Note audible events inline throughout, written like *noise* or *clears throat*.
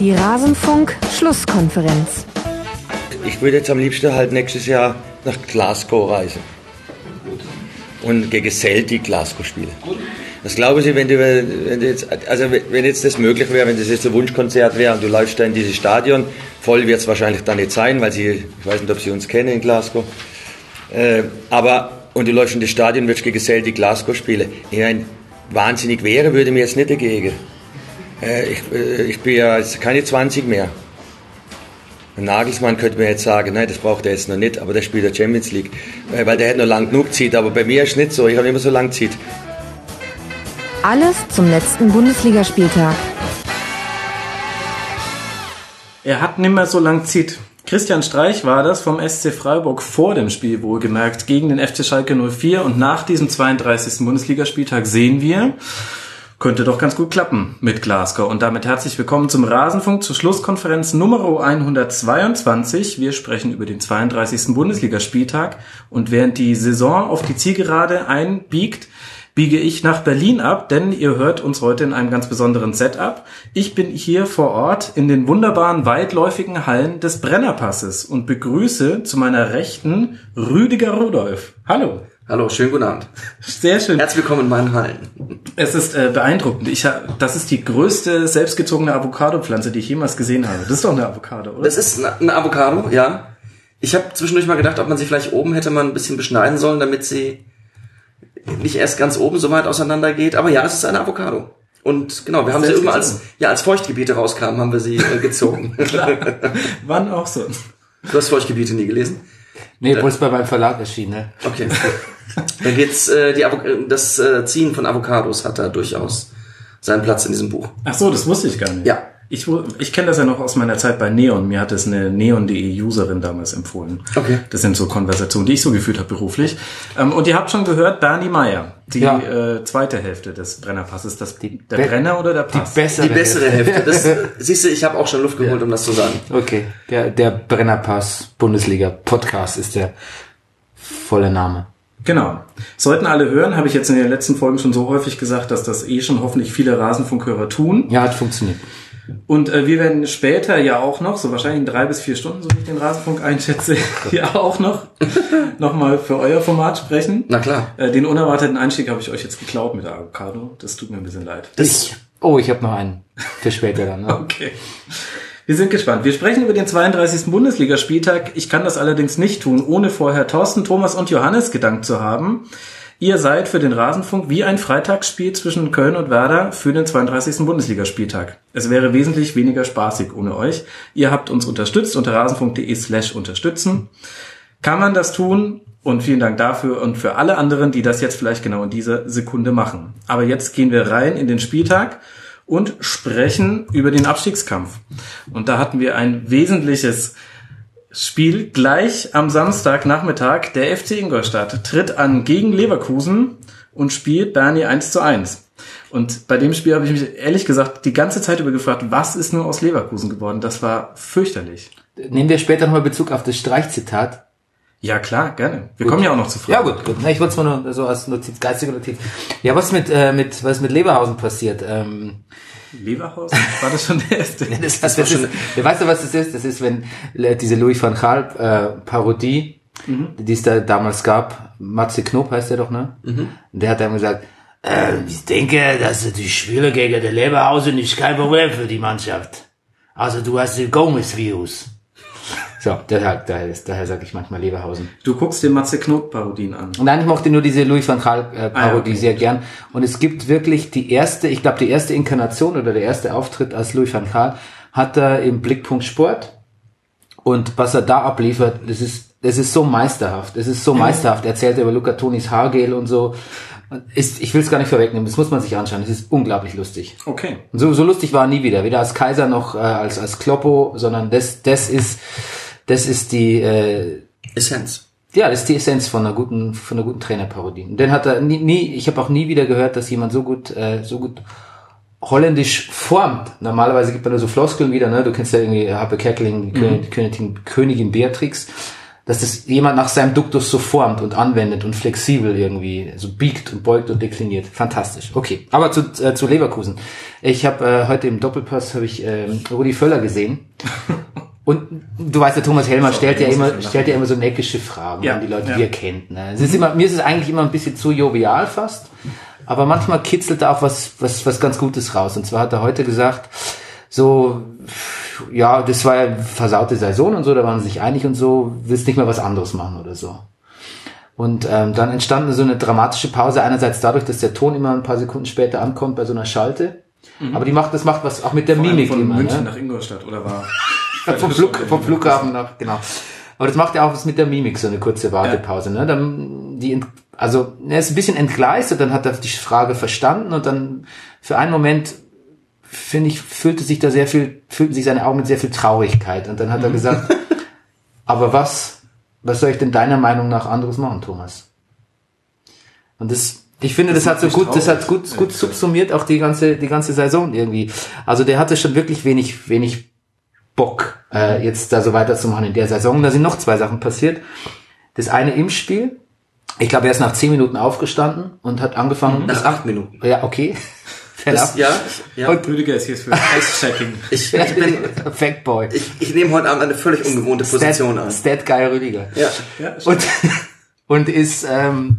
Die Rasenfunk-Schlusskonferenz. Ich würde jetzt am liebsten halt nächstes Jahr nach Glasgow reisen. Und gegen Celtic Glasgow spielen. Was glauben Sie, wenn du, wenn du jetzt, also wenn jetzt das möglich wäre, wenn das jetzt ein Wunschkonzert wäre und du läufst da in dieses Stadion, voll wird es wahrscheinlich dann nicht sein, weil sie, ich weiß nicht, ob Sie uns kennen in Glasgow, äh, aber, und du läufst in das Stadion, würdest gegen Celtic Glasgow spielen. Ich meine, wahnsinnig wäre, würde mir jetzt nicht dagegen. Äh, ich, äh, ich bin ja jetzt keine 20 mehr. Ein Nagelsmann könnte mir jetzt sagen, nein, das braucht er jetzt noch nicht, aber der spielt der Champions League, äh, weil der hätte noch lang genug zieht. Aber bei mir ist es nicht so, ich habe immer so lang zieht. Alles zum letzten Bundesligaspieltag. Er hat nimmer so lang zieht. Christian Streich war das vom SC Freiburg vor dem Spiel wohlgemerkt gegen den FC Schalke 04 und nach diesem 32. Bundesligaspieltag sehen wir, könnte doch ganz gut klappen mit Glasgow. Und damit herzlich willkommen zum Rasenfunk zur Schlusskonferenz Nummer 122. Wir sprechen über den 32. Bundesligaspieltag und während die Saison auf die Zielgerade einbiegt, biege ich nach Berlin ab, denn ihr hört uns heute in einem ganz besonderen Setup. Ich bin hier vor Ort in den wunderbaren weitläufigen Hallen des Brennerpasses und begrüße zu meiner Rechten Rüdiger Rudolf. Hallo. Hallo, schönen guten Abend. Sehr schön. Herzlich willkommen in meinen Hallen. Es ist äh, beeindruckend. Ich hab, das ist die größte selbstgezogene Avocado-Pflanze, die ich jemals gesehen habe. Das ist doch eine Avocado, oder? Das ist eine, eine Avocado, ja. Ich habe zwischendurch mal gedacht, ob man sie vielleicht oben hätte man ein bisschen beschneiden sollen, damit sie nicht erst ganz oben so weit auseinander geht. Aber ja, es ist eine Avocado. Und genau, wir haben sie immer als, ja, als Feuchtgebiete rauskamen, haben wir sie äh, gezogen. *laughs* Klar. Wann auch so. Du hast Feuchtgebiete nie gelesen? Nee, wo es bei meinem Verlag erschien, ne? Okay. Dann geht's, äh, die Avo das äh, Ziehen von Avocados hat da durchaus seinen Platz in diesem Buch. Ach so, das wusste ich gar nicht. Ja. Ich, ich kenne das ja noch aus meiner Zeit bei Neon. Mir hat es eine neon.de Userin damals empfohlen. Okay. Das sind so Konversationen, die ich so geführt habe beruflich. Ähm, und ihr habt schon gehört, Bernie Meyer, die Ja. äh, zweite Hälfte des Brennerpasses. Das, der Be- Brenner oder der Die Pass? bessere. Die bessere Hälfte. Das, *laughs* siehst du, ich habe auch schon Luft geholt, um das zu sagen. Okay, der, der Brennerpass Bundesliga Podcast ist der volle Name. Genau. Sollten alle hören, habe ich jetzt in den letzten Folgen schon so häufig gesagt, dass das eh schon hoffentlich viele Rasenfunkhörer tun. Ja, hat funktioniert. Und äh, wir werden später ja auch noch, so wahrscheinlich in drei bis vier Stunden, so wie ich den Rasenfunk einschätze, *laughs* ja auch noch *laughs* nochmal für euer Format sprechen. Na klar. Äh, den unerwarteten Einstieg habe ich euch jetzt geklaut mit der Avocado. Das tut mir ein bisschen leid. Das, Oh, ich habe noch einen für später dann. Ne? *laughs* Okay. Wir sind gespannt. Wir sprechen über den 32. Bundesligaspieltag. Ich kann das allerdings nicht tun, ohne vorher Thorsten, Thomas und Johannes gedankt zu haben. Ihr seid für den Rasenfunk wie ein Freitagsspiel zwischen Köln und Werder für den 32. Bundesligaspieltag. Es wäre wesentlich weniger spaßig ohne euch. Ihr habt uns unterstützt unter rasenfunk.de slash unterstützen. Kann man das tun? Und vielen Dank dafür und für alle anderen, die das jetzt vielleicht genau in dieser Sekunde machen. Aber jetzt gehen wir rein in den Spieltag und sprechen über den Abstiegskampf. Und da hatten wir ein wesentliches Spiel gleich am Samstagnachmittag. Der FC Ingolstadt tritt an gegen Leverkusen und spielt Bernie 1 zu 1. Und bei dem Spiel habe ich mich ehrlich gesagt die ganze Zeit über gefragt, was ist nur aus Leverkusen geworden? Das war fürchterlich. Nehmen wir später nochmal Bezug auf das Streichzitat. Ja, klar, gerne. Wir kommen ja auch noch zu Fragen. Ja gut, gut. Na, ich wollte es mal nur so als Notiz, geistige Notiz. Ja, was mit äh, mit was mit Leverhausen passiert? Ähm, Leverhausen? War das schon der erste? *laughs* das, das, das ist, ja, weißt du, was das ist? Das ist, wenn äh, diese Louis van Gaal äh, Parodie, die es da damals gab, Matze Knob heißt der doch, ne? Und der hat dann gesagt, äh, ich denke, dass die Spiele gegen der Leverhausen ist kein Problem für die Mannschaft. Also du hast die Gomez-Views. So, daher, daher, daher sage ich manchmal Leverhausen. Du guckst dir Matze Knob-Parodien an. Nein, ich mochte nur diese Louis van Gaal äh, Parodie Ah, ja, sehr gern. Und es gibt wirklich die erste, ich glaube die erste Inkarnation oder der erste Auftritt als Louis van Gaal hat er im Blickpunkt Sport. Und was er da abliefert, das ist, das ist so meisterhaft. Es ist so *laughs* meisterhaft. Er erzählt über Luca Tonis Haargel und so. Ist, ich will es gar nicht vorwegnehmen, das muss man sich anschauen. Es ist unglaublich lustig. Okay. So, so lustig war er nie wieder. Weder als Kaiser noch äh, als, als Kloppo, sondern das, das ist, das ist die, äh, Essenz. ja, das ist die Essenz von einer guten, von einer guten Trainerparodie. Und den hat er nie, nie ich habe auch nie wieder gehört, dass jemand so gut, äh, so gut holländisch formt. Normalerweise gibt man nur so Floskeln wieder, ne? Du kennst ja irgendwie Happe Kerkeling, die, Königin, die Königin, Königin Beatrix. dass das jemand nach seinem Duktus so formt und anwendet und flexibel irgendwie so biegt und beugt und dekliniert. Fantastisch. Okay, aber zu, äh, zu Leverkusen. Ich habe äh, heute im Doppelpass habe ich äh, Rudi Völler gesehen. *laughs* Und du weißt, der Thomas Helmer stellt ja immer, stellt ja immer so neckische Fragen Ja, an die Leute, ja. die er kennt. Ne? Es ist immer, mir ist es eigentlich immer ein bisschen zu jovial fast, aber manchmal kitzelt da auch was, was, was ganz Gutes raus. Und zwar hat er heute gesagt, so, ja, das war ja versaute Saison und so, da waren sie sich einig und so, willst nicht mehr was anderes machen oder so. Und ähm, dann entstand so eine dramatische Pause, einerseits dadurch, dass der Ton immer ein paar Sekunden später ankommt bei so einer Schalte. Aber die macht, das macht was auch mit der Vor Mimik von immer. München ne? nach Ingolstadt oder war vom, Flug, vom Flughafen nach, genau. Aber das macht ja auch was mit der Mimik, so eine kurze Wartepause. Ne? Dann die, also er ist ein bisschen entgleist und dann hat er die Frage verstanden und dann für einen Moment finde ich füllte sich da sehr viel, füllten sich seine Augen mit sehr viel Traurigkeit und dann hat er gesagt, *laughs* aber was, was soll ich denn deiner Meinung nach anderes machen, Thomas? Und das, ich finde, das, hat so gut, mich das hat traurig. gut, gut subsumiert auch die ganze, die ganze Saison irgendwie. Also der hatte schon wirklich wenig, wenig Bock, äh, jetzt da so weiterzumachen in der Saison. Da sind noch zwei Sachen passiert. Das eine im Spiel. Ich glaube, er ist nach zehn Minuten aufgestanden und hat angefangen. Nach acht Minuten. Ja, okay. *laughs* Das, ja, ja. Und- Rüdiger ist hier für Face-Checking. *laughs* Ich, ich bin, *laughs* Factboy. ich, ich nehme heute Abend eine völlig ungewohnte Position Stat, an. Stat Guy Rüdiger. Ja. Ja, Und, und ist, ähm,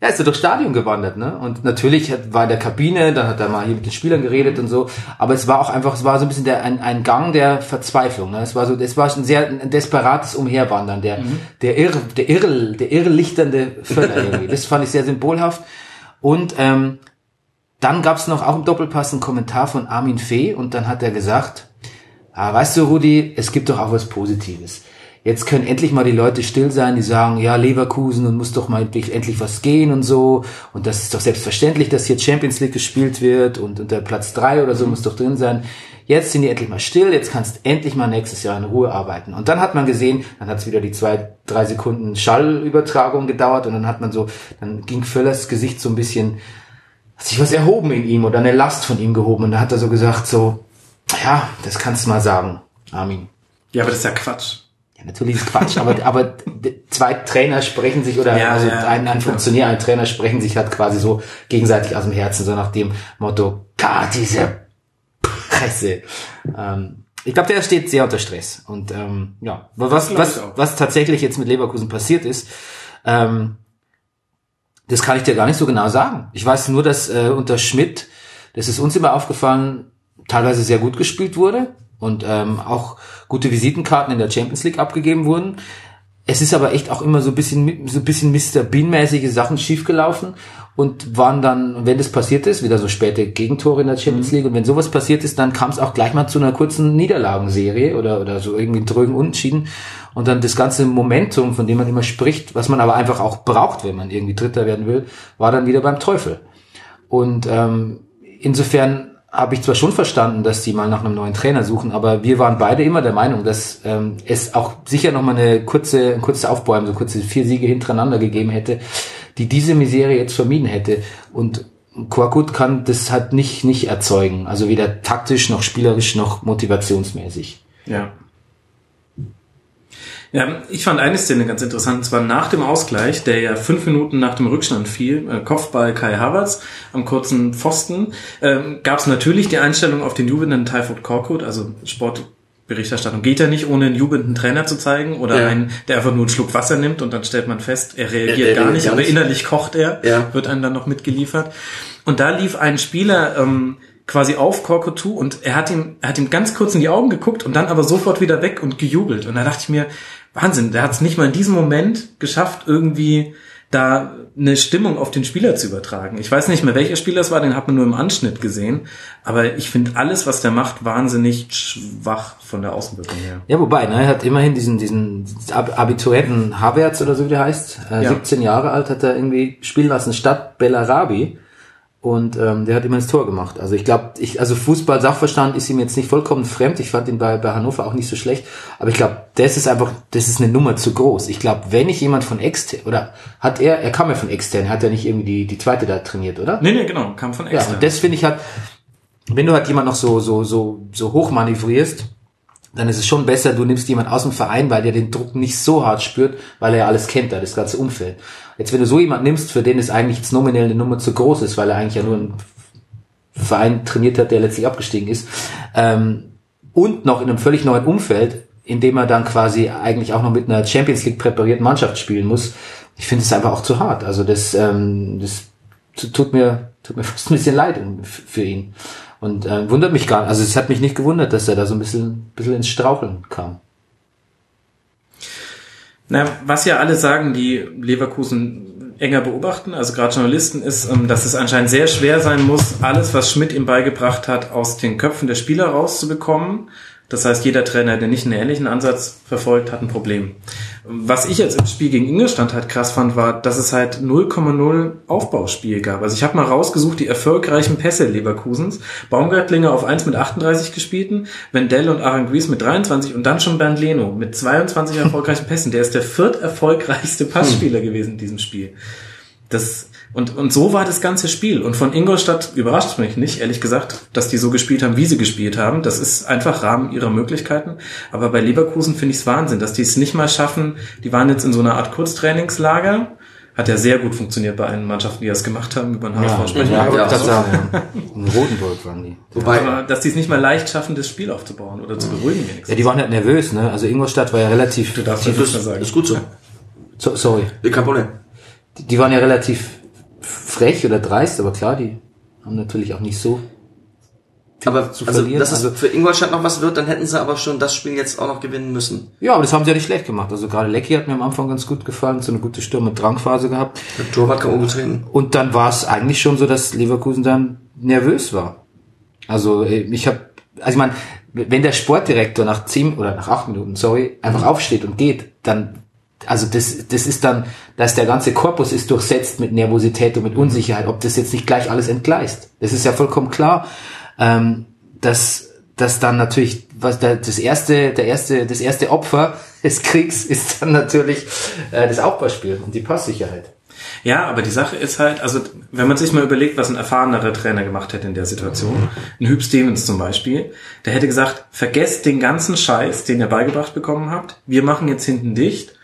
ja, ist er durchs Stadion gewandert, ne? Und natürlich war in der Kabine, dann hat er mal hier mit den Spielern geredet und so. Aber es war auch einfach, es war so ein bisschen der, ein, ein Gang der Verzweiflung, ne? Es war so, es war ein sehr ein desperates Umherwandern, der, der irr, der irr, der irrlichternde Völler irgendwie. Das fand ich sehr symbolhaft. Und, ähm, dann gab's noch auch im Doppelpass einen Kommentar von Armin Fee und dann hat er gesagt, ah, weißt du, Rudi, es gibt doch auch was Positives. Jetzt können endlich mal die Leute still sein, die sagen, ja, Leverkusen und muss doch mal endlich, endlich was gehen und so. Und das ist doch selbstverständlich, dass hier Champions League gespielt wird und unter Platz drei oder so muss doch drin sein. Jetzt sind die endlich mal still, jetzt kannst endlich mal nächstes Jahr in Ruhe arbeiten. Und dann hat man gesehen, dann hat es wieder die zwei, drei Sekunden Schallübertragung gedauert und dann hat man so, dann ging Völlers Gesicht so ein bisschen, hat sich was erhoben in ihm oder eine Last von ihm gehoben. Und da hat er so gesagt, so, ja, das kannst du mal sagen, Armin. Ja, aber das ist ja Quatsch. Ja, natürlich ist Quatsch, aber, aber zwei Trainer sprechen sich oder Ja, also ja, ein, ein Funktionär, ein Trainer sprechen sich halt quasi so gegenseitig aus dem Herzen, so nach dem Motto, da diese Presse. Ähm, ich glaube, der steht sehr unter Stress. Und ähm, ja, was, was, was tatsächlich jetzt mit Leverkusen passiert ist, ähm, das kann ich dir gar nicht so genau sagen. Ich weiß nur, dass äh, unter Schmidt, das ist uns immer aufgefallen, teilweise sehr gut gespielt wurde und ähm, auch gute Visitenkarten in der Champions League abgegeben wurden. Es ist aber echt auch immer so ein bisschen, so ein bisschen Mr. Bean-mäßige Sachen schiefgelaufen und waren dann, wenn das passiert ist, wieder so späte Gegentore in der Champions League und wenn sowas passiert ist, dann kam es auch gleich mal zu einer kurzen Niederlagenserie oder, oder so irgendwie einen drögen Unentschieden und dann das ganze Momentum, von dem man immer spricht, was man aber einfach auch braucht, wenn man irgendwie Dritter werden will, war dann wieder beim Teufel. Und ähm, insofern habe ich zwar schon verstanden, dass die mal nach einem neuen Trainer suchen, aber wir waren beide immer der Meinung, dass ähm, es auch sicher noch mal eine kurze, ein kurzes Aufbäumen, so kurze vier Siege hintereinander gegeben hätte, die diese Misere jetzt vermieden hätte. Und Korkut kann das halt nicht, nicht erzeugen. Also weder taktisch noch spielerisch noch motivationsmäßig. Ja. Ja, ich fand eine Szene ganz interessant, und zwar nach dem Ausgleich, der ja fünf Minuten nach dem Rückstand fiel, äh, Kopfball Kai Havertz am kurzen Pfosten, ähm, gab es natürlich die Einstellung auf den jubelnden Taifut Korkut, also Sportberichterstattung geht ja nicht, ohne einen jubelnden Trainer zu zeigen oder Ja. einen, der einfach nur einen Schluck Wasser nimmt und dann stellt man fest, er reagiert Er- er gar nicht, aber innerlich kocht er, Ja. wird einem dann noch mitgeliefert. Und da lief ein Spieler ähm, quasi auf Korkut zu und er hat ihm, er hat ihm ganz kurz in die Augen geguckt und dann aber sofort wieder weg und gejubelt. Und da dachte ich mir, Wahnsinn, der hat es nicht mal in diesem Moment geschafft, irgendwie da eine Stimmung auf den Spieler zu übertragen. Ich weiß nicht mehr, welcher Spieler es war, den hat man nur im Anschnitt gesehen. Aber ich finde alles, was der macht, wahnsinnig schwach von der Außenwirkung her. Ja, wobei, ne, er hat immerhin diesen, diesen Ab Abiturienten Havertz oder so wie der heißt, äh, Ja. 17 Jahre alt, hat er irgendwie spielen lassen statt Bellarabi. Und ähm, der hat immer ins Tor gemacht. Also ich glaube, ich, also Fußball-Sachverstand ist ihm jetzt nicht vollkommen fremd. Ich fand ihn bei, bei Hannover auch nicht so schlecht. Aber ich glaube, das ist einfach, das ist eine Nummer zu groß. Ich glaube, wenn ich jemand von extern, oder hat er, er kam ja von extern, hat er nicht irgendwie die, die zweite da trainiert, oder? Nee, nee, genau, kam von Ja, extra. und das finde ich halt, wenn du halt jemand noch so, so, so, so hoch manövrierst, dann ist es schon besser, du nimmst jemand aus dem Verein, weil der den Druck nicht so hart spürt, weil er ja alles kennt, da das ganze Umfeld. Jetzt, wenn du so jemand nimmst, für den ist eigentlich jetzt nominell eine Nummer zu groß ist, weil er eigentlich ja nur einen Verein trainiert hat, der letztlich abgestiegen ist, ähm, und noch in einem völlig neuen Umfeld, in dem er dann quasi eigentlich auch noch mit einer Champions League präparierten Mannschaft spielen muss, ich finde es einfach auch zu hart. Also das, ähm, das tu- tut mir, tut mir *laughs* fast ein bisschen leid für ihn. Und äh, wundert mich gar nicht. Also es hat mich nicht gewundert, dass er da so ein bisschen, bisschen ins Straucheln kam. Na, was ja alle sagen, die Leverkusen enger beobachten, also gerade Journalisten, ist, ähm, dass es anscheinend sehr schwer sein muss, alles, was Schmidt ihm beigebracht hat, aus den Köpfen der Spieler rauszubekommen. Das heißt, jeder Trainer, der nicht einen ähnlichen Ansatz verfolgt, hat ein Problem. Was ich jetzt im Spiel gegen Ingolstadt halt krass fand, war, dass es halt 0,0 Aufbauspiel gab. Also ich habe mal rausgesucht, die erfolgreichen Pässe Leverkusens. Baumgartlinger auf 1 mit 38 gespielten, Wendell und Aranguiz mit 23 und dann schon Bernd Leno mit 22 erfolgreichen Pässen. Der ist der vierterfolgreichste Passspieler gewesen in diesem Spiel. Das, und, und so war das ganze Spiel. Und von Ingolstadt überrascht mich nicht, ehrlich gesagt, dass die so gespielt haben, wie sie gespielt haben. Das ist einfach Rahmen ihrer Möglichkeiten. Aber bei Leverkusen finde ich es Wahnsinn, dass die es nicht mal schaffen. Die waren jetzt in so einer Art Kurztrainingslager. Hat ja sehr gut funktioniert bei allen Mannschaften, die das gemacht haben, über den HSV sprechen. ja, ja, das ja. In Rotenburg waren die. Wobei, Aber dass die es nicht mal leicht schaffen, das Spiel aufzubauen oder zu beruhigen wenigstens. Ja, die waren halt nervös, ne? Also Ingolstadt war ja relativ, Du darfst die, das nicht mehr sagen. ist gut so. so, sorry, Kein Problem. die, die waren ja relativ frech oder dreist, aber klar, die haben natürlich auch nicht so Aber zu also, verlieren, dass es also- für Ingolstadt noch was wird, dann hätten sie aber schon das Spiel jetzt auch noch gewinnen müssen. Ja, aber das haben sie ja nicht schlecht gemacht. Also gerade Lecky hat mir am Anfang ganz gut gefallen, so eine gute Sturm- und Drangphase gehabt. Der Torwart kam umgetreten. Und dann war es eigentlich schon so, dass Leverkusen dann nervös war. Also äh, ich habe, also ich meine, wenn der Sportdirektor nach zehn oder nach acht Minuten, sorry, einfach aufsteht und geht, dann, also das, das ist dann, dass der ganze Korpus ist durchsetzt mit Nervosität und mit Unsicherheit, ob das jetzt nicht gleich alles entgleist. Das ist ja vollkommen klar, ähm, dass, dass dann natürlich, was der, das erste, der erste, das erste Opfer *laughs* des Kriegs ist dann natürlich äh, das Aufbauspiel und die Passsicherheit. Ja, aber die Sache ist halt, also wenn man sich mal überlegt, was ein erfahrenerer Trainer gemacht hätte in der Situation, ein Hüb Stevens zum Beispiel, der hätte gesagt, vergesst den ganzen Scheiß, den ihr beigebracht bekommen habt, wir machen jetzt hinten dicht.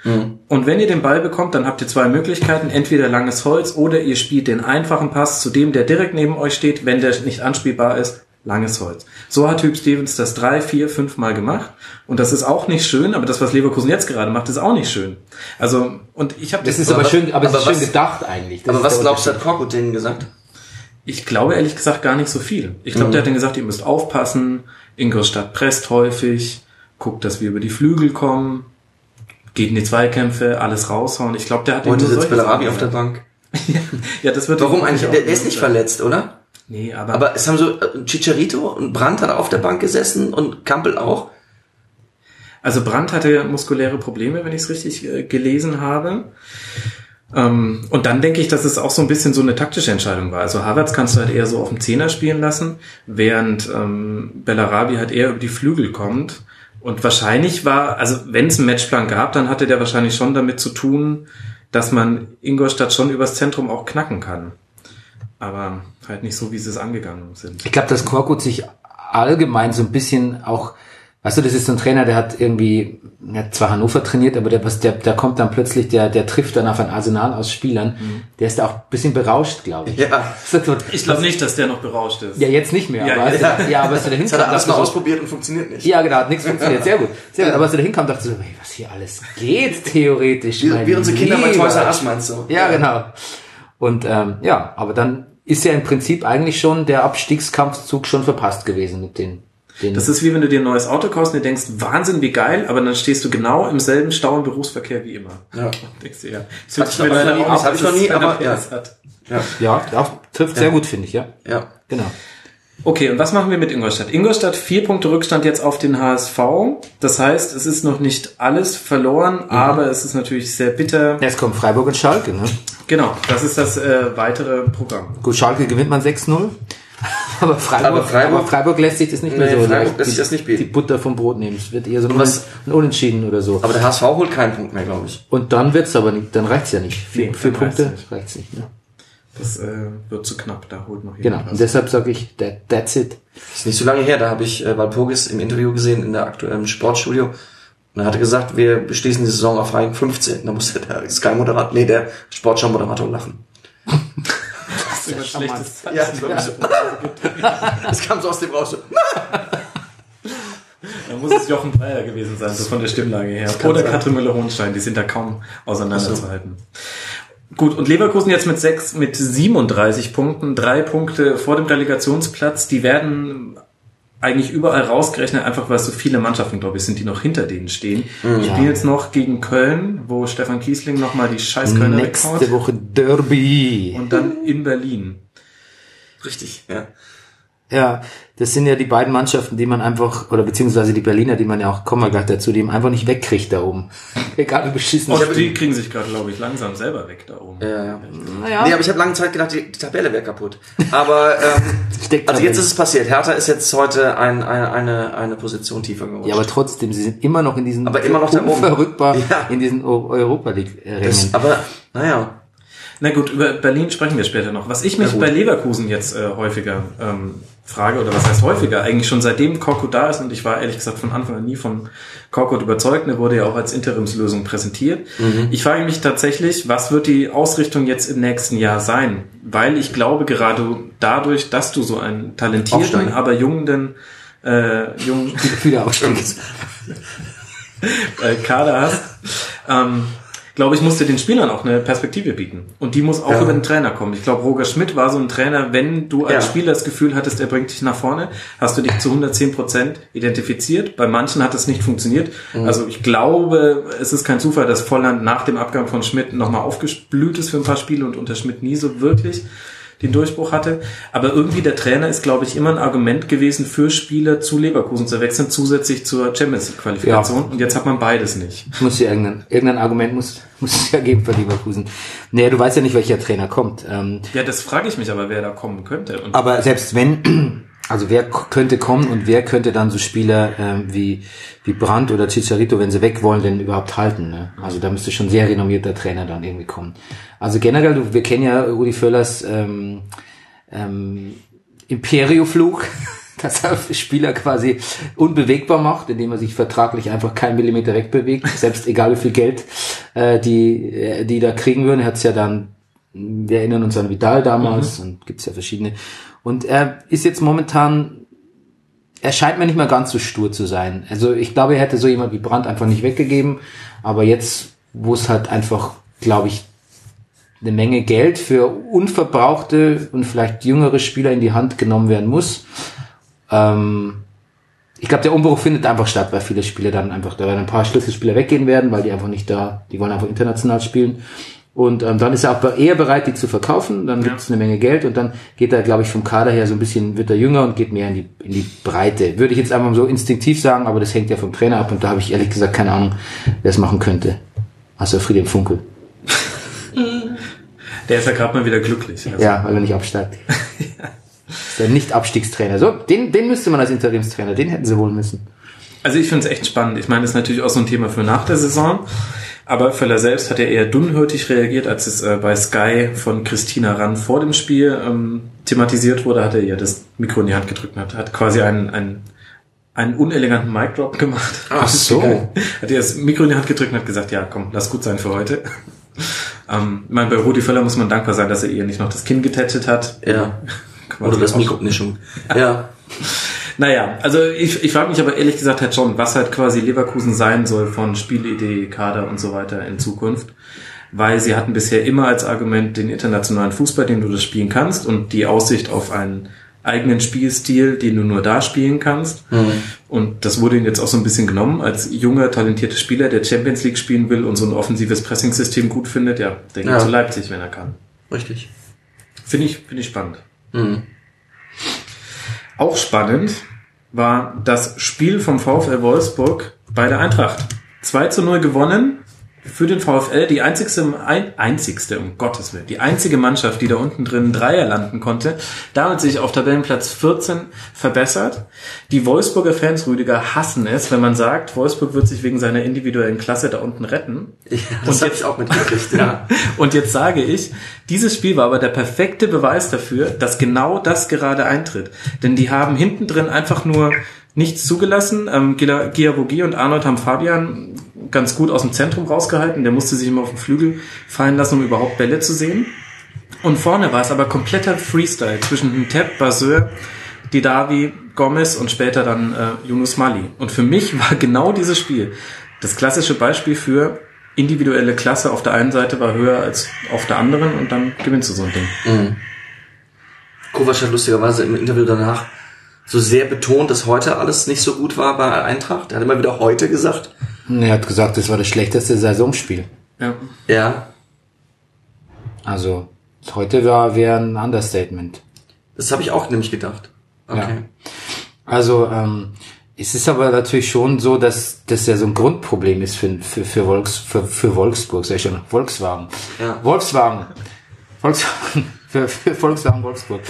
Und wenn ihr den Ball bekommt, dann habt ihr zwei Möglichkeiten, entweder langes Holz oder ihr spielt den einfachen Pass zu dem, der direkt neben euch steht, wenn der nicht anspielbar ist, langes Holz. So hat Hüb Stevens das drei, vier, fünf Mal gemacht und das ist auch nicht schön, aber das, was Leverkusen jetzt gerade macht, ist auch nicht schön. Also und ich habe Das ist Aber aber, schön, aber, es aber ist schön was- gedacht eigentlich. Das aber was glaubst du, hat Korkut denen gesagt? Ich glaube ehrlich gesagt gar nicht so viel. Ich glaube, der hat dann gesagt, ihr müsst aufpassen. Ingolstadt presst häufig, guckt, dass wir über die Flügel kommen, geht in die Zweikämpfe, alles raushauen. Ich glaube, der hat Heute nur sitzt Bellarabi auf der. Bank. *laughs* Ja, das wird Warum eigentlich? Der, der ist nicht verletzt, oder? Nee, aber, Aber es haben so äh, Chicharito und Brandt hat auf der Bank gesessen und Kampel auch. also Brandt hatte muskuläre Probleme, wenn ich es richtig äh, gelesen habe. Ähm, und dann denke ich, dass es auch so ein bisschen so eine taktische Entscheidung war. Also Havertz kannst du halt eher so auf dem Zehner spielen lassen, während ähm, Bellarabi halt eher über die Flügel kommt. Und wahrscheinlich war, also wenn es einen Matchplan gab, dann hatte der wahrscheinlich schon damit zu tun, dass man Ingolstadt schon übers Zentrum auch knacken kann. Aber halt nicht so, wie sie es angegangen sind. Ich glaube, dass Korkut sich allgemein so ein bisschen auch, weißt du, das ist so ein Trainer, der hat irgendwie, der hat zwar Hannover trainiert, aber der, was, der, der kommt dann plötzlich, der, der trifft dann auf ein Arsenal aus Spielern. Der ist da auch ein bisschen berauscht, glaube ich. Ja. Ich glaube nicht, dass der noch berauscht ist. Ja, jetzt nicht mehr. Ja, aber ja. er- ja, aber als er dahin Das hat er kam, dachte mal ich so, ausprobiert und funktioniert nicht. ja, genau, hat nichts funktioniert. Sehr gut. Sehr gut. Aber als er dahin kam, dachte ich so, ey, was hier alles geht, theoretisch. Wie, wie unsere Kinder bei. Toys R Us meinst du? Ja, genau. Und ähm, ja, aber dann ist ja im Prinzip eigentlich schon der Abstiegskampfzug schon verpasst gewesen mit den. den Das ist wie wenn du dir ein neues Auto kaufst und dir denkst, Wahnsinn, wie geil, aber dann stehst du genau im selben Stau im Berufsverkehr wie immer. Ja. Und *laughs* denkst dir, ja, das Hatte ich noch- leider das auch, hab ich noch nie, aber ja. Ja, auch trifft sehr gut, finde ich, ja. Ja. Genau. Okay, und was machen wir mit Ingolstadt? Ingolstadt, vier Punkte Rückstand jetzt auf den HSV. Das heißt, es ist noch nicht alles verloren, aber es ist natürlich sehr bitter. Jetzt kommt Freiburg und Schalke, ne? Genau, das ist das äh, weitere Programm. Gut, Schalke gewinnt man 6-0. *laughs* Aber Freiburg, Aber Freiburg- aber Freiburg lässt sich das nicht mehr Nee, so Freiburg die- lässt sich das nicht bieten. die Butter vom Brot nehmen. Es wird eher so ein, was- ein Unentschieden oder so. Aber der HSV holt keinen Punkt mehr, glaube ich. Und dann wird's aber nicht, dann reicht's ja nicht. Vier, Nee, vier dann reicht's Punkte nicht. reicht's nicht. Ne? Das äh, wird zu knapp, da holt noch Genau. jemand Und deshalb sage ich, that, that's it. Ist nicht so lange her, da habe ich äh, Walpurgis im Interview gesehen in der aktuellen Sportstudio. Und er hatte gesagt, wir beschließen die Saison auf Rang 15. Da musste der Sky-Moderator, nee, der Sportschau-Moderator lachen. Das ist immer schlechtes Zeichen. Ja, das, war so. das kam so aus dem raus. so, Da muss es Jochen Breyer gewesen sein, so von der Stimmlage her. Oder. Katrin Müller-Hohenstein, die sind da kaum auseinanderzuhalten. Gut, und Leverkusen jetzt mit sechs, mit 37 Punkten, drei Punkte vor dem Relegationsplatz, die werden eigentlich überall rausgerechnet, einfach weil es so viele Mannschaften, glaube ich, sind, die noch hinter denen stehen. Die spielen jetzt noch gegen Köln, wo Stefan Kiesling nochmal die scheiß Kölner Nächste weghaut. Woche Derby. Und dann in Berlin. Richtig, ja. Ja, das sind ja die beiden Mannschaften, die man einfach, oder beziehungsweise die Berliner, die man ja auch, kommen wir gleich dazu, die man einfach nicht wegkriegt da oben. *laughs* Egal wie beschissen. Und die kriegen sich gerade, glaube ich, langsam selber weg da oben. Ja, ja. naja, Nee, aber ich habe lange Zeit gedacht, die, die Tabelle wäre kaputt. Aber ähm, *laughs* also jetzt ist es passiert. Hertha ist jetzt heute ein, ein, eine, eine Position tiefer geworden. ja, aber trotzdem, sie sind immer noch in diesen, Aber immer noch da oben. unverrückbar Ja. in diesen Eu- Europa League Rängen. das, aber naja. Na gut, über Berlin sprechen wir später noch. Was ich mich bei Leverkusen jetzt äh, häufiger ähm, frage, oder was heißt häufiger, eigentlich schon seitdem Korkut da ist, und ich war ehrlich gesagt von Anfang an nie von Korkut überzeugt, der wurde ja auch als Interimslösung präsentiert. Ich frage mich tatsächlich, was wird die Ausrichtung jetzt im nächsten Jahr sein? Weil ich glaube, gerade dadurch, dass du so einen talentierten, Aufsteigen. aber jungen, äh, jungen *laughs* Wieder aufsteigen. *laughs* äh, Kader hast, ähm, glaube ich, musst du den Spielern auch eine Perspektive bieten. Und die muss auch Ja. über den Trainer kommen. Ich glaube, Roger Schmidt war so ein Trainer, wenn du als Ja. Spieler das Gefühl hattest, er bringt dich nach vorne, hast du dich zu 110 Prozent identifiziert. Bei manchen hat es nicht funktioniert. Mhm. Also ich glaube, es ist kein Zufall, dass Volland nach dem Abgang von Schmidt nochmal aufgeblüht ist für ein paar Spiele und unter Schmidt nie so wirklich den Durchbruch hatte. Aber irgendwie der Trainer ist, glaube ich, immer ein Argument gewesen für Spieler zu Leverkusen zu wechseln, zusätzlich zur Champions League Qualifikation. Und jetzt hat man beides nicht. muss ja irgendein, irgendein Argument muss, muss es ja geben für Leverkusen. Nee, du weißt ja nicht, welcher Trainer kommt. Ähm, Ja, das frage ich mich aber, wer da kommen könnte. Und aber selbst wenn, also wer könnte kommen und wer könnte dann so Spieler ähm, wie, wie Brandt oder Chicharito, wenn sie weg wollen, denn überhaupt halten? Ne? Also da müsste schon sehr renommierter Trainer dann irgendwie kommen. Also generell, du, wir kennen ja Rudi Völlers ähm, ähm, Imperioflug, *laughs* dass er Spieler quasi unbewegbar macht, indem er sich vertraglich einfach keinen Millimeter wegbewegt, selbst egal wie viel Geld äh, die, äh, die da kriegen würden. Er hat es ja dann, wir erinnern uns an Vidal damals und gibt's ja verschiedene. Und er ist jetzt momentan, er scheint mir nicht mehr ganz so stur zu sein. Also ich glaube, er hätte so jemand wie Brandt einfach nicht weggegeben, aber jetzt, wo es halt einfach, glaube ich, eine Menge Geld für unverbrauchte und vielleicht jüngere Spieler in die Hand genommen werden muss. Ähm, ich glaube, der Umbruch findet einfach statt, weil viele Spieler dann einfach, da werden ein paar Schlüsselspieler weggehen werden, weil die einfach nicht da, die wollen einfach international spielen. Und ähm, dann ist er auch eher bereit, die zu verkaufen. Dann gibt es eine Menge Geld und dann geht er, glaube ich, vom Kader her so ein bisschen, wird er jünger und geht mehr in die, in die Breite. Würde ich jetzt einfach so instinktiv sagen, aber das hängt ja vom Trainer ab und da habe ich ehrlich gesagt keine Ahnung, wer es machen könnte. Also Friedhelm Funkel. *laughs* der ist ja gerade mal wieder glücklich. Also, Ja, weil er nicht absteigt. *laughs* Ist der Nicht-Abstiegstrainer. So, den, den müsste man als Interimstrainer, den hätten sie holen müssen. Also ich finde es echt spannend. Ich meine, das ist natürlich auch so ein Thema für nach der Saison. Aber Völler selbst hat ja eher dünnhörtig reagiert, als es äh, bei Sky von Christina Rann vor dem Spiel ähm, thematisiert wurde, hat er ihr das Mikro in die Hand gedrückt und hat, hat quasi einen, einen, einen uneleganten Mic Drop gemacht. Ach so. Hat ihr das Mikro in die Hand gedrückt und hat gesagt, ja komm, lass gut sein für heute. *laughs* ähm, ich meine, bei Rudi Völler muss man dankbar sein, dass er ihr nicht noch das Kinn getätschelt hat. Ja. *laughs* Quasi Oder das Mikro, nee, schon. Ja. *laughs* Naja, also ich, ich frage mich aber ehrlich gesagt halt schon, was halt quasi Leverkusen sein soll von Spielidee, Kader und so weiter in Zukunft. Weil sie hatten bisher immer als Argument den internationalen Fußball, den du das spielen kannst und die Aussicht auf einen eigenen Spielstil, den du nur da spielen kannst. Und das wurde ihnen jetzt auch so ein bisschen genommen als junger, talentierter Spieler, der Champions League spielen will und so ein offensives Pressing-System gut findet. Ja, der geht Ja. zu Leipzig, wenn er kann. Richtig. Finde ich, finde ich spannend. Mhm. Auch spannend war das Spiel vom VfL Wolfsburg bei der Eintracht. 2 zu 0 gewonnen für den VfL die einzigste, ein, einzigste, um Gottes Willen, die einzige Mannschaft, die da unten drin Dreier landen konnte, damit sich auf Tabellenplatz 14 verbessert. Die Wolfsburger Fans, Rüdiger, hassen es, wenn man sagt, Wolfsburg wird sich wegen seiner individuellen Klasse da unten retten. Ja, das habe ich auch mitgekriegt, ja. *laughs* Und jetzt sage ich, dieses Spiel war aber der perfekte Beweis dafür, dass genau das gerade eintritt. Denn die haben hinten drin einfach nur nichts zugelassen. Ähm, Giavogi und Arnold haben Fabian ganz gut aus dem Zentrum rausgehalten. Der musste sich immer auf den Flügel fallen lassen, um überhaupt Bälle zu sehen. Und vorne war es aber kompletter Freestyle zwischen Tep, Baseur, Didavi, Gomez und später dann äh, Yunus Mali. Und für mich *laughs* war genau dieses Spiel das klassische Beispiel für individuelle Klasse auf der einen Seite war höher als auf der anderen und dann gewinnst du so ein Ding. Mhm. Kovac hat lustigerweise im Interview danach so sehr betont, dass heute alles nicht so gut war bei Eintracht. Er hat immer wieder heute gesagt. Er hat gesagt, das war das schlechteste Saisonspiel. Ja. Ja, Also heute war wäre ein Understatement. das habe ich auch nämlich gedacht. Okay. Ja. Also ähm, es ist aber natürlich schon so, dass das ja so ein Grundproblem ist für für für, Volks, für, für Wolfsburg, sag ich schon, Volkswagen. Ja. Volkswagen. Volkswagen *laughs* für, für Volkswagen Wolfsburg.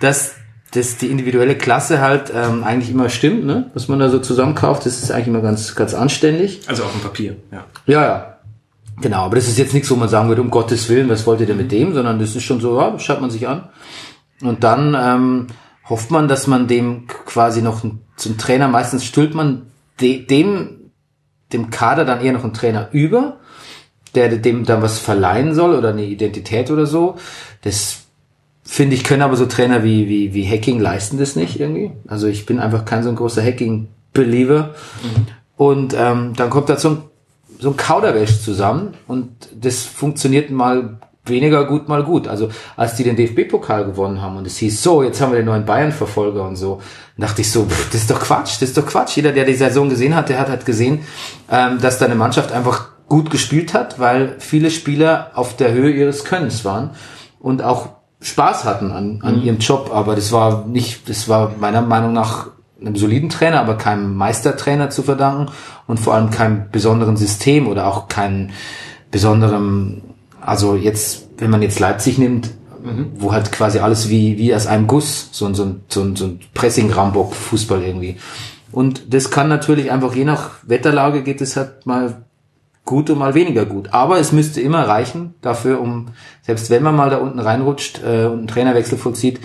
Dass dass die individuelle Klasse halt ähm, eigentlich immer stimmt, ne? Was man da so zusammenkauft, das ist eigentlich immer ganz ganz anständig. Also auf dem Papier, ja. Ja, ja. Genau, aber das ist jetzt nichts, wo man sagen würde, um Gottes Willen, was wollt ihr denn mit dem, sondern das ist schon so, ja, schaut man sich an. Und dann ähm, hofft man, dass man dem quasi noch zum Trainer, meistens stülpt man de, dem, dem Kader dann eher noch einen Trainer über, der dem dann was verleihen soll oder eine Identität oder so. Das finde ich, können aber so Trainer wie, wie, wie Hacking leisten das nicht irgendwie. Also ich bin einfach kein so ein großer Hacking-Believer. Und ähm, dann kommt da so ein, so ein Kauderwelsch zusammen und das funktioniert mal weniger gut, mal gut. Also als die den DFB-Pokal gewonnen haben und es hieß so, jetzt haben wir den neuen Bayern-Verfolger und so, dachte ich so, pff, das ist doch Quatsch, das ist doch Quatsch. Jeder, der die Saison gesehen hat, der hat halt gesehen, ähm, dass da eine Mannschaft einfach gut gespielt hat, weil viele Spieler auf der Höhe ihres Könnens waren und auch Spaß hatten an, an ihrem Job, aber das war nicht, das war meiner Meinung nach einem soliden Trainer, aber keinem Meistertrainer zu verdanken und vor allem keinem besonderen System oder auch keinem besonderen, also jetzt, wenn man jetzt Leipzig nimmt, wo halt quasi alles wie, wie aus einem Guss, so ein, so ein, so ein, so ein Pressing-Rambock-Fußball irgendwie. Und das kann natürlich einfach, je nach Wetterlage geht es halt mal gut und mal weniger gut. Aber es müsste immer reichen dafür, um, selbst wenn man mal da unten reinrutscht äh, und einen Trainerwechsel vollzieht,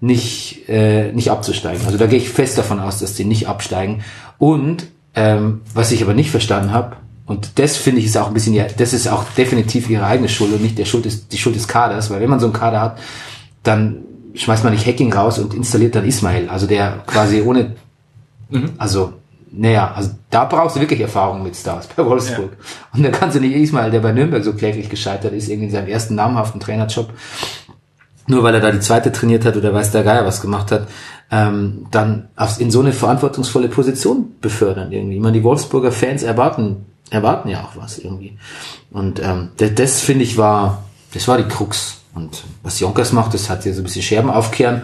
nicht, äh, nicht abzusteigen. Also da gehe ich fest davon aus, dass die nicht absteigen. Und ähm, was ich aber nicht verstanden habe, und das finde ich ist auch ein bisschen, ja, das ist auch definitiv ihre eigene Schuld und nicht der Schuld des, die Schuld des Kaders, weil wenn man so einen Kader hat, dann schmeißt man nicht Hacking raus und installiert dann Ismail, also der quasi ohne, also naja, also da brauchst du wirklich Erfahrung mit Stars bei Wolfsburg. Und da kannst du nicht Ismail, der bei Nürnberg so kläglich gescheitert ist, irgendwie in seinem ersten namhaften Trainerjob, nur weil er da die zweite trainiert hat oder weiß der Geier was gemacht hat, ähm, dann aufs, in so eine verantwortungsvolle Position befördern irgendwie. Ich meine, die Wolfsburger Fans erwarten, erwarten ja auch was irgendwie. Und ähm, das, das finde ich war, das war die Krux. Und was Jonkers macht, das hat hier so ein bisschen Scherben aufkehren.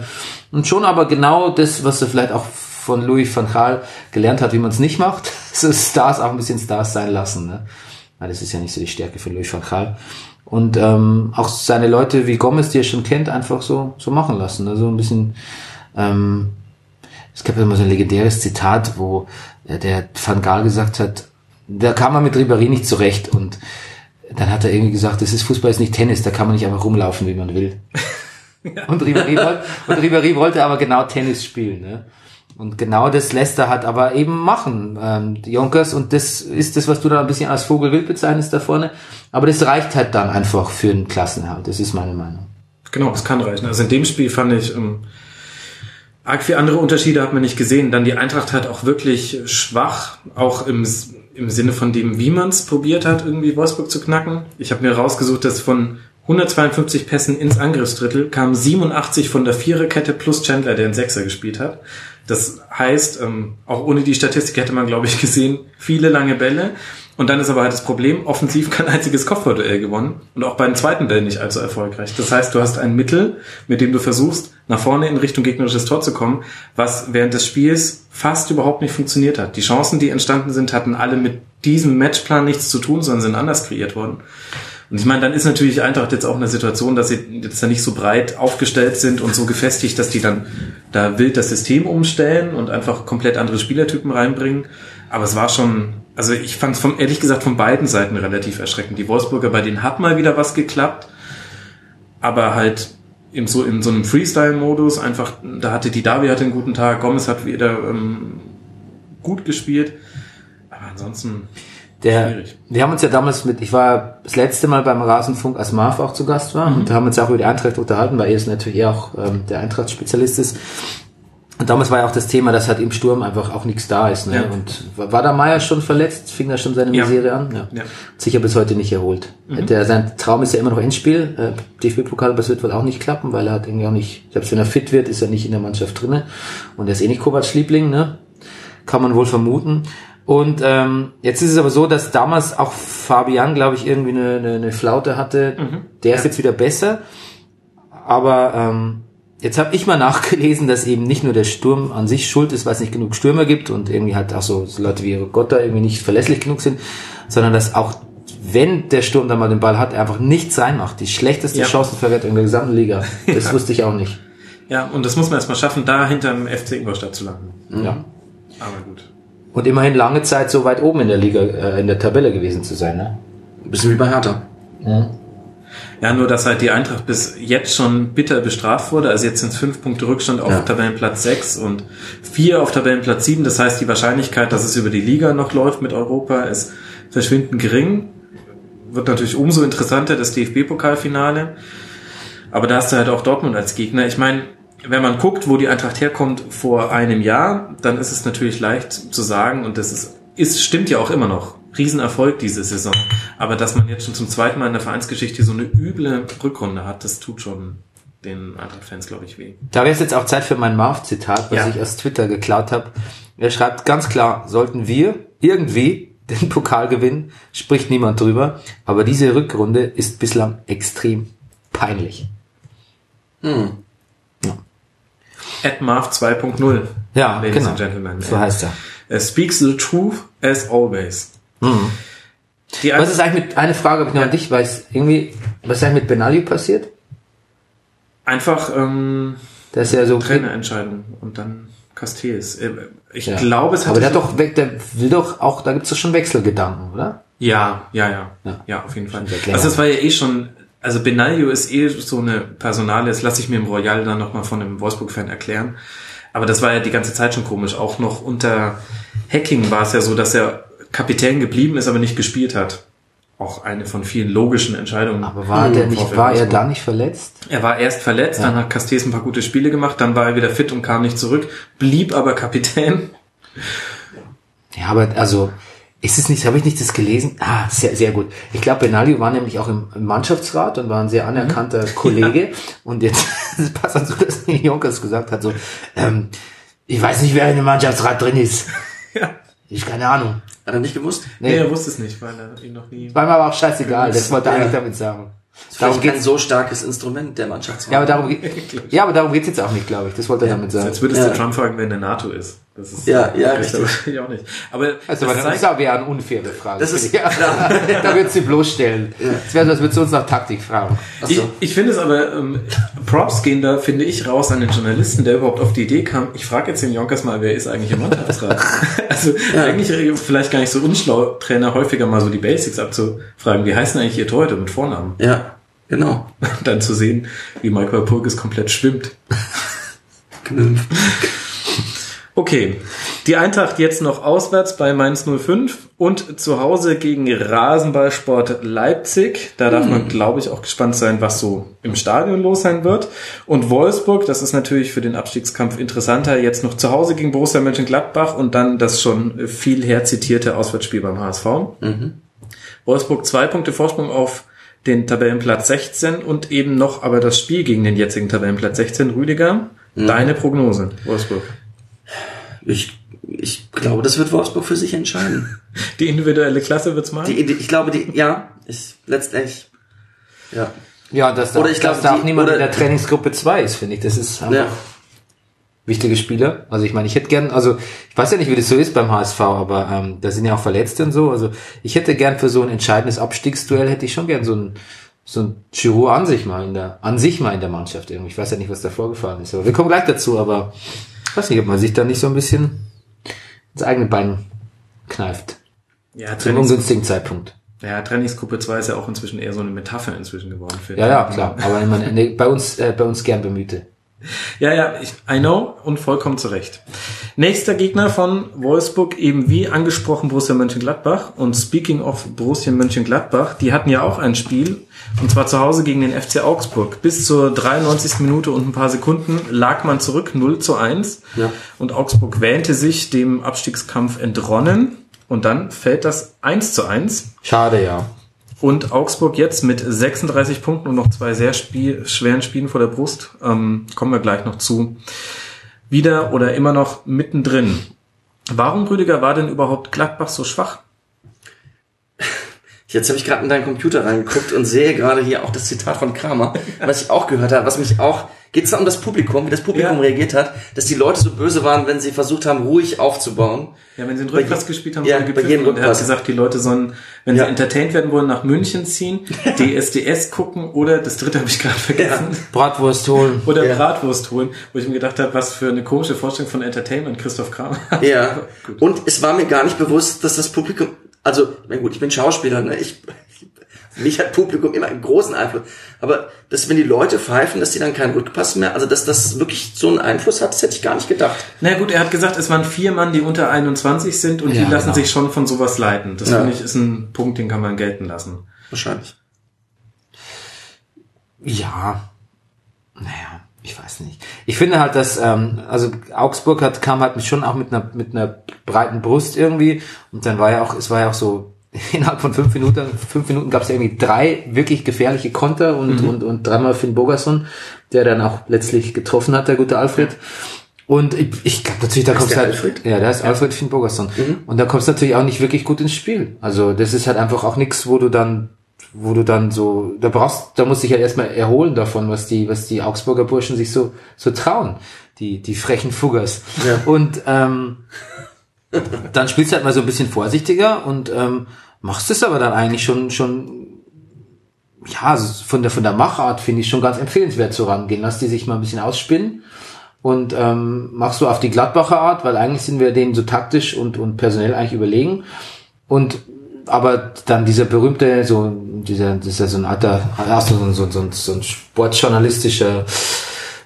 Und schon aber genau das, was er vielleicht auch von Louis van Gaal gelernt hat, wie man es nicht macht, *laughs* so Stars auch ein bisschen Stars sein lassen. Ne? Weil das ist ja nicht so die Stärke von Louis van Gaal. Und ähm, auch seine Leute wie Gomez, die er schon kennt, einfach so so machen lassen. Also ein bisschen. Ähm, es gab ja immer so ein legendäres Zitat, wo äh, der Van Gaal gesagt hat, da kam man mit Ribéry nicht zurecht und dann hat er irgendwie gesagt, das ist Fußball ist nicht Tennis, da kann man nicht einfach rumlaufen, wie man will. *laughs* Und, Ribéry wollte, und Ribéry wollte aber genau Tennis spielen. Ne? Und genau das lässt er halt aber eben machen, ähm, die Jonkers. Und das ist das, was du da ein bisschen als Vogelwild bezeichnest da vorne. Aber das reicht halt dann einfach für einen Klassenerhalt. Das ist meine Meinung. Genau, das kann reichen. Also in dem Spiel fand ich, ähm, arg viele andere Unterschiede hat man nicht gesehen. Dann die Eintracht hat auch wirklich schwach, auch im, im Sinne von dem, wie man es probiert hat, irgendwie Wolfsburg zu knacken. Ich habe mir rausgesucht, dass von 152 Pässen ins Angriffsdrittel kamen 87 von der Viererkette plus Chandler, der in Sechser gespielt hat. Das heißt, ähm, auch ohne die Statistik hätte man, glaube ich, gesehen, viele lange Bälle. Und dann ist aber halt das Problem, offensiv kein einziges Kopfballduell gewonnen und auch bei den zweiten Bällen nicht allzu erfolgreich. Das heißt, du hast ein Mittel, mit dem du versuchst, nach vorne in Richtung gegnerisches Tor zu kommen, was während des Spiels fast überhaupt nicht funktioniert hat. Die Chancen, die entstanden sind, hatten alle mit diesem Matchplan nichts zu tun, sondern sind anders kreiert worden. Und ich meine, dann ist natürlich Eintracht jetzt auch in der Situation, dass sie jetzt da nicht so breit aufgestellt sind und so gefestigt, dass die dann da wild das System umstellen und einfach komplett andere Spielertypen reinbringen. Aber es war schon, also ich fand es ehrlich gesagt von beiden Seiten relativ erschreckend. Die Wolfsburger, bei denen hat mal wieder was geklappt, aber halt in so, in so einem Freestyle-Modus einfach, da hatte die Davi hatte einen guten Tag, Gomez hat wieder ähm, gut gespielt. Aber ansonsten, Der, Schwierig. wir haben uns ja damals mit, ich war das letzte Mal beim Rasenfunk, als Marv auch zu Gast war, und da haben wir uns auch über die Eintracht unterhalten, weil er ist natürlich auch ähm, der Eintracht-Spezialist ist. Und damals war ja auch das Thema, dass halt im Sturm einfach auch nichts da ist. Ne? Ja. Und war, da Meier schon verletzt? Fing da schon seine Ja. Misere an? Ja. Ja. Sicher bis heute nicht erholt. Der, sein Traum ist ja immer noch Endspiel. Äh, DFB-Pokal, aber es wird wohl auch nicht klappen, weil er hat irgendwie auch nicht, selbst wenn er fit wird, ist er nicht in der Mannschaft drinne. Und er ist eh nicht Kovacs Liebling, ne? Kann man wohl vermuten. Und ähm, jetzt ist es aber so, dass damals auch Fabian, glaube ich, irgendwie eine, eine, eine Flaute hatte. Der ist jetzt wieder besser. Aber ähm, jetzt habe ich mal *laughs* nachgelesen, dass eben nicht nur der Sturm an sich schuld ist, weil es nicht genug Stürmer gibt und irgendwie halt auch so, Leute wie Gotta irgendwie nicht verlässlich genug sind, sondern dass auch wenn der Sturm dann mal den Ball hat, er einfach nichts reinmacht. Die schlechteste Ja. Chancenverwertung der gesamten Liga. *laughs* Das wusste ich auch nicht. ja, und das muss man erstmal schaffen, da hinterm FC Ingolstadt zu landen. Ja. Aber gut. Und immerhin lange Zeit so weit oben in der Liga, äh, in der Tabelle gewesen zu sein, ne? Ein bisschen wie bei Hertha. Ja, nur dass halt die Eintracht bis jetzt schon bitter bestraft wurde. Also jetzt sind es fünf Punkte Rückstand auf Ja. Tabellenplatz 6 und vier auf Tabellenplatz 7. Das heißt, die Wahrscheinlichkeit, dass es über die Liga noch läuft mit Europa, ist verschwindend gering. Wird natürlich umso interessanter, das DFB-Pokalfinale. Aber da hast du halt auch Dortmund als Gegner. Ich meine, wenn man guckt, wo die Eintracht herkommt vor einem Jahr, dann ist es natürlich leicht zu sagen, und das ist, ist stimmt ja auch immer noch. Riesenerfolg diese Saison. Aber dass man jetzt schon zum zweiten Mal in der Vereinsgeschichte so eine üble Rückrunde hat, das tut schon den Eintracht-Fans, glaube ich, weh. Da wäre es jetzt auch Zeit für mein Marv-Zitat, was Ja. ich aus Twitter geklaut habe. Er schreibt ganz klar, sollten wir irgendwie *laughs* den Pokal gewinnen, spricht niemand drüber, aber diese Rückrunde ist bislang extrem peinlich. Atmarv 2.0. Ja, Ladies genau. and Gentlemen. So heißt er. Er speaks the truth as always. Die Was ist eigentlich mit, eine Frage habe ich noch an dich, weil es irgendwie, was ist eigentlich mit Benaglio passiert? einfach ähm, Der ist ja so, Trainerentscheidung und dann Castells. Äh, Ich ja. glaube, es hat aber der hat doch, der will doch auch, da gibt's doch schon Wechselgedanken, oder? Ja, ja, ja, Ja. ja, auf jeden Fall. Also das war ja eh schon, also Benaglio ist eh so eine Personale, das lasse ich mir im Royal dann nochmal von einem Wolfsburg-Fan erklären. Aber das war ja die ganze Zeit schon komisch. Auch noch unter Hacking war es ja so, dass er Kapitän geblieben ist, aber nicht gespielt hat. Auch eine von vielen logischen Entscheidungen. Aber war der nicht, war er da nicht verletzt? Er war erst verletzt, dann hat Castells ein paar gute Spiele gemacht, dann war er wieder fit und kam nicht zurück, blieb aber Kapitän. Ja, aber also, ist es nicht, habe ich nicht das gelesen? Ah, sehr, sehr gut. Ich glaube, Benaglio war nämlich auch im, Mannschaftsrat und war ein sehr anerkannter *laughs* Kollege. Und jetzt *laughs* es passt dazu, dass Jonkers gesagt hat, so, ähm, ich weiß nicht, wer in dem Mannschaftsrat drin ist. *laughs* Ja. Ich keine Ahnung. Hat er nicht gewusst? Nee, Nee, er wusste es nicht, weil er ihn noch nie. war mir aber auch scheißegal. Das wollte er Ja. eigentlich damit sagen. Das ist Darum geht's. so starkes Instrument der Mannschaftsrat. Ja, aber darum, geht- ja, aber darum geht's jetzt auch nicht, glaube ich. Das wollte er damit sagen. Als würdest Ja. du Trump fragen, wer in der NATO ist. Das ist Ja, ja, das richtig. ich auch nicht. Aber Also, das das, das wäre eine unfaire Frage. Das ist- *laughs* ja, da wird sie bloßstellen. Das wäre so, als würdest du uns nach Taktik fragen. ich, ich finde es aber, ähm, Props gehen da, finde ich, raus an den Journalisten, der überhaupt auf die Idee kam. Ich frage jetzt den Jonkers mal, wer ist eigentlich im Mannschaftsrat? *laughs* also eigentlich äh, vielleicht gar nicht so unschlau, Trainer häufiger mal so die Basics abzufragen. Wie heißen eigentlich ihr Torhüter mit Vornamen? Ja, genau. Und *laughs* dann zu sehen, wie Michael Purkis komplett schwimmt. Knümpf. Okay, die Eintracht jetzt noch auswärts bei Mainz 05 und zu Hause gegen Rasenballsport Leipzig. Da darf man, glaube ich, auch gespannt sein, was so im Stadion los sein wird. Und Wolfsburg, das ist natürlich für den Abstiegskampf interessanter, jetzt noch zu Hause gegen Borussia Mönchengladbach und dann das schon viel herzitierte Auswärtsspiel beim HSV. Wolfsburg zwei Punkte Vorsprung auf den Tabellenplatz 16 und eben noch aber das Spiel gegen den jetzigen Tabellenplatz 16. Rüdiger, deine Prognose, Wolfsburg. Ich, ich glaube, das wird Wolfsburg für sich entscheiden. *laughs* Die individuelle Klasse wird's machen. Die, die, ich glaube, die, ja, ich, letztendlich, ja. Ja, dass da, Oder ich dass glaub, da auch die- niemand in der Trainingsgruppe 2 ist, finde ich. Das ist einfach Ja. wichtige Spieler. Also ich meine, ich hätte gern, also ich weiß ja nicht, wie das so ist beim HSV, aber ähm, da sind ja auch Verletzte und so. Also ich hätte gern für so ein entscheidendes Abstiegsduell hätte ich schon gern so ein so ein Giroud an sich mal in der an sich mal in der Mannschaft irgendwie. Ich weiß ja nicht, was da vorgefallen ist, aber wir kommen gleich dazu. Aber ich weiß nicht, ob man sich da nicht so ein bisschen ins eigene Bein kneift Ja, zum Trainings ungünstigen Zeitpunkt. ja, Trainingsgruppe 2 ist ja auch inzwischen eher so eine Metapher inzwischen geworden. Für Ja, ja, klar. Aber ich meine, bei uns äh, bei uns gern bemühte. Ja, ja, ich, I know und vollkommen zu Recht. Nächster Gegner von Wolfsburg, eben wie angesprochen Borussia Mönchengladbach. Und speaking of Borussia Mönchengladbach, die hatten ja auch ein Spiel, und zwar zu Hause gegen den FC Augsburg. Bis zur 93. Minute und ein paar Sekunden lag man zurück, 0 zu 1. Ja. Und Augsburg wähnte sich dem Abstiegskampf entronnen. Und dann fällt das 1 zu 1. Schade, ja. Und Augsburg jetzt mit 36 Punkten und noch zwei sehr spiel schweren Spielen vor der Brust, ähm, kommen wir gleich noch zu, wieder oder immer noch mittendrin. Warum, Rüdiger, war denn überhaupt Gladbach so schwach? Jetzt habe ich gerade in deinen Computer reingeguckt und sehe gerade hier auch das Zitat von Kramer, was ich auch gehört habe, was mich auch, geht es da um das Publikum, wie das Publikum Ja. reagiert hat, dass die Leute so böse waren, wenn sie versucht haben, ruhig aufzubauen. Ja, wenn sie einen Bei Rückpass gespielt haben, ja, bei jedem Und er hat Rückpass. gesagt, die Leute sollen, wenn Ja. sie entertained werden wollen, nach München ziehen, *laughs* DSDS gucken oder, das dritte habe ich gerade vergessen, Bratwurst holen. *laughs* oder Ja. Bratwurst holen, wo ich mir gedacht habe, was für eine komische Vorstellung von Entertainment Christoph Kramer hat. Ja. *laughs* Und es war mir gar nicht bewusst, dass das Publikum, also, na gut, ich bin Schauspieler, ne? ich, *laughs* mich hat Publikum immer einen großen Einfluss. Aber dass, wenn die Leute pfeifen, dass die dann keinen Rückpass mehr, also dass das wirklich so einen Einfluss hat, das hätte ich gar nicht gedacht. Na gut, er hat gesagt, es waren vier Mann, die unter 21 sind und Ja, die lassen genau. sich schon von sowas leiten. Das Ja. finde ich ist ein Punkt, den kann man gelten lassen. Wahrscheinlich. Ja, naja, ich weiß nicht. Ich finde halt, dass ähm, also Augsburg hat kam halt schon auch mit einer mit einer breiten Brust irgendwie und dann war ja auch es war ja auch so *laughs* innerhalb von fünf Minuten fünf Minuten gab es ja irgendwie drei wirklich gefährliche Konter und und und dreimal Finn Bogerson, der dann auch letztlich getroffen hat, der gute Alfred. Und ich, ich glaube natürlich, da kommst der halt, Alfred? ja, der ist Alfred Finn Bogerson. Und da kommst du natürlich auch nicht wirklich gut ins Spiel. Also das ist halt einfach auch nichts, wo du dann wo du dann so, da brauchst, da musst du dich halt erstmal erholen davon, was die, was die Augsburger Burschen sich so, so trauen. Die, die frechen Fuggers. Ja. Und, ähm, dann spielst du halt mal so ein bisschen vorsichtiger und, ähm, machst es aber dann eigentlich schon, schon, ja, so von der, von der Machart finde ich schon ganz empfehlenswert so rangehen. Lass die sich mal ein bisschen ausspinnen und ähm, machst du auf die Gladbacher Art, weil eigentlich sind wir denen so taktisch und, und personell eigentlich überlegen. Und aber dann dieser berühmte, so dieser, das ist ja so ein alter, ach, so, so, so, so ein sportjournalistischer,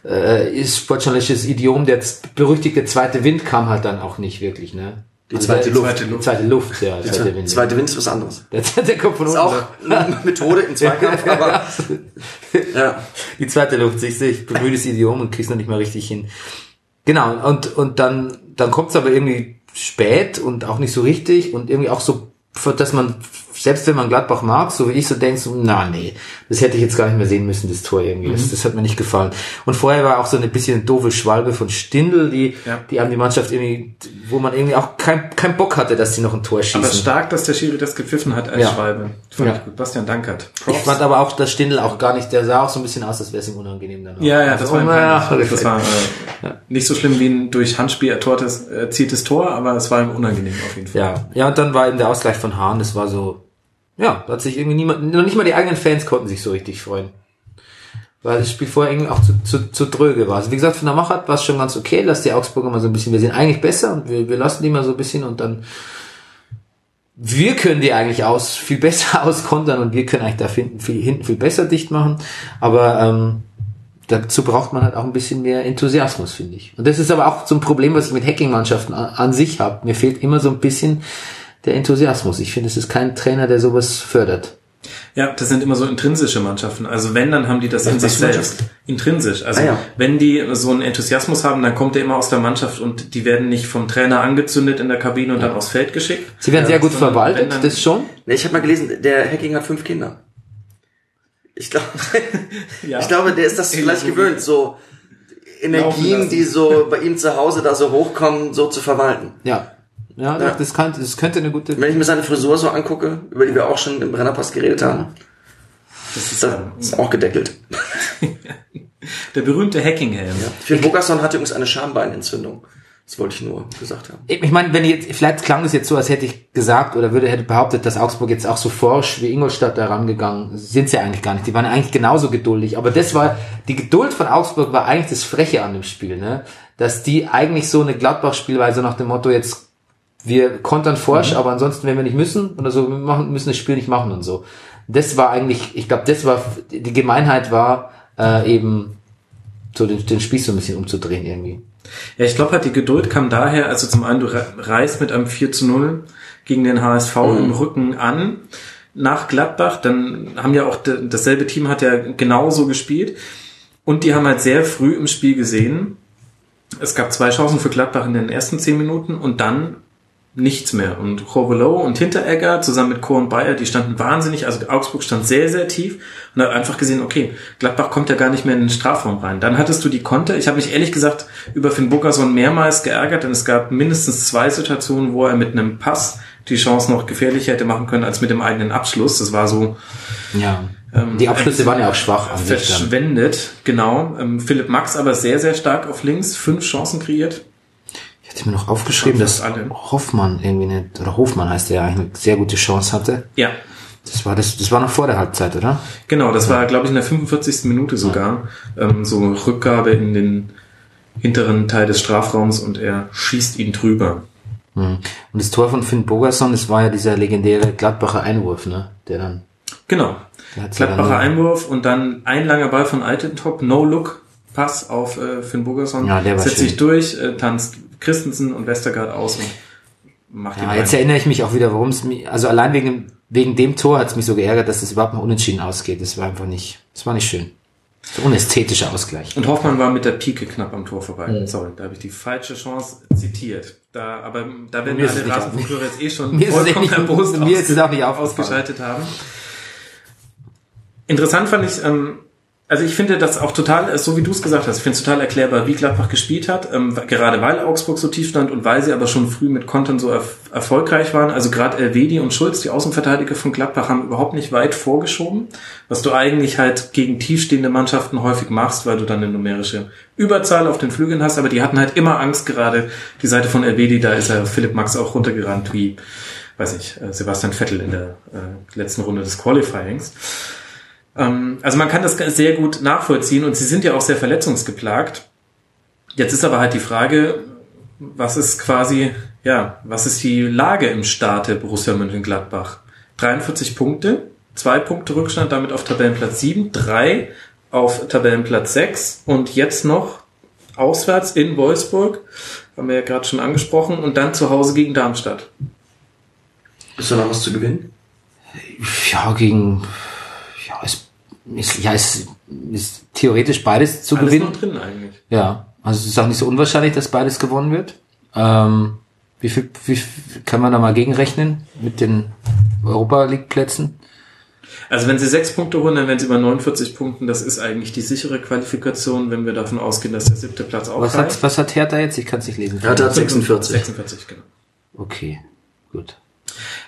äh, ist sportjournalistisches Idiom, der berüchtigte zweite Wind kam halt dann auch nicht wirklich, ne? Die zweite der, Luft. Die zweite Luft, ja. Die zweite zweite, Wind. zweite Wind ist was anderes. Der, der kommt von Ist unten. auch eine Methode im Zweikampf, *laughs* aber ja. Die zweite Luft, siehst du, ich bemühe das Idiom und krieg's noch nicht mal richtig hin. Genau, und, und dann, dann kommt's aber irgendwie spät und auch nicht so richtig und irgendwie auch so, dass man, selbst wenn man Gladbach mag, so wie ich so denkst, so, na nee, das hätte ich jetzt gar nicht mehr sehen müssen, das Tor irgendwie. Das, das hat mir nicht gefallen. Und vorher war auch so eine bisschen doofe Schwalbe von Stindl, die, Ja. die haben die Mannschaft irgendwie, wo man irgendwie auch kein, kein Bock hatte, dass sie noch ein Tor schießen. Aber stark, dass der Schiri das gepfiffen hat als Ja. Schwalbe. Fand Ja. ich gut. Bastian Dankert. ich fand aber auch, dass Stindl auch gar nicht, der sah auch so ein bisschen aus, als wäre es ihm unangenehm dann. auch. ja, ja, das Also, war, ihm naja, das war äh, nicht so schlimm wie ein durch Handspiel ertortes, erzieltes Tor, aber es war ihm unangenehm auf jeden Fall. Ja, ja, und dann war eben der Ausgleich von Hahn, das war so, ja, da hat sich irgendwie niemand, noch nicht mal die eigenen Fans konnten sich so richtig freuen. Weil das Spiel vorher irgendwie auch zu, zu, zu dröge war. Also wie gesagt, von der Machart war es schon ganz okay, lass die Augsburger mal so ein bisschen, wir sind eigentlich besser und wir, wir lassen die mal so ein bisschen und dann wir können die eigentlich aus viel besser *laughs* auskontern und wir können eigentlich da hinten viel, hinten viel besser dicht machen. Aber ähm, dazu braucht man halt auch ein bisschen mehr Enthusiasmus, finde ich. Und das ist aber auch so ein Problem, was ich mit Hacking-Mannschaften an, an sich habe. Mir fehlt immer so ein bisschen der Enthusiasmus. Ich finde, es ist kein Trainer, der sowas fördert. Ja, das sind immer so intrinsische Mannschaften. Also wenn, dann haben die das in Was sich selbst. Intrinsisch. Also Ah, ja. wenn die so einen Enthusiasmus haben, dann kommt der immer aus der Mannschaft und die werden nicht vom Trainer angezündet in der Kabine und dann aufs Feld geschickt. Sie werden sehr gut verwaltet, dann- das schon. Ich habe mal gelesen, der Hacking hat fünf Kinder. Ich glaube, *laughs* Ja. ich glaube, der ist das vielleicht gewöhnt, so Energien, die so bei ihm zu Hause da so hochkommen, so zu verwalten. Ja. Ja, Ja. Das, könnte, das könnte eine gute... Wenn ich mir seine Frisur so angucke, über die wir auch schon im Brennerpass geredet haben, Das ist, Das ähm, ist auch gedeckelt. *laughs* der berühmte Hackinghelm. Phil Bogerson hatte übrigens eine Schambeinentzündung. Das wollte ich nur gesagt haben. Ich meine, wenn jetzt, vielleicht klang es jetzt so, als hätte ich gesagt oder würde, hätte behauptet, dass Augsburg jetzt auch so forsch wie Ingolstadt da rangegangen sind sie eigentlich gar nicht. Die waren eigentlich genauso geduldig. Aber das war, die Geduld von Augsburg war eigentlich das Freche an dem Spiel, ne? Dass die eigentlich so eine Gladbach-Spielweise nach dem Motto jetzt, wir kontern forsch, aber ansonsten, wenn wir nicht müssen, oder so, wir machen, müssen das Spiel nicht machen und so. Das war eigentlich, ich glaube, das war, die Gemeinheit war, äh, eben, so den, den Spieß so ein bisschen umzudrehen irgendwie. Ja, ich glaube halt, die Geduld kam daher, also zum einen, du re- reist mit einem 4 zu 0 gegen den HSV im Rücken an nach Gladbach, dann haben ja auch dasselbe Team hat ja genauso gespielt und die haben halt sehr früh im Spiel gesehen, es gab zwei Chancen für Gladbach in den ersten zehn Minuten und dann nichts mehr. Und Rovelo und Hinteregger zusammen mit und Bayer, die standen wahnsinnig, also Augsburg stand sehr, sehr tief und hat einfach gesehen, okay, Gladbach kommt ja gar nicht mehr in den Strafraum rein. Dann hattest du die Konter. Ich habe mich ehrlich gesagt über Finn Burgerson mehrmals geärgert, denn es gab mindestens zwei Situationen, wo er mit einem Pass die Chance noch gefährlicher hätte machen können als mit dem eigenen Abschluss. Das war so Ja. Ähm, die Abschlüsse waren ja auch schwach an verschwendet, genau. Ähm, Philipp Max aber sehr, sehr stark auf links, fünf Chancen kreiert. Ich hatte mir noch aufgeschrieben, dass alle. Hoffmann irgendwie eine, oder Hofmann heißt der ja eigentlich eine sehr gute Chance hatte. Ja, Das war das, das war noch vor der Halbzeit, oder? Genau, das war, glaube ich, in der 45. Minute sogar. Ähm, so Rückgabe in den hinteren Teil des Strafraums und er schießt ihn drüber. Mhm. Und das Tor von Finn Bogerson, das war ja dieser legendäre Gladbacher Einwurf, ne? Der dann, Genau. der ja Gladbacher dann, Einwurf und dann ein langer Ball von Altentop, No-Look, Pass auf äh, Finn Burgerson, Ja, der war setzt schön. sich durch, äh, tanzt Christensen und Westergaard aus und macht den ja, jetzt rein. erinnere ich mich auch wieder, warum es mich, also allein wegen, wegen dem Tor hat es mich so geärgert, dass es überhaupt noch unentschieden ausgeht. Das war einfach nicht, das war nicht schön. So unästhetischer Ausgleich. Und Hoffmann war mit der Pike knapp am Tor vorbei. Sorry, da habe ich die falsche Chance zitiert. Da, aber da werden Mir es alle Rasenfunkteure jetzt eh schon *laughs* Mir ist es vollkommen nicht- erbost mir ist es auch nicht ausgeschaltet haben. Interessant fand ich, ähm, also ich finde das auch total, so wie du es gesagt hast, ich finde es total erklärbar, wie Gladbach gespielt hat, ähm, gerade weil Augsburg so tief stand und weil sie aber schon früh mit Kontern so erf erfolgreich waren. Also gerade Elvedi und Schulz, die Außenverteidiger von Gladbach, haben überhaupt nicht weit vorgeschoben, was du eigentlich halt gegen tiefstehende Mannschaften häufig machst, weil du dann eine numerische Überzahl auf den Flügeln hast, aber die hatten halt immer Angst, gerade die Seite von Elvedi, da ist er Philipp Max auch runtergerannt, wie, weiß ich, äh, Sebastian Vettel in der äh, letzten Runde des Qualifyings. Ähm, also man kann das sehr gut nachvollziehen und sie sind ja auch sehr verletzungsgeplagt. Jetzt ist aber halt die Frage, was ist quasi, ja, was ist die Lage im Starte Borussia Mönchengladbach? 43 Punkte, zwei Punkte Rückstand, damit auf Tabellenplatz 7, drei auf Tabellenplatz 6 und jetzt noch auswärts in Wolfsburg, haben wir ja gerade schon angesprochen, und dann zu Hause gegen Darmstadt. Ist da noch was zu gewinnen? Ja, gegen, ist, ja, es ist theoretisch beides zu Alles gewinnen. noch drin eigentlich. Ja, also es ist auch nicht so unwahrscheinlich, dass beides gewonnen wird. Ähm, wie viel, wie viel kann man da mal gegenrechnen mit den Europa League Plätzen? Also wenn sie sechs Punkte holen, dann werden sie über 49 Punkten. Das ist eigentlich die sichere Qualifikation, wenn wir davon ausgehen, dass der siebte Platz auch Was hat, was hat Hertha jetzt? Ich kann es nicht lesen. Hertha hat 46. 46, genau. Okay, gut.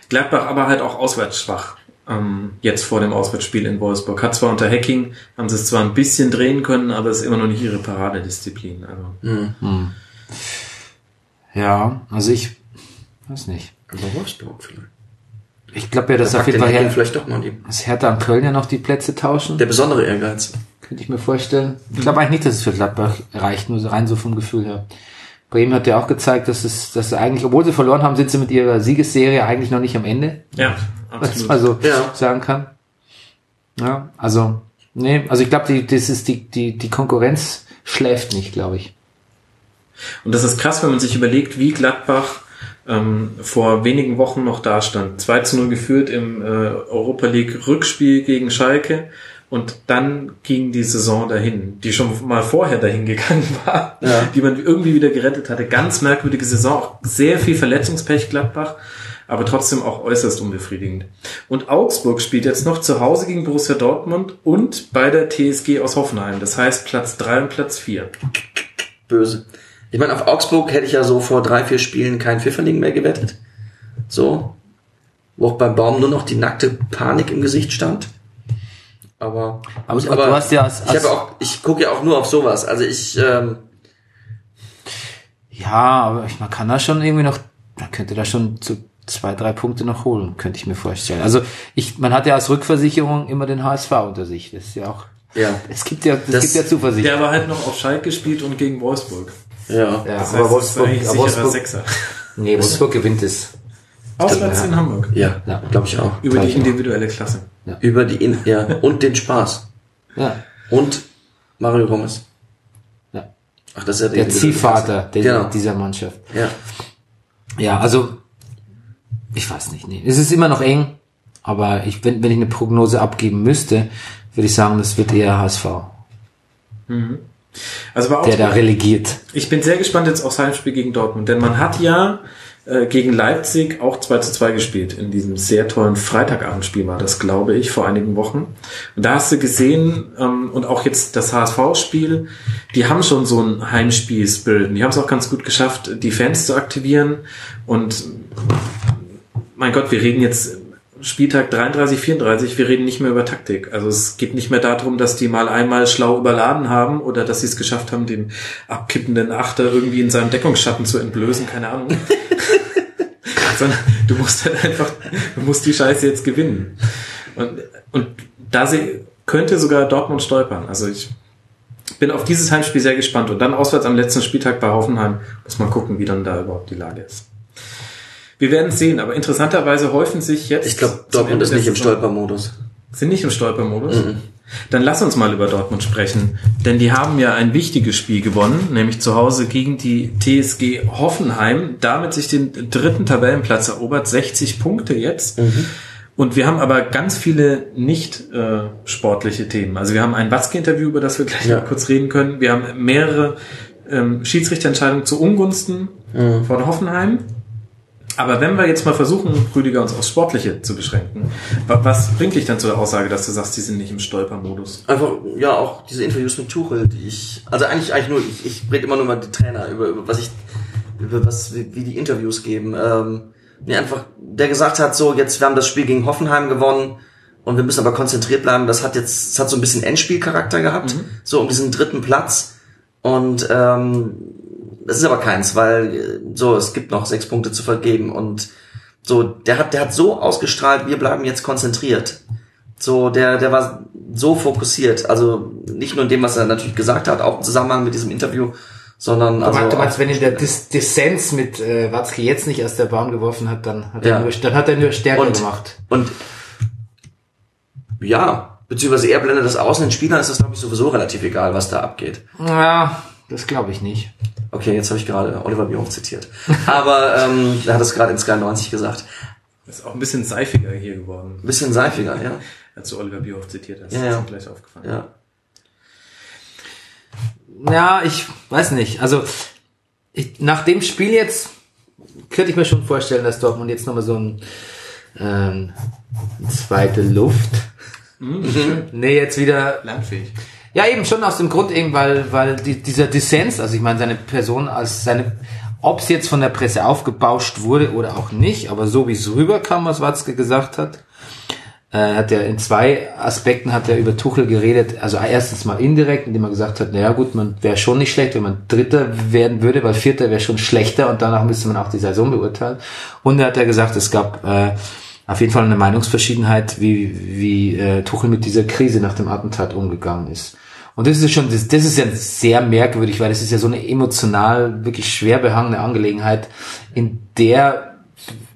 Gladbach aber halt auch auswärts schwach. Ähm, jetzt vor dem Auswärtsspiel in Wolfsburg. Hat zwar unter Hacking, haben sie es zwar ein bisschen drehen können, aber es ist immer noch nicht ihre Paradedisziplin. Also. Ja, also ich weiß nicht. Aber Wolfsburg vielleicht. Ich glaube ja, dass Da auf jeden den Fall Her vielleicht doch mal die, dass Hertha und Köln ja noch die Plätze tauschen. der besondere Ehrgeiz. Könnte ich mir vorstellen. Ich glaube eigentlich nicht, dass es für Gladbach reicht, nur rein so vom Gefühl her. Bremen hat ja auch gezeigt, dass es, dass sie eigentlich, obwohl sie verloren haben, sind sie mit ihrer Siegesserie eigentlich noch nicht am Ende. Ja, Was absolut. man so Ja. sagen kann. Ja, also, nee, also ich glaube, die, das ist die, die, die Konkurrenz schläft nicht, glaube ich. Und das ist krass, wenn man sich überlegt, wie Gladbach ähm, vor wenigen Wochen noch dastand. 2 zu 0 geführt im äh, Europa League Rückspiel gegen Schalke und dann ging die Saison dahin, die schon mal vorher dahin gegangen *laughs* war, Ja. die man irgendwie wieder gerettet hatte. Ganz merkwürdige Saison, auch sehr viel Verletzungspech Gladbach, aber trotzdem auch äußerst unbefriedigend. Und Augsburg spielt jetzt noch zu Hause gegen Borussia Dortmund und bei der TSG aus Hoffenheim. Das heißt Platz 3 und Platz 4. Böse. Ich meine, auf Augsburg hätte ich ja so vor drei, vier Spielen kein Pfifferling mehr gewettet. So. Wo auch beim Baum nur noch die nackte Panik im Gesicht stand. Aber, Aber gut, du hast ja als- ich habe auch, ich gucke ja auch nur auf sowas. Also ich, ähm, Ja, aber ich, man kann da schon irgendwie noch, man könnte da schon zu zwei, drei Punkte noch holen, könnte ich mir vorstellen. Also ich, man hat ja als Rückversicherung immer den HSV unter sich. Das ist ja auch, ja, es gibt ja, es Das- gibt ja Zuversicht. Der aber halt noch auf Schalke gespielt und gegen Wolfsburg. ja. ja, Das aber heißt, das ist Wolfsburg, eigentlich aber sicherer Wolfsburg, Sechser. nee, Wolfsburg gewinnt es. Auswärts Ja. in Hamburg. Ja, Ja. glaube ich auch. Über Glaub die ich auch. individuelle Klasse. Über die, In ja, und den Spaß. Ja, Und Mario Gomez. ja. Ach, das ist ja Der Ziehvater der, Genau. dieser Mannschaft. Ja. Ja, also ich weiß nicht. Nee. Es ist immer noch eng, aber ich, wenn, wenn ich eine Prognose abgeben müsste, würde ich sagen, das wird eher HSV, Also war auch der da relegiert. Ich bin sehr gespannt jetzt aufs Heimspiel gegen Dortmund, denn man hat ja gegen Leipzig auch 2 zu 2 gespielt. In diesem sehr tollen Freitagabendspiel war das, glaube ich, vor einigen Wochen. Und da hast du gesehen, ähm, und auch jetzt das HSV-Spiel, die haben schon so ein Heimspiel-Spirit. Die haben es auch ganz gut geschafft, die Fans zu aktivieren. Und mein Gott, wir reden jetzt Spieltag 33, 34, wir reden nicht mehr über Taktik. Also es geht nicht mehr darum, dass die mal einmal schlau überladen haben oder dass sie es geschafft haben, den abkippenden Achter irgendwie in seinem Deckungsschatten zu entblößen, keine Ahnung. *laughs* Sondern du musst halt einfach, du musst die Scheiße jetzt gewinnen. Und, und da sie, könnte sogar Dortmund stolpern. Also ich bin auf dieses Heimspiel sehr gespannt. Und dann auswärts am letzten Spieltag bei Hoffenheim muss man gucken, wie dann da überhaupt die Lage ist. Wir werden es sehen, aber interessanterweise häufen sich jetzt. Ich glaube, Dortmund ist nicht im Stolpermodus. Sind nicht im Stolpermodus? Dann lass uns mal über Dortmund sprechen. Denn die haben ja ein wichtiges Spiel gewonnen, nämlich zu Hause gegen die TSG Hoffenheim. Damit sich den dritten Tabellenplatz erobert, 60 Punkte jetzt. Und wir haben aber ganz viele nicht äh, sportliche Themen. Also wir haben ein Watzke-Interview, über das wir gleich Ja. mal kurz reden können. Wir haben mehrere ähm, Schiedsrichterentscheidungen zu Ungunsten von Hoffenheim. Aber wenn wir jetzt mal versuchen, Rüdiger, uns aufs Sportliche zu beschränken, wa- was bringt dich dann zu der Aussage, dass du sagst, die sind nicht im Stolpermodus? Einfach, ja, auch diese Interviews mit Tuchel, die ich, also eigentlich, eigentlich nur, ich, ich rede immer nur über die Trainer, über, über was ich, über was, wie, wie die Interviews geben. Ähm, nee, einfach, der gesagt hat, so, jetzt, wir haben das Spiel gegen Hoffenheim gewonnen und wir müssen aber konzentriert bleiben. Das hat jetzt, das hat so ein bisschen Endspielcharakter gehabt, so um diesen dritten Platz. Und ähm, das ist aber keins, weil äh, so, es gibt noch sechs Punkte zu vergeben und so, der hat, der hat so ausgestrahlt, wir bleiben jetzt konzentriert. So, der, der war so fokussiert. Also nicht nur in dem, was er natürlich gesagt hat, auch im Zusammenhang mit diesem Interview, sondern also. du meinst, auch- wenn ihn der Dis Dissens mit äh, Watzke jetzt nicht aus der Bahn geworfen hat, dann hat, Ja. er, nur, dann hat er nur stärker Und- gemacht. Und ja, beziehungsweise er blendet das aus. Den Spielern ist das, glaube ich, sowieso relativ egal, was da abgeht. Ja, das glaube ich nicht. Okay, jetzt habe ich gerade Oliver Bierhoff zitiert. Aber ähm, er hat es gerade in Sky 90 gesagt. Ist auch ein bisschen seifiger hier geworden, Ein bisschen seifiger, ja. als du Oliver Bierhoff zitiert hast. Ja, Das ist ja. mir gleich aufgefallen. Ja. Ja, ich weiß nicht. Also ich, nach dem Spiel jetzt könnte ich mir schon vorstellen, dass Dortmund jetzt nochmal so ein ähm, zweite Luft. Nee, jetzt wieder Lernfähig. Ja, eben schon aus dem Grund eben, weil, weil die, dieser Dissens, also ich meine, seine Person als seine, ob es jetzt von der Presse aufgebauscht wurde oder auch nicht, aber so wie es rüberkam, was Watzke gesagt hat, äh, hat er in zwei Aspekten hat er über Tuchel geredet. Also erstens mal indirekt, indem er gesagt hat, naja gut, man wäre schon nicht schlecht, wenn man Dritter werden würde, weil Vierter wäre schon schlechter und danach müsste man auch die Saison beurteilen. Und er hat er gesagt, es gab äh, auf jeden Fall eine Meinungsverschiedenheit, wie, wie äh, Tuchel mit dieser Krise nach dem Attentat umgegangen ist. Und das ist schon, das, das ist ja sehr merkwürdig, weil das ist ja so eine emotional wirklich schwer behangene Angelegenheit, in der,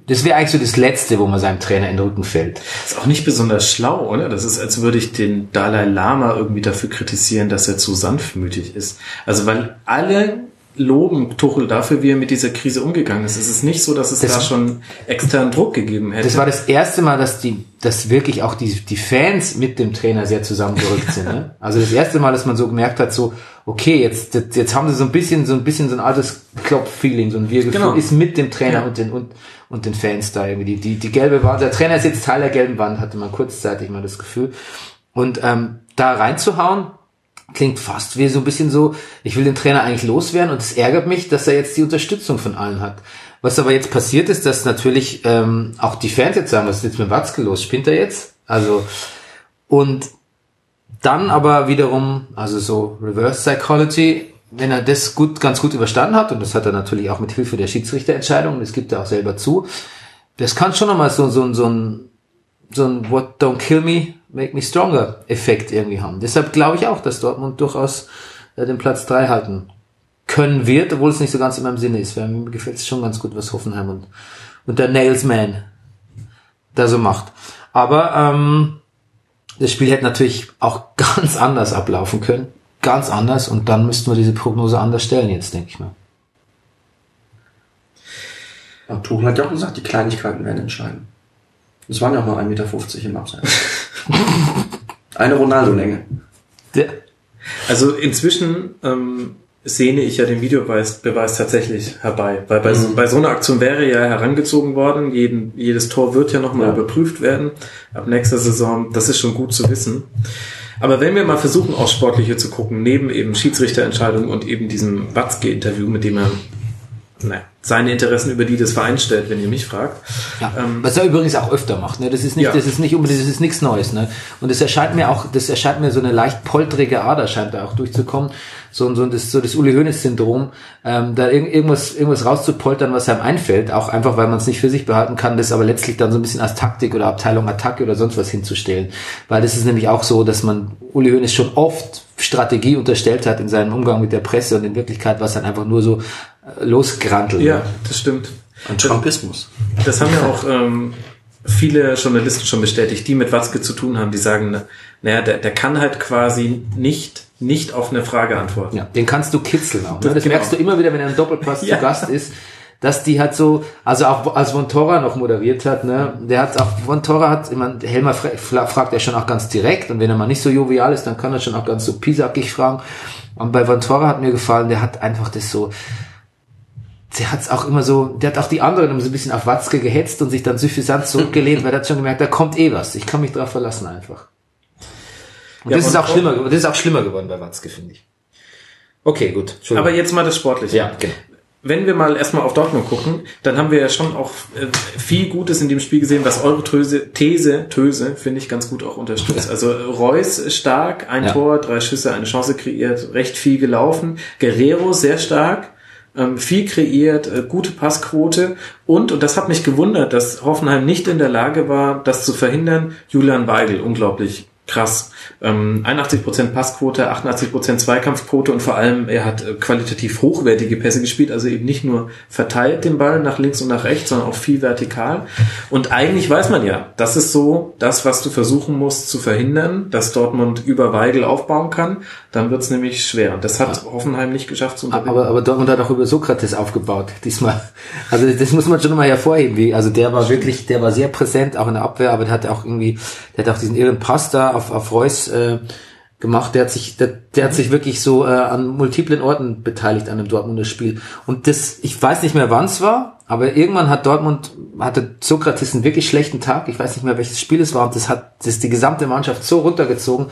das wäre eigentlich so das Letzte, wo man seinem Trainer in den Rücken fällt. Ist auch nicht besonders schlau, oder? Das ist, als würde ich den Dalai Lama irgendwie dafür kritisieren, dass er zu sanftmütig ist. Also, weil alle loben Tuchel dafür, wie er mit dieser Krise umgegangen ist. Es ist nicht so, dass es Das- da schon externen Druck gegeben hätte. Das war das erste Mal, dass die, dass wirklich auch die, die Fans mit dem Trainer sehr zusammengerückt sind. Ne? *laughs* Also das erste Mal, dass man so gemerkt hat, so, okay, jetzt, jetzt, jetzt haben sie so ein bisschen, so ein bisschen so ein altes Klopp-Feeling, so ein Wir-Gefühl Genau. ist mit dem Trainer Ja. und den, und, und den Fans da irgendwie. Die, die, die gelbe Wand, der Trainer ist jetzt Teil der gelben Wand, hatte man kurzzeitig mal das Gefühl. Und ähm, da reinzuhauen, klingt fast wie so ein bisschen so, ich will den Trainer eigentlich loswerden und es ärgert mich, dass er jetzt die Unterstützung von allen hat. Was aber jetzt passiert ist, dass natürlich ähm, auch die Fans jetzt sagen, was ist jetzt mit Watzke los? Spinnt er jetzt? Also und dann aber wiederum, also so Reverse Psychology, wenn er das gut, ganz gut überstanden hat, und das hat er natürlich auch mit Hilfe der Schiedsrichterentscheidung, das gibt er auch selber zu, das kann schon nochmal so, so, so ein, so ein What don't kill me, make me stronger Effekt irgendwie haben. Deshalb glaube ich auch, dass Dortmund durchaus äh, den Platz drei halten können wird, obwohl es nicht so ganz in meinem Sinne ist, weil mir gefällt es schon ganz gut, was Hoffenheim und, und der Nailsman da so macht. Aber ähm, das Spiel hätte natürlich auch *laughs* ganz anders ablaufen können. Ganz anders und dann müssten wir diese Prognose anders stellen jetzt, denke ich mal. Ja, Tuchel hat ja auch gesagt, die Kleinigkeiten werden entscheiden. Das waren ja auch nur 1,50 Meter im Abseits. *laughs* Eine Ronaldo-Länge. Also inzwischen ähm, sehne ich ja den Videobeweis Beweis tatsächlich herbei. Weil bei, bei so einer Aktion wäre ja herangezogen worden, jeden, jedes Tor wird ja nochmal Ja. überprüft werden ab nächster Saison. Das ist schon gut zu wissen. Aber wenn wir mal versuchen, aufs Sportliche zu gucken, neben eben Schiedsrichterentscheidungen und eben diesem Watzke-Interview, mit dem er naja, seine Interessen über die des Vereins stellt, wenn ihr mich fragt. Ja, Ähm, was er übrigens auch öfter macht, ne? Das ist nicht, Ja. das ist nicht unbedingt, das ist nichts Neues, ne? Und es erscheint mir auch, das erscheint mir so eine leicht poltrige Ader scheint da auch durchzukommen, so so das so das Uli Hoeneß Syndrom, ähm, da irg irgendwas irgendwas rauszupoltern, was einem einfällt, auch einfach weil man es nicht für sich behalten kann, das aber letztlich dann so ein bisschen als Taktik oder Abteilung Attacke oder sonst was hinzustellen, weil das ist nämlich auch so, dass man Uli Hoeneß schon oft Strategie unterstellt hat in seinem Umgang mit der Presse und in Wirklichkeit war es dann einfach nur so äh, losgrantelt. ja, ne? das stimmt. Ein Trumpismus. Das haben ja auch ähm, viele Journalisten schon bestätigt, die mit Watzke zu tun haben, die sagen, na- naja, der, der kann halt quasi nicht, nicht auf eine Frage antworten. Ja, den kannst du kitzeln auch. Ne? Das- Das genau. merkst du immer wieder, wenn er im Doppelpass *laughs* Ja. zu Gast ist, dass die halt so, also auch als Von Torra noch moderiert hat, ne, der hat auch, Von Torra hat, ich meine, Helmer fra fra- fragt er schon auch ganz direkt und wenn er mal nicht so jovial ist, dann kann er schon auch ganz so pisackig fragen. Und bei Von Torra hat mir gefallen, der hat einfach das so, der hat's auch immer so, der hat auch die anderen immer so ein bisschen auf Watzke gehetzt und sich dann suffisant zurückgelehnt, weil er hat schon gemerkt, da kommt eh was. Ich kann mich drauf verlassen einfach. Und Ja, das ist und auch auch- schlimmer, geworden- das ist auch schlimmer geworden bei Watzke, finde ich. Okay, gut. Aber jetzt mal das Sportliche. Ja, genau. Wenn wir mal erstmal auf Dortmund gucken, dann haben wir ja schon auch äh, viel Gutes in dem Spiel gesehen, was eure Töse, These, Töse, finde ich ganz gut auch unterstützt. Also Reus stark, ein Ja. Tor, drei Schüsse, eine Chance kreiert, recht viel gelaufen. Guerrero sehr stark, ähm, viel kreiert, äh, gute Passquote und, und das hat mich gewundert, dass Hoffenheim nicht in der Lage war, das zu verhindern, Julian Weigel, unglaublich krass. Ähm, 81% Passquote, 88% Zweikampfquote und vor allem er hat äh, qualitativ hochwertige Pässe gespielt, also eben nicht nur verteilt den Ball nach links und nach rechts, sondern auch viel vertikal. Und eigentlich weiß man ja, das ist so das, was du versuchen musst zu verhindern, dass Dortmund über Weigel aufbauen kann. Dann wird's nämlich schwer. Und das hat Hoffenheim nicht geschafft zu unterbinden. Aber, aber Dortmund hat auch über Sokrates aufgebaut, diesmal. Also das muss man schon mal hervorheben, wie, also der war wirklich, der war sehr präsent, auch in der Abwehr, aber der hat auch irgendwie, der hat auch diesen irren Pass da auf, auf Reus äh, gemacht, der hat sich, der, der hat sich wirklich so äh, an multiplen Orten beteiligt an dem Dortmunder Spiel. Und das, ich weiß nicht mehr wann es war, aber irgendwann hat Dortmund, hatte Sokrates einen wirklich schlechten Tag, ich weiß nicht mehr welches Spiel es war, und das hat das die gesamte Mannschaft so runtergezogen,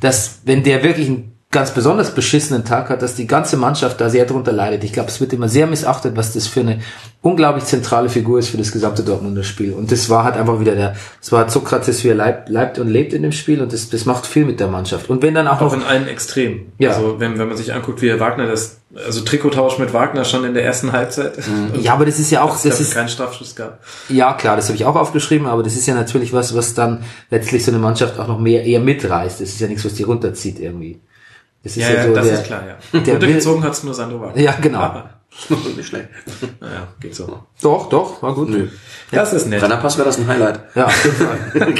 dass wenn der wirklich einen ganz besonders beschissenen Tag hat, dass die ganze Mannschaft da sehr drunter leidet. Ich glaube, es wird immer sehr missachtet, was das für eine unglaublich zentrale Figur ist für das gesamte Dortmunder Spiel. Und das war halt einfach wieder der, das war Sokrates, wie er leibt, leibt und lebt in dem Spiel und das, das macht viel mit der Mannschaft. Und wenn dann auch Auch noch in allen Extremen. Ja. Also wenn, wenn man sich anguckt, wie Herr Wagner das, also Trikottausch mit Wagner schon in der ersten Halbzeit. Und ja, aber das ist ja auch, dass es das dafür ist, keinen Strafschuss gab. Ja, klar, das habe ich auch aufgeschrieben, aber das ist ja natürlich was, was dann letztlich so eine Mannschaft auch noch mehr eher mitreißt. Das ist ja nichts, was die runterzieht irgendwie. Das ist Ja, ja, ja, so das der, ist klar, ja. *laughs* der Runtergezogen hat's nur Sandro Wagner. Ja, genau. *laughs* Nicht schlecht. Naja, geht so. Doch, doch, war gut. Nö. Das ist nett. Brennerpass wäre das ein Highlight. Ja, auf jeden Fall. *laughs*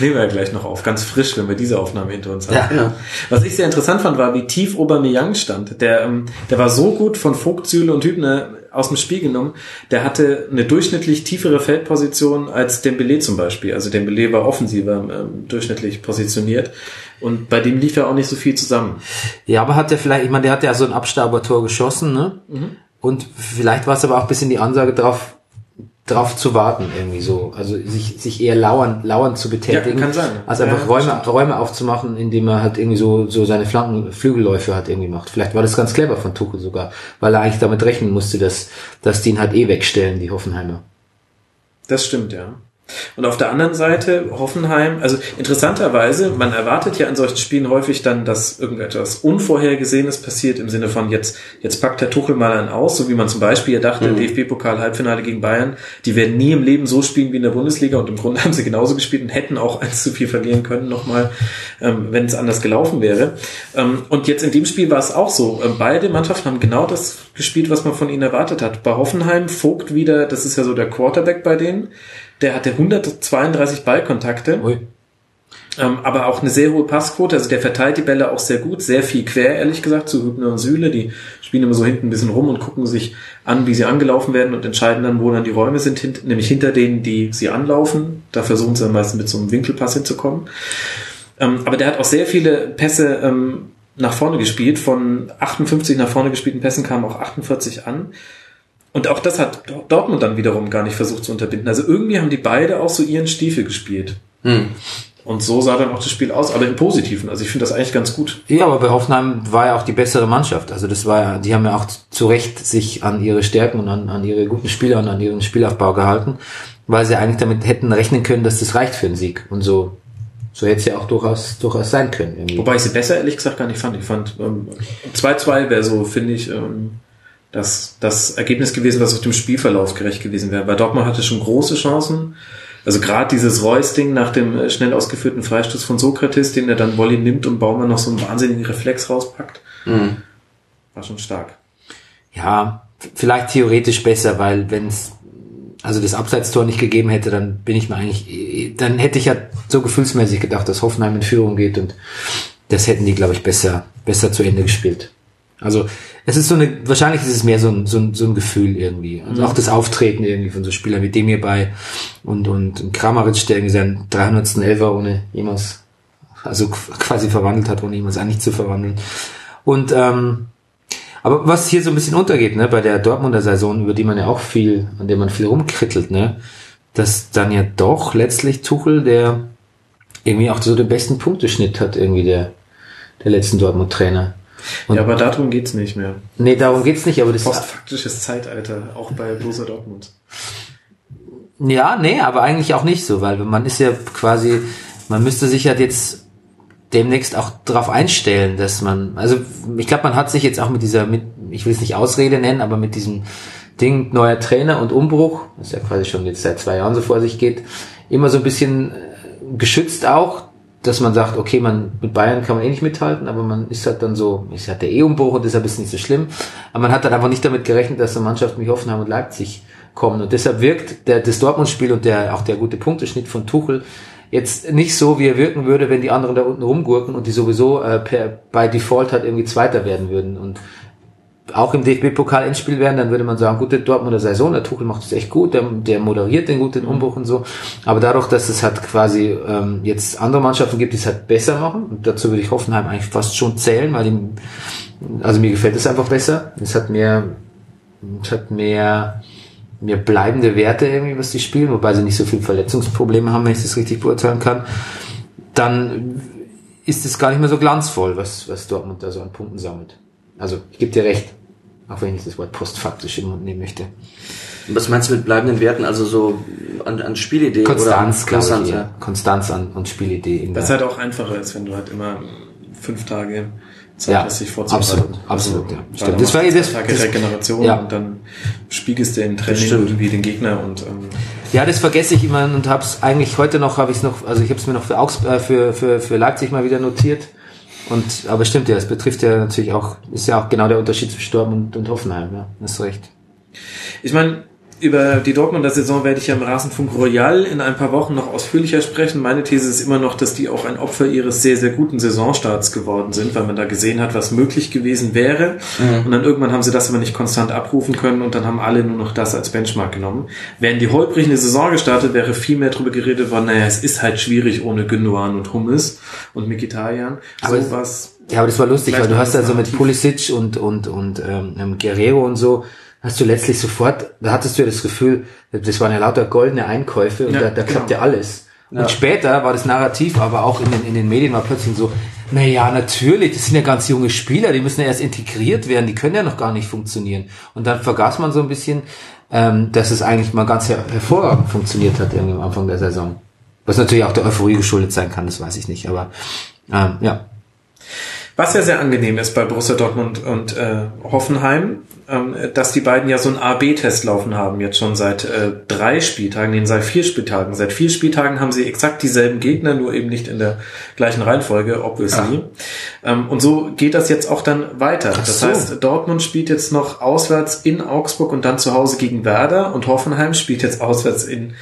Nehmen wir ja gleich noch auf. Ganz frisch, wenn wir diese Aufnahme hinter uns haben. Ja. Ja. Was ich sehr interessant fand, war, wie tief Aubameyang stand. Der, ähm, der war so gut von Vogt, Süle und Hübner aus dem Spiel genommen. Der hatte eine durchschnittlich tiefere Feldposition als Dembele zum Beispiel. Also Dembele war offensiver ähm, durchschnittlich positioniert. Und bei dem lief ja auch nicht so viel zusammen. Ja, aber hat der vielleicht, ich meine, der hat ja so ein Abstaubertor geschossen, ne? Mhm. Und vielleicht war es aber auch ein bisschen die Ansage drauf, drauf zu warten, irgendwie so. Also sich, sich eher lauern, lauern zu betätigen. Ja, kann sein. Als einfach ja, Räume, Räume aufzumachen, indem er halt irgendwie so, so seine Flanken, Flügelläufe hat irgendwie macht. Vielleicht war das ganz clever von Tuchel sogar, weil er eigentlich damit rechnen musste, dass, dass die ihn halt eh wegstellen, die Hoffenheimer. Das stimmt, ja. Und auf der anderen Seite Hoffenheim, also interessanterweise, man erwartet ja in solchen Spielen häufig dann, dass irgendetwas Unvorhergesehenes passiert im Sinne von jetzt, jetzt packt der Tuchel mal einen aus, so wie man zum Beispiel ja dachte, Mhm. DFB-Pokal Halbfinale gegen Bayern, die werden nie im Leben so spielen wie in der Bundesliga und im Grunde haben sie genauso gespielt und hätten auch eins zu viel verlieren können nochmal, ähm, wenn es anders gelaufen wäre. Ähm, und jetzt in dem Spiel war es auch so. Ähm, beide Mannschaften haben genau das gespielt, was man von ihnen erwartet hat. Bei Hoffenheim Vogt wieder, das ist ja so der Quarterback bei denen, der hatte 132 Ballkontakte. Ui. Ähm, aber auch eine sehr hohe Passquote, also der verteilt die Bälle auch sehr gut, sehr viel quer, ehrlich gesagt, zu Hübner und Süle, die spielen immer so hinten ein bisschen rum und gucken sich an, wie sie angelaufen werden und entscheiden dann, wo dann die Räume sind, hint, nämlich hinter denen, die sie anlaufen. Da versuchen sie dann meistens mit so einem Winkelpass hinzukommen. Ähm, aber der hat auch sehr viele Pässe ähm, nach vorne gespielt. Von 58 nach vorne gespielten Pässen kamen auch 48 an. Und auch das hat Dortmund dann wiederum gar nicht versucht zu unterbinden. Also irgendwie haben die beide auch so ihren Stiefel gespielt. Hm. Und so sah dann auch das Spiel aus, aber im Positiven. Also ich finde das eigentlich ganz gut. Ja, aber bei Hoffenheim war ja auch die bessere Mannschaft. Also das war ja, die haben ja auch zu Recht sich an ihre Stärken und an, an ihre guten Spieler und an ihren Spielaufbau gehalten, weil sie eigentlich damit hätten rechnen können, dass das reicht für einen Sieg. Und so, so hätte es ja auch durchaus, durchaus sein können. Irgendwie. Wobei ich sie besser ehrlich gesagt gar nicht fand. Ich fand ähm, 2-2 wäre so, finde ich, ähm, das, das Ergebnis gewesen, was auf dem Spielverlauf gerecht gewesen wäre. Weil Dortmund hatte schon große Chancen. Also gerade dieses Reus-Ding nach dem äh, schnell ausgeführten Freistoß von Sokrates, den er dann Volley nimmt und Baumann noch so einen wahnsinnigen Reflex rauspackt, Mhm. war schon stark. Ja, vielleicht theoretisch besser, weil wenn es also das Abseitstor nicht gegeben hätte, dann bin ich mir eigentlich, dann hätte ich ja so gefühlsmäßig gedacht, dass Hoffenheim in Führung geht und das hätten die, glaube ich, besser, besser zu Ende gespielt. Also es ist so eine, wahrscheinlich ist es mehr so ein, so ein, so ein Gefühl irgendwie. Also auch das Auftreten irgendwie von so Spielern wie dem hierbei und, und Kramaric, der irgendwie seinen 300. Elfer ohne jemals, also quasi verwandelt hat, ohne jemals eigentlich zu verwandeln. Und ähm, aber was hier so ein bisschen untergeht, ne, bei der Dortmunder Saison, über die man ja auch viel, an der man viel rumkrittelt, ne, dass dann ja doch letztlich Tuchel, der irgendwie auch so den besten Punkteschnitt hat, irgendwie der, der letzten Dortmund-Trainer. Und ja, aber darum geht's nicht mehr. nee, darum geht's nicht, aber das Postfaktisches Zeitalter, auch bei Borussia Dortmund. Ja, nee, aber eigentlich auch nicht so, weil man ist ja quasi, man müsste sich halt jetzt demnächst auch darauf einstellen, dass man, also ich glaube, man hat sich jetzt auch mit dieser, mit, ich will es nicht Ausrede nennen, aber mit diesem Ding neuer Trainer und Umbruch, das ja quasi schon jetzt seit zwei Jahren so vor sich geht, immer so ein bisschen äh, geschützt auch, dass man sagt, okay, man mit Bayern kann man eh nicht mithalten, aber man ist halt dann so, ist halt der E-Umbruch und deshalb ist es nicht so schlimm. Aber man hat dann einfach nicht damit gerechnet, dass so Mannschaften wie Hoffenheim und Leipzig kommen. Und deshalb wirkt der, das Dortmund-Spiel und der, auch der gute Punkteschnitt von Tuchel jetzt nicht so, wie er wirken würde, wenn die anderen da unten rumgurken und die sowieso äh, per, bei Default halt irgendwie Zweiter werden würden. Und auch im DFB-Pokal-Endspiel wären, dann würde man sagen, gute Dortmunder Saison, der Tuchel macht es echt gut, der, der moderiert den guten Umbruch und so. Aber dadurch, dass es halt quasi ähm, jetzt andere Mannschaften gibt, die es halt besser machen, und dazu würde ich Hoffenheim eigentlich fast schon zählen, weil die, also mir gefällt es einfach besser. Es hat mehr, es hat mehr, mehr bleibende Werte irgendwie, was die spielen, wobei sie nicht so viele Verletzungsprobleme haben, wenn ich das richtig beurteilen kann. Dann ist es gar nicht mehr so glanzvoll, was, was Dortmund da so an Punkten sammelt. Also, ich gebe dir recht. Auch wenn ich das Wort postfaktisch im Mund nehmen möchte. Was meinst du mit bleibenden Werten? Also so an, an Spielidee Konstanz, oder ich. Konstanz, eher. ja. Konstanz an und Spielidee. in Das der- halt auch einfacher ist, wenn du halt immer fünf Tage Zeit Ja, hast, dich vorzubereiten. absolut, absolut, ja. Stimmt. Das war du das- Tage das- Regeneration ja. und dann spiegelst du im Training irgendwie den Gegner und ähm, Ja, das vergesse ich immer und habe es eigentlich heute noch, habe ich es noch, also ich habe es mir noch für, Augs äh, für, für, für Leipzig mal wieder notiert. Und aber stimmt ja, es betrifft ja natürlich auch, ist ja auch genau der Unterschied zwischen Dortmund und Hoffenheim, ja, hast recht. Ich meine, über die Dortmunder Saison werde ich ja im Rasenfunk Royal in ein paar Wochen noch ausführlicher sprechen. Meine These ist immer noch, dass die auch ein Opfer ihres sehr, sehr guten Saisonstarts geworden sind, weil man da gesehen hat, was möglich gewesen wäre. Und dann irgendwann haben sie das aber nicht konstant abrufen können und dann haben alle nur noch das als Benchmark genommen. Wären die holprig eine Saison gestartet, wäre viel mehr darüber geredet worden, naja, es ist halt schwierig ohne Gündogan und Hummes und Mikitarian. Aber so was. Ja, aber das war lustig, weil du hast ja so mit. Pulisic und und und ähm, Guerrero und so hast du letztlich sofort, da hattest du ja das Gefühl, das waren ja lauter goldene Einkäufe und Ja, da, da genau. klappt ja alles. Und später war das Narrativ, aber auch in den, in den Medien war plötzlich so, na ja, natürlich, das sind ja ganz junge Spieler, die müssen ja erst integriert werden, die können ja noch gar nicht funktionieren. Und dann vergaß man so ein bisschen, ähm, dass es eigentlich mal ganz her hervorragend funktioniert hat irgendwie am Anfang der Saison. Was natürlich auch der Euphorie geschuldet sein kann, das weiß ich nicht, aber ähm, ja. Was ja sehr angenehm ist bei Borussia Dortmund und äh, Hoffenheim, ähm, dass die beiden ja so einen A-B-Test laufen haben, jetzt schon seit äh, drei Spieltagen, nee, seit vier Spieltagen. Seit vier Spieltagen haben sie exakt dieselben Gegner, nur eben nicht in der gleichen Reihenfolge, obviously. Ähm, und so geht das jetzt auch dann weiter. das so. heißt, Dortmund spielt jetzt noch auswärts in Augsburg und dann zu Hause gegen Werder und Hoffenheim spielt jetzt auswärts in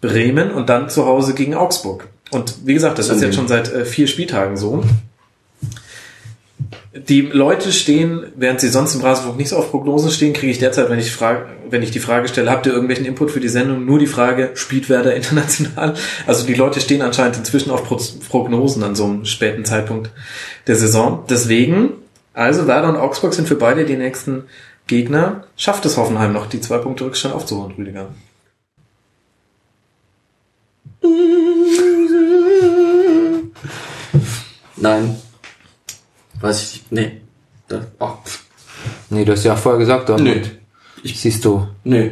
Bremen und dann zu Hause gegen Augsburg. Und wie gesagt, das ist jetzt schon seit äh, vier Spieltagen so. Die Leute stehen, während sie sonst im Rasenfunk nicht so auf Prognosen stehen, kriege ich derzeit, wenn ich, frage, wenn ich die Frage stelle, habt ihr irgendwelchen Input für die Sendung, nur die Frage, spielt Werder *laughs* international? Also die Leute stehen anscheinend inzwischen auf Pro Prognosen an so einem späten Zeitpunkt der Saison. Deswegen, also Werder und Augsburg sind für beide die nächsten Gegner. Schafft es Hoffenheim noch, die zwei Punkte Rückstand aufzuholen, Rüdiger? Nein. Weiß ich nicht. Nee. Da, oh. Nee, du hast ja auch vorher gesagt, Dortmund. Nö. Ich, siehst du, Nö.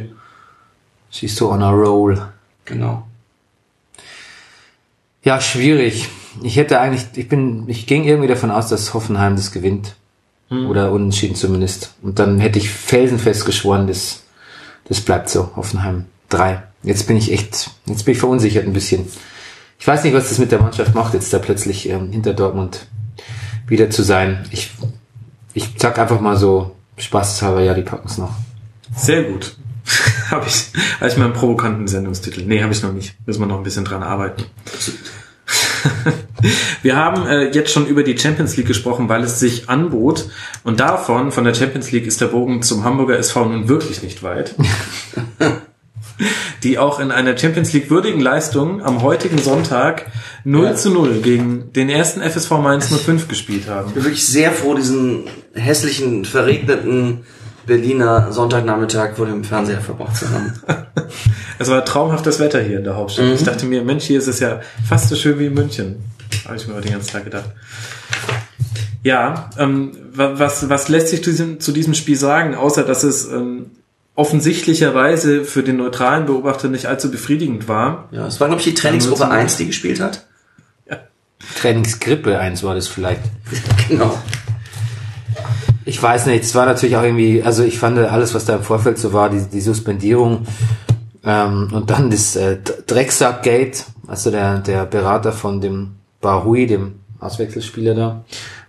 siehst du on a roll. Genau. Ja, schwierig. Ich hätte eigentlich, ich bin, ich ging irgendwie davon aus, dass Hoffenheim das gewinnt. Oder unentschieden zumindest. Und dann hätte ich felsenfest geschworen, das, das bleibt so. Hoffenheim 3. Jetzt bin ich echt, jetzt bin ich verunsichert ein bisschen. Ich weiß nicht, was das mit der Mannschaft macht, jetzt da plötzlich ähm, hinter Dortmund wieder zu sein. Ich, ich sag einfach mal so, spaßeshalber, ja, die packen es noch. Sehr gut. *laughs* habe ich, habe ich mal einen provokanten Sendungstitel. Nee, habe ich noch nicht. Müssen wir noch ein bisschen dran arbeiten. *laughs* Wir haben äh, jetzt schon über die Champions League gesprochen, weil es sich anbot. Und davon, von der Champions League, ist der Bogen zum Hamburger SV nun wirklich nicht weit. *laughs* die auch in einer Champions League würdigen Leistung am heutigen Sonntag 0 Ja. zu 0 gegen den ersten FSV Mainz 05 gespielt haben. Ich bin wirklich sehr froh, diesen hässlichen, verregneten Berliner Sonntagnachmittag vor dem Fernseher verbracht zu haben. *laughs* Es war traumhaftes Wetter hier in der Hauptstadt. Mhm. Ich dachte mir, Mensch, hier ist es ja fast so schön wie in München. Habe ich mir heute den ganzen Tag gedacht. Ja, ähm, wa- was, was lässt sich zu diesem, zu diesem Spiel sagen, außer dass es ähm, offensichtlicherweise für den neutralen Beobachter nicht allzu befriedigend war. Ja, es war, glaube ich, die Trainingsgruppe 1, die gespielt hat. Trainingsgrippe eins war das vielleicht. *laughs* Genau. Ich weiß nicht, es war natürlich auch irgendwie, also ich fand alles, was da im Vorfeld so war, die, die Suspendierung ähm, und dann das äh, Drecksack-Gate, also der, der Berater von dem Barui, dem Auswechselspieler da,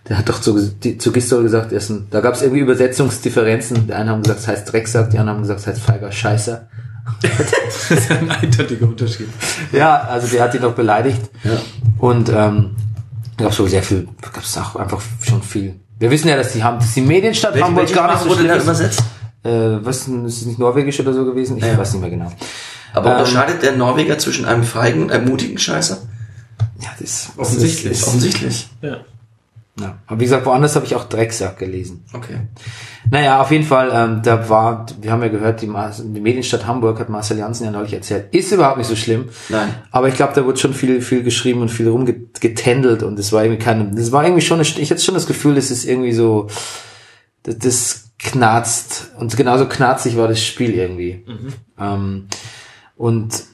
der hat doch zu, zu Gisdol gesagt, ist ein, da gab es irgendwie Übersetzungsdifferenzen. Die einen haben gesagt, es heißt Drecksack, die anderen haben gesagt, es heißt feiger Scheißer. Das ist ein eindeutiger Unterschied. Ja, also der hat ihn doch beleidigt. Ja. Und ähm, gab so sehr viel, gab es auch einfach schon viel. Wir wissen ja, dass die haben, dass die Medienstadt Welche, Hamburg welche gar nicht so wurde ist. übersetzt? Äh, was denn, ist es nicht norwegisch oder so gewesen? Ich Ja. weiß nicht mehr genau. Aber Ähm, unterscheidet der Norweger zwischen einem feigen und einem mutigen Scheißer? Ja, das Offensichtlich. Das ist, Offensichtlich. Ja. Ja. Aber wie gesagt, woanders habe ich auch Drecksack gelesen. Okay. Naja, auf jeden Fall, ähm, da war, wir haben ja gehört, die, die Medienstadt Hamburg hat Marcel Janssen ja neulich erzählt, ist überhaupt nicht so schlimm. Nein. Aber ich glaube, da wurde schon viel, viel geschrieben und viel rumgetändelt und es war irgendwie keine, das war irgendwie schon, eine, ich hatte schon das Gefühl, das ist irgendwie so, das, das knarzt und genauso knarzig war das Spiel irgendwie. Ähm, und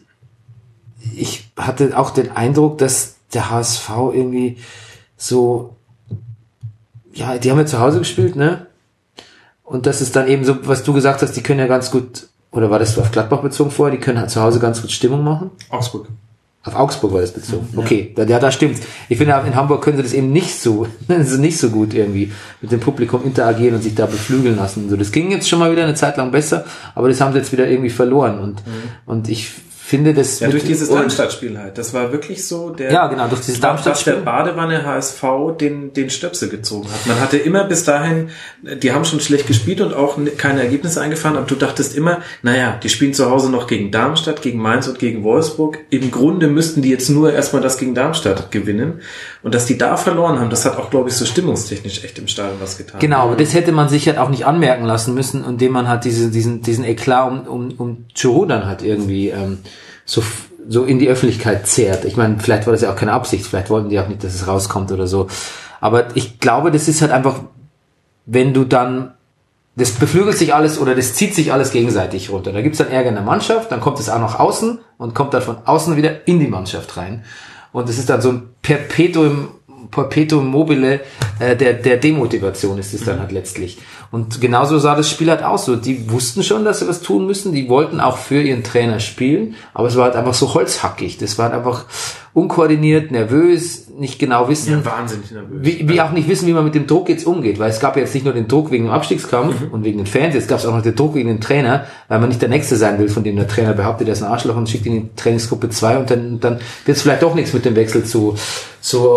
ich hatte auch den Eindruck, dass der HSV irgendwie so, ja, die haben ja zu Hause gespielt, ne? Und das ist dann eben so, was du gesagt hast, die können ja ganz gut, oder war das auf Gladbach bezogen vorher, die können halt zu Hause ganz gut Stimmung machen. Augsburg. Auf Augsburg war das bezogen. Okay, da, ja, da stimmt's. Ich finde, in Hamburg können sie das eben nicht so, *laughs* nicht so gut irgendwie mit dem Publikum interagieren und sich da beflügeln lassen. So, das ging jetzt schon mal wieder eine Zeit lang besser, aber das haben sie jetzt wieder irgendwie verloren und, und ich finde das Ja, durch dieses Darmstadt-Spiel halt. Das war wirklich so der. Ja, genau, durch dieses Darmstadt-Spiel. der Badewanne HSV den, den Stöpsel gezogen hat. Man hatte immer bis dahin, die haben schon schlecht gespielt und auch keine Ergebnisse eingefahren, aber du dachtest immer, naja, die spielen zu Hause noch gegen Darmstadt, gegen Mainz und gegen Wolfsburg. Im Grunde müssten die jetzt nur erstmal das gegen Darmstadt gewinnen. Und dass die da verloren haben, das hat auch, glaube ich, so stimmungstechnisch echt im Stadion was getan. Genau, aber das hätte man sich halt auch nicht anmerken lassen müssen, indem man halt diesen, diesen, diesen Eklat um, um, um Churu dann halt irgendwie ähm, so, so in die Öffentlichkeit zehrt. Ich meine, vielleicht war das ja auch keine Absicht, vielleicht wollten die auch nicht, dass es rauskommt oder so. Aber ich glaube, das ist halt einfach, wenn du dann das beflügelt sich alles oder das zieht sich alles gegenseitig runter. Da gibt's dann Ärger in der Mannschaft, dann kommt es auch nach außen und kommt dann von außen wieder in die Mannschaft rein. Und es ist dann so ein Perpetuum, Perpetuum mobile äh, der, der Demotivation ist es dann halt letztlich. Und genauso sah das Spiel halt aus. So, die wussten schon, dass sie was tun müssen. Die wollten auch für ihren Trainer spielen, aber es war halt einfach so holzhackig. Das war halt einfach unkoordiniert, nervös, nicht genau wissen. Ja, wahnsinnig nervös. Wie, wie auch nicht wissen, wie man mit dem Druck jetzt umgeht, weil es gab jetzt nicht nur den Druck wegen dem Abstiegskampf Mhm. und wegen den Fans, jetzt gab es auch noch den Druck wegen den Trainer, weil man nicht der Nächste sein will, von dem der Trainer behauptet, er ist ein Arschloch und schickt ihn in die Trainingsgruppe 2 und dann, dann wird es vielleicht doch nichts mit dem Wechsel zu, zu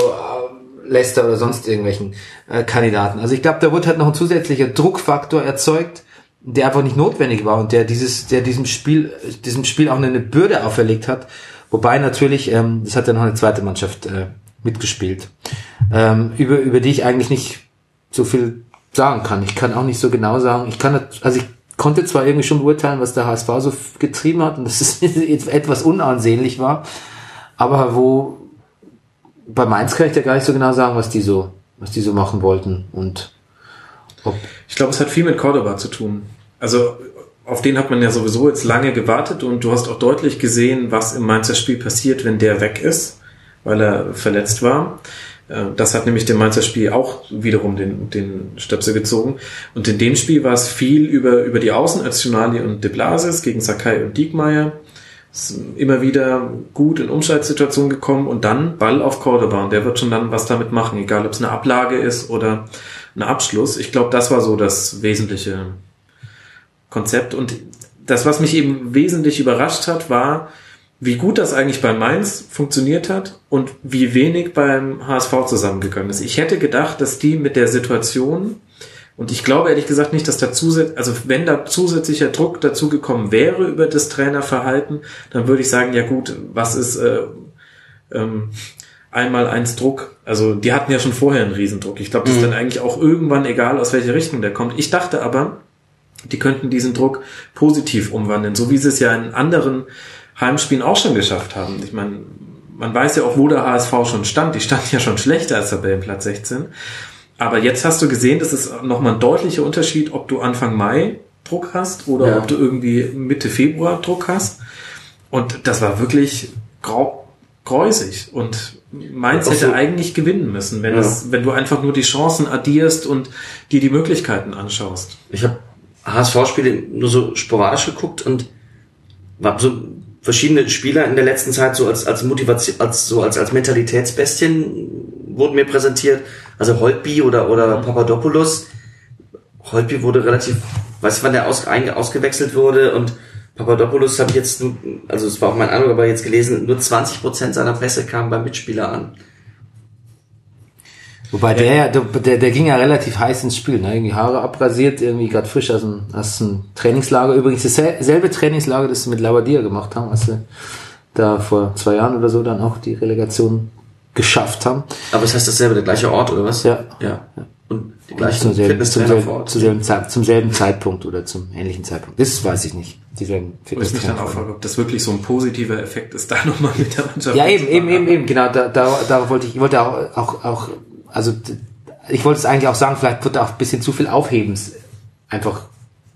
Leicester oder sonst irgendwelchen äh, Kandidaten. Also ich glaube, da wurde halt noch ein zusätzlicher Druckfaktor erzeugt, der einfach nicht notwendig war und der dieses, der diesem Spiel, diesem Spiel auch eine Bürde auferlegt hat. Wobei natürlich, ähm, das hat ja noch eine zweite Mannschaft äh, mitgespielt, ähm, über, über die ich eigentlich nicht so viel sagen kann. Ich kann auch nicht so genau sagen. Ich kann, also ich konnte zwar irgendwie schon beurteilen, was der HSV so getrieben hat und dass es *laughs* etwas unansehnlich war, aber wo bei Mainz kann ich dir gar nicht so genau sagen, was die so, was die so machen wollten und ob, Ich glaube, es hat viel mit Cordoba zu tun. Also auf den hat man ja sowieso jetzt lange gewartet und du hast auch deutlich gesehen, was im Mainzer Spiel passiert, wenn der weg ist, weil er verletzt war. Äh, Das hat nämlich dem Mainzer Spiel auch wiederum den, den Stöpsel gezogen. Und in dem Spiel war es viel über, über die Außen Tonali und De Blasis gegen Sakai und Diekmeyer. Ist immer wieder gut in Umschaltsituationen gekommen und dann Ball auf Cordoba und der wird schon dann was damit machen, egal ob es eine Ablage ist oder ein Abschluss. Ich glaube, das war so das wesentliche Konzept und das, was mich eben wesentlich überrascht hat, war, wie gut das eigentlich bei Mainz funktioniert hat und wie wenig beim HSV zusammengegangen ist. Ich hätte gedacht, dass die mit der Situation und ich glaube ehrlich gesagt nicht, dass da zusätzlich, also wenn da zusätzlicher Druck dazu gekommen wäre über das Trainerverhalten, dann würde ich sagen, ja gut, was ist äh, ähm, einmal eins Druck? Also die hatten ja schon vorher einen Riesendruck. Ich glaube, das ist dann eigentlich auch irgendwann egal, aus welche Richtung der kommt. Ich dachte aber, die könnten diesen Druck positiv umwandeln, so wie sie es ja in anderen Heimspielen auch schon geschafft haben. Ich meine, man weiß ja auch, wo der HSV schon stand. Die stand ja schon schlechter als Tabellenplatz 16. Aber jetzt hast du gesehen, das ist nochmal ein deutlicher Unterschied, ob du Anfang Mai Druck hast oder Ja. ob du irgendwie Mitte Februar Druck hast. Und das war wirklich grau, gräusig. Und Mainz hätte so- eigentlich gewinnen müssen, wenn, Ja. es, wenn du einfach nur die Chancen addierst und dir die Möglichkeiten anschaust. Ich habe HSV-Spiele nur so sporadisch geguckt und war so verschiedene Spieler in der letzten Zeit so als als Motivation als so als als Mentalitätsbestien wurden mir präsentiert. Also Holtby oder oder Papadopoulos. Holtby wurde relativ, weiß ich wann der aus, einge, ausgewechselt wurde und Papadopoulos habe ich jetzt also es war auch mein Eindruck, aber jetzt gelesen, nur 20 Prozent seiner Pässe kamen beim Mitspieler an. Wobei der, der, der, der ging ja relativ heiß ins Spiel, ne? Irgendwie Haare abrasiert, irgendwie gerade frisch aus dem, aus dem Trainingslager. Übrigens dasselbe Trainingslager, das sie mit Labadia gemacht haben, als sie da vor zwei Jahren oder so dann auch die Relegation geschafft haben. Aber es heißt dasselbe, der gleiche Ort oder was? Ja. Ja. Und die Zum gleichen selben, zum, selben, vor Ort. zum, selben, zum selben Zeitpunkt oder zum ähnlichen Zeitpunkt. Das weiß ich nicht. Dieselben Wo ich mich dann auch frage, ob das wirklich so ein positiver Effekt ist, *laughs* da nochmal mit der Mannschaft. Ja, eben, eben, eben, eben, genau, da, da, da wollte ich, ich wollte auch, auch, auch, also, ich wollte es eigentlich auch sagen, vielleicht wird auch ein bisschen zu viel Aufhebens einfach,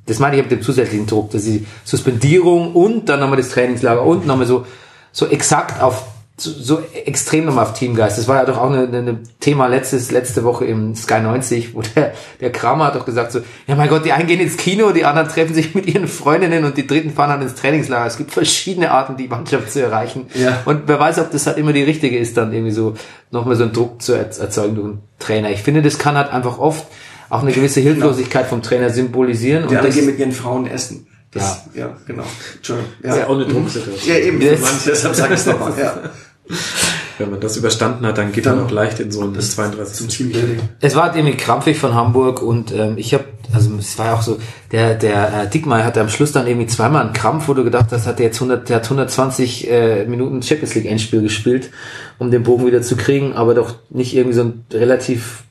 das meine ich mit dem zusätzlichen Druck, dass die Suspendierung und dann nochmal das Trainingslager und nochmal so, so exakt auf, so, so extrem nochmal auf Teamgeist. Das war ja doch auch ein Thema letztes, letzte Woche im Sky 90, wo der, der Kramer hat doch gesagt so, ja mein Gott, die einen gehen ins Kino, die anderen treffen sich mit ihren Freundinnen und die dritten fahren dann ins Trainingslager. Es gibt verschiedene Arten, die Mannschaft zu erreichen. Ja. Und wer weiß, ob das halt immer die richtige ist, dann irgendwie so nochmal so einen Druck zu erz- erzeugen durch einen Trainer. Ich finde, das kann halt einfach oft auch eine gewisse Hilflosigkeit vom Trainer symbolisieren. Die und das, gehen mit ihren Frauen essen. Das, ja. ja, genau. Entschuldigung. Das ist ja Ja, auch eine Drucksituation. ja eben. Manche, deshalb sage ich es nochmal. Ja. *laughs* Wenn man das überstanden hat, dann geht man auch leicht in so ein Zum 32. Teambuilding. es war halt irgendwie krampfig von Hamburg und ähm, ich habe, also es war ja auch so, der der äh, Dickmeier hatte am Schluss dann irgendwie zweimal einen Krampf, wo du gedacht hast, hat der jetzt 100, der hat 120 äh, Minuten Champions League Endspiel gespielt, um den Bogen wieder zu kriegen, aber doch nicht irgendwie so ein relativ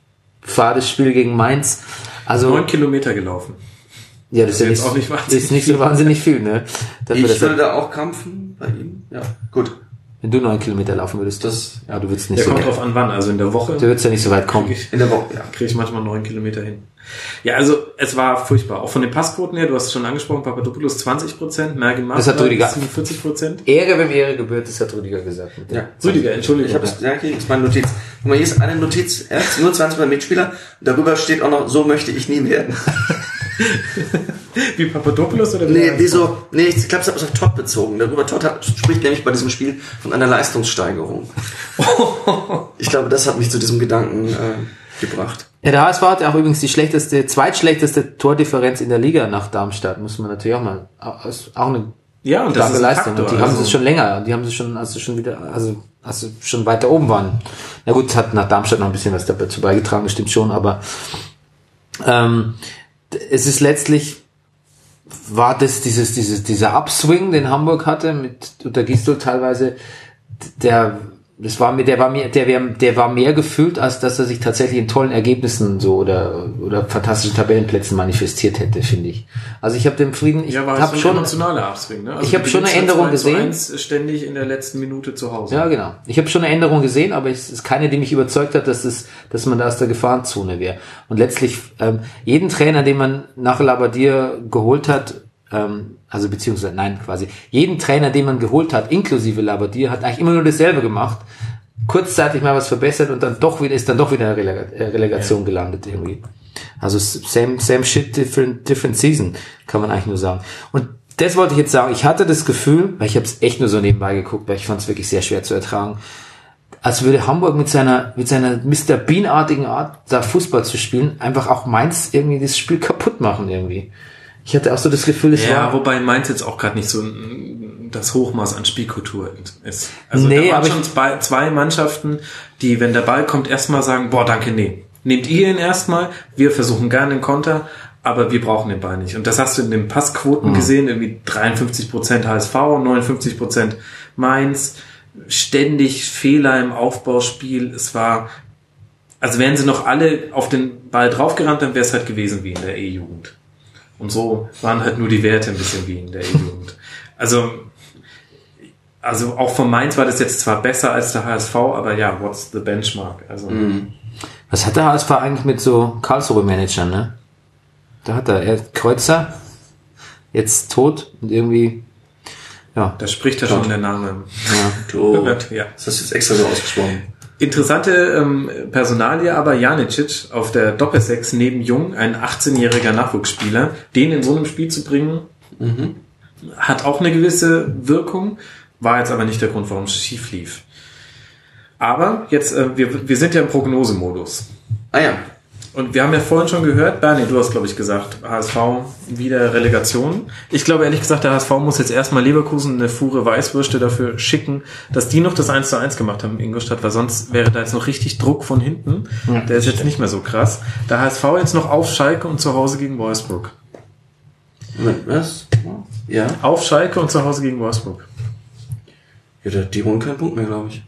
fades Spiel gegen Mainz. Also Neun Kilometer gelaufen. Ja, das ist ja jetzt nicht, auch nicht wahnsinnig ist nicht so wahnsinnig viel, ne? Dafür, Ich er- würde da auch krampfen bei ihm. Ja, gut. Wenn du neun Kilometer laufen würdest, Das- ja, du würdest nicht Der so kommt weit, drauf an, wann. Also in der Woche du würdest ja nicht so weit kommen. kriege ich, In der Woche, ja. krieg ich manchmal neun Kilometer hin. Ja, also es war furchtbar. Auch von den Passquoten her, du hast es schon angesprochen, Papadopoulos 20 Prozent, Mergen Das hat Rüdiger. 40 Prozent. Ehre, wem Ehre gebührt, das hat Rüdiger gesagt. Ja. Rüdiger, Entschuldigung. Ich habe es, ja, okay, das ist meine Notiz. Guck mal, hier ist eine Notiz, ja, es sind nur 20 Mitspieler. Und darüber steht auch noch, so möchte ich nie werden. *laughs* *laughs* Wie Papadopoulos oder wie Nee, wie so, nee, ich glaube, es hat auf Todd bezogen. Darüber Todd hat, spricht nämlich bei diesem Spiel von einer Leistungssteigerung. *laughs* ich glaube, das hat mich zu diesem Gedanken äh, gebracht. Ja, der HSV hat auch übrigens die schlechteste, zweitschlechteste Tordifferenz in der Liga nach Darmstadt, muss man natürlich auch mal, auch auch eine Ja, und das starke ist Leistung. Faktor, und die haben also- sie schon länger, die haben sie schon, also schon wieder, also, also schon weiter oben waren. Na gut, hat nach Darmstadt noch ein bisschen was dazu beigetragen, das stimmt schon, aber ähm, es ist letztlich war das dieses, dieses, dieser Upswing, den Hamburg hatte, mit unter Gistol teilweise, der, das war mir, der war mir, der, der war mehr gefühlt, als dass er sich tatsächlich in tollen Ergebnissen so oder, oder fantastischen Tabellenplätzen manifestiert hätte, finde ich. Also ich habe den Frieden, ich Ja, habe schon, emotionaler Upswing, ne? Also Ich hab du schon eine Änderung 2 zu gesehen. 1 ständig in der letzten Minute zu Hause. Ja, genau. Ich habe schon eine Änderung gesehen, aber es ist keine, die mich überzeugt hat, dass, es, dass man da aus der Gefahrenzone wäre. Und letztlich, ähm, jeden Trainer, den man nach Labadier geholt hat, ähm, also beziehungsweise, nein, quasi, jeden Trainer, den man geholt hat, inklusive Labadier, hat eigentlich immer nur dasselbe gemacht. Kurzzeitig mal was verbessert und dann doch wieder, ist dann doch wieder eine Relega äh, Relegation gelandet irgendwie. Also same, same shit, different, different season, kann man eigentlich nur sagen. Und das wollte ich jetzt sagen. Ich hatte das Gefühl, weil ich habe es echt nur so nebenbei geguckt, weil ich fand es wirklich sehr schwer zu ertragen, als würde Hamburg mit seiner mit seiner Mr. Bean-artigen Art, da Fußball zu spielen, einfach auch Mainz irgendwie das Spiel kaputt machen irgendwie. Ich hatte auch so das Gefühl, es Ja, war wobei Mainz jetzt auch gerade nicht so das Hochmaß an Spielkultur ist. Also Nee, da waren schon zwei, zwei Mannschaften, die, wenn der Ball kommt, erstmal sagen, boah, danke, nee. Nehmt ihr ihn erstmal, wir versuchen gerne den Konter, aber wir brauchen den Ball nicht. Und das hast du in den Passquoten Mhm. gesehen, irgendwie 53% HSV, 59% Mainz, ständig Fehler im Aufbauspiel. Es war, also wären sie noch alle auf den Ball draufgerannt, dann wäre es halt gewesen wie in der E-Jugend. Und so waren halt nur die Werte ein bisschen wie in der E-Jugend. Also, also auch von Mainz war das jetzt zwar besser als der HSV, aber ja, what's the benchmark? Also, Was hat der HSV eigentlich mit so Karlsruhe-Managern, ne? Da hat er, er Kreuzer, jetzt tot und irgendwie, ja, da spricht ja schon der Name. Du, Ja. das hast du jetzt extra so ausgesprochen. Interessante ähm, Personalie, aber Janicic auf der Doppelsechs neben Jung, ein 18-jähriger Nachwuchsspieler, den in so einem Spiel zu bringen, hat auch eine gewisse Wirkung, war jetzt aber nicht der Grund, warum es schief lief. Aber jetzt, äh, wir, wir sind ja im Prognosemodus. Ah ja, Und wir haben ja vorhin schon gehört, Bernie, du hast, glaube ich, gesagt, HSV wieder Relegation. Ich glaube ehrlich gesagt, der HSV muss jetzt erstmal Leverkusen eine Fuhre Weißwürste dafür schicken, dass die noch das 1 zu 1 gemacht haben in Ingolstadt, weil sonst wäre da jetzt noch richtig Druck von hinten. Der ist jetzt nicht mehr so krass. Der HSV jetzt noch auf Schalke und zu Hause gegen Wolfsburg. Was? Ja, Auf Schalke und zu Hause gegen Wolfsburg. ja die holen keinen Punkt mehr, glaube ich.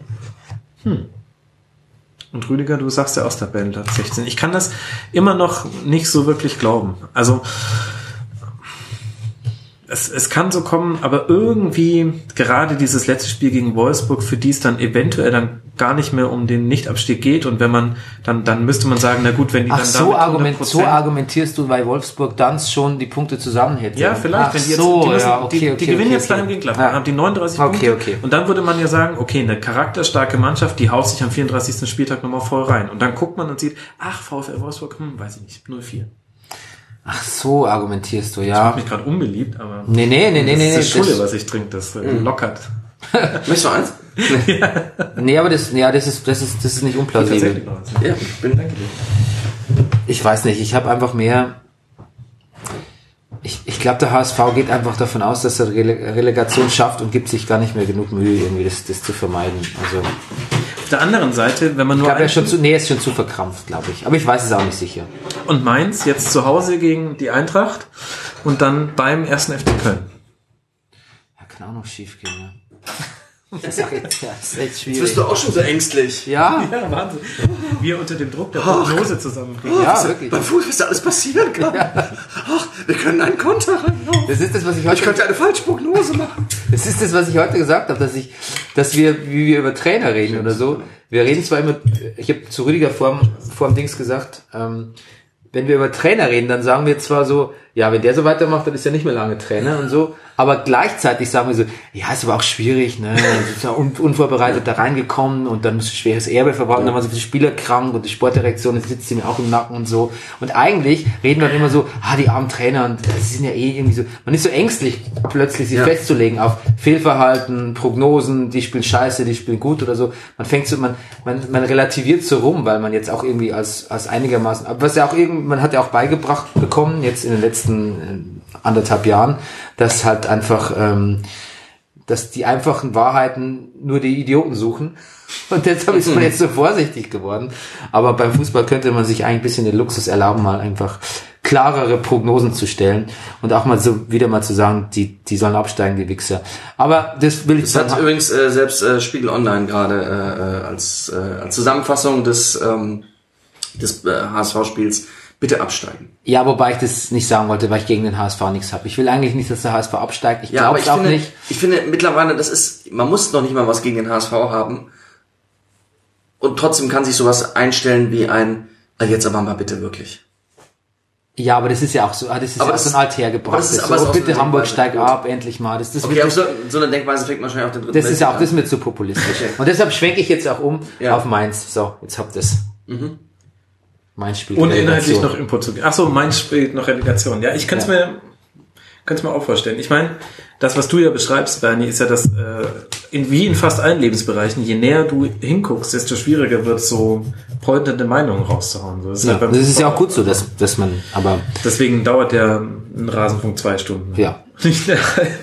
Und Rüdiger, du sagst ja aus der Band 16. Ich kann das immer noch nicht so wirklich glauben. Also es, es kann so kommen, aber irgendwie gerade dieses letzte Spiel gegen Wolfsburg, für die es dann eventuell dann gar nicht mehr um den Nichtabstieg geht und wenn man dann dann müsste man sagen, na gut, wenn die Ach, dann so, argument, 100% so argumentierst du, weil Wolfsburg dann schon die Punkte zusammen hätte. ja, vielleicht, Ach wenn die jetzt, so, die, müssen, ja, okay, die, okay, die gewinnen okay, jetzt daheim gegen Gladbach, Ja. haben die 39 Okay, Punkte. okay. Und dann würde man ja sagen, okay, eine charakterstarke Mannschaft, die haut sich am 34. Spieltag nochmal voll rein. Und dann guckt man und sieht, ach, VfL Wolfsburg, hm, weiß ich nicht, 0-4. Ach so, argumentierst du, ja. Mich gerade unbeliebt, aber Nee, nee, nee, nee, das nee, ist nee. das Schule, Das, was ich trinke, das äh, lockert. *laughs* Möchtest du eins? *laughs* nee, aber das, ja, das ist, das ist, das ist nicht unplausibel. Ja, ich bin. Danke dir. Ich weiß nicht, ich habe einfach mehr. Ich, ich glaube, der HSV geht einfach davon aus, dass er Rele Relegation schafft und gibt sich gar nicht mehr genug Mühe, irgendwie das, das zu vermeiden. Also Auf der anderen Seite, wenn man ich nur glaube, er ist schon zu, nee, ist schon zu verkrampft, glaube ich. Aber ich weiß es auch nicht sicher. und Mainz jetzt zu Hause gegen die Eintracht und dann beim ersten FC Köln. Ja, kann auch noch schief gehen. Ja. Das ist, echt, ja, ist echt Jetzt schwierig. bist du auch schon so ängstlich. Ja, Ja, Wahnsinn. Wir unter dem Druck der Prognose zusammenkriegen. ja, wirklich. Beim Fuß, was da alles passieren kann. Ach, wir können einen Konter reinhauen. Das ist das, was ich Ich heute könnte eine falsche Prognose machen. Das ist das, was ich heute gesagt habe, dass ich, dass wir, wie wir über Trainer reden oder so. Wir reden zwar immer, ich habe zu Rüdiger vorm, vorm Dings gesagt, ähm, wenn wir über Trainer reden, dann sagen wir zwar so, ja, wenn der so weitermacht, dann ist er nicht mehr lange Trainer und so. Aber gleichzeitig sagen wir so, ja, ist aber auch schwierig, ne? Ist ja un unvorbereitet da reingekommen und dann muss ein schweres Erbe verbrauchen, dann waren so viele Spieler krank und die Sportdirektion sitzt ihm auch im Nacken und so. Und eigentlich reden wir dann immer so, ah, die armen Trainer und sie sind ja eh irgendwie so, man ist so ängstlich, plötzlich sich Ja. festzulegen auf Fehlverhalten, Prognosen, die spielen scheiße, die spielen gut oder so. Man fängt so, man, man, man relativiert so rum, weil man jetzt auch irgendwie als, als einigermaßen, was ja auch irgendwie, man hat ja auch beigebracht bekommen, jetzt in den letzten äh, anderthalb Jahren, dass halt einfach, ähm, dass die einfachen Wahrheiten nur die Idioten suchen. *laughs* Und deshalb ist man jetzt so vorsichtig geworden. Aber beim Fußball könnte man sich eigentlich ein bisschen den Luxus erlauben, mal einfach klarere Prognosen zu stellen und auch mal so wieder mal zu sagen, die, die sollen absteigen, die Wichser. Aber das will ich Das hat übrigens äh, selbst äh, Spiegel Online gerade äh, äh, als, äh, als Zusammenfassung des, ähm, des äh, HSV-Spiels bitte absteigen. Ja, wobei ich das nicht sagen wollte, weil ich gegen den HSV nichts habe. Ich will eigentlich nicht, dass der HSV absteigt. Ich Ja, glaube es auch finde, nicht. ich finde mittlerweile, das ist, man muss noch nicht mal was gegen den HSV haben. Und trotzdem kann sich sowas einstellen wie ein, ah, jetzt aber mal bitte wirklich. Ja, aber das ist ja auch so, ah, das ist Aber ja auch so ein althergebrachtes. ist- aber so, auch bitte Hamburg Denkweise. steig Gut. ab, endlich mal. Das, das Okay, aber so, so eine Denkweise fängt man wahrscheinlich auf den dritten Das ist ja auch, Weltkrieg das ist mir zu populistisch. Okay. Und deshalb schwenke ich jetzt auch um Ja. auf Mainz. So, jetzt habt ihr's. Mein Spiel. Ohne inhaltlich noch Input zu geben. Ach so, mein spielt noch Relegation. Ja, ich kann es Ja. mir, kann's mir auch vorstellen. Ich meine, das, was du ja beschreibst, Bernie, ist ja das, äh, in, wie in fast allen Lebensbereichen, je näher du hinguckst, desto schwieriger wird so pointende Meinungen rauszuhauen. So, das, Ja, halt das ist ja auch gut so, dass, dass man, aber, Deswegen dauert der ein Rasenfunk zwei Stunden. ja. *laughs* Nicht halbe.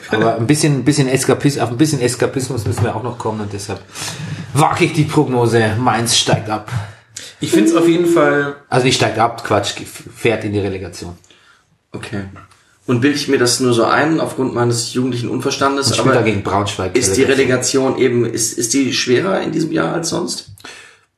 Aber ein bisschen, ein bisschen Eskapismus, auf ein bisschen Eskapismus müssen wir auch noch kommen und deshalb wage ich die Prognose, Mainz steigt ab. Ich finde es auf jeden Fall, Also nicht steigt ab, Quatsch, fährt in die Relegation. Okay. Und bilde ich mir das nur so ein, aufgrund meines jugendlichen Unverstandes, Und aber gegen Braunschweig. ist die Relegation eben, ist, ist die schwerer in diesem Jahr als sonst?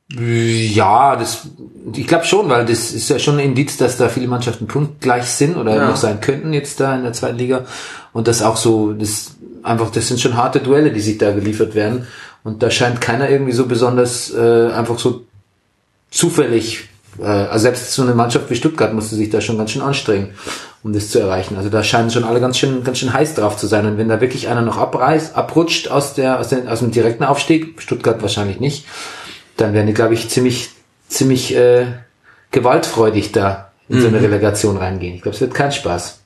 Ja, das, ich glaube schon, weil das ist ja schon ein Indiz, dass da viele Mannschaften punktgleich sind oder Ja. noch sein könnten jetzt da in der zweiten Liga. Und das auch so, das einfach, das sind schon harte Duelle, die sich da geliefert werden. Und da scheint keiner irgendwie so besonders äh, einfach so zufällig, äh, also selbst so eine Mannschaft wie Stuttgart musste sich da schon ganz schön anstrengen, um das zu erreichen. Also da scheinen schon alle ganz schön, ganz schön heiß drauf zu sein. Und wenn da wirklich einer noch abreißt, abrutscht aus der, aus, den, aus dem direkten Aufstieg, Stuttgart wahrscheinlich nicht, dann werden die, glaube ich, ziemlich, ziemlich äh, gewaltfreudig da in so eine Relegation reingehen. Ich glaube, es wird kein Spaß.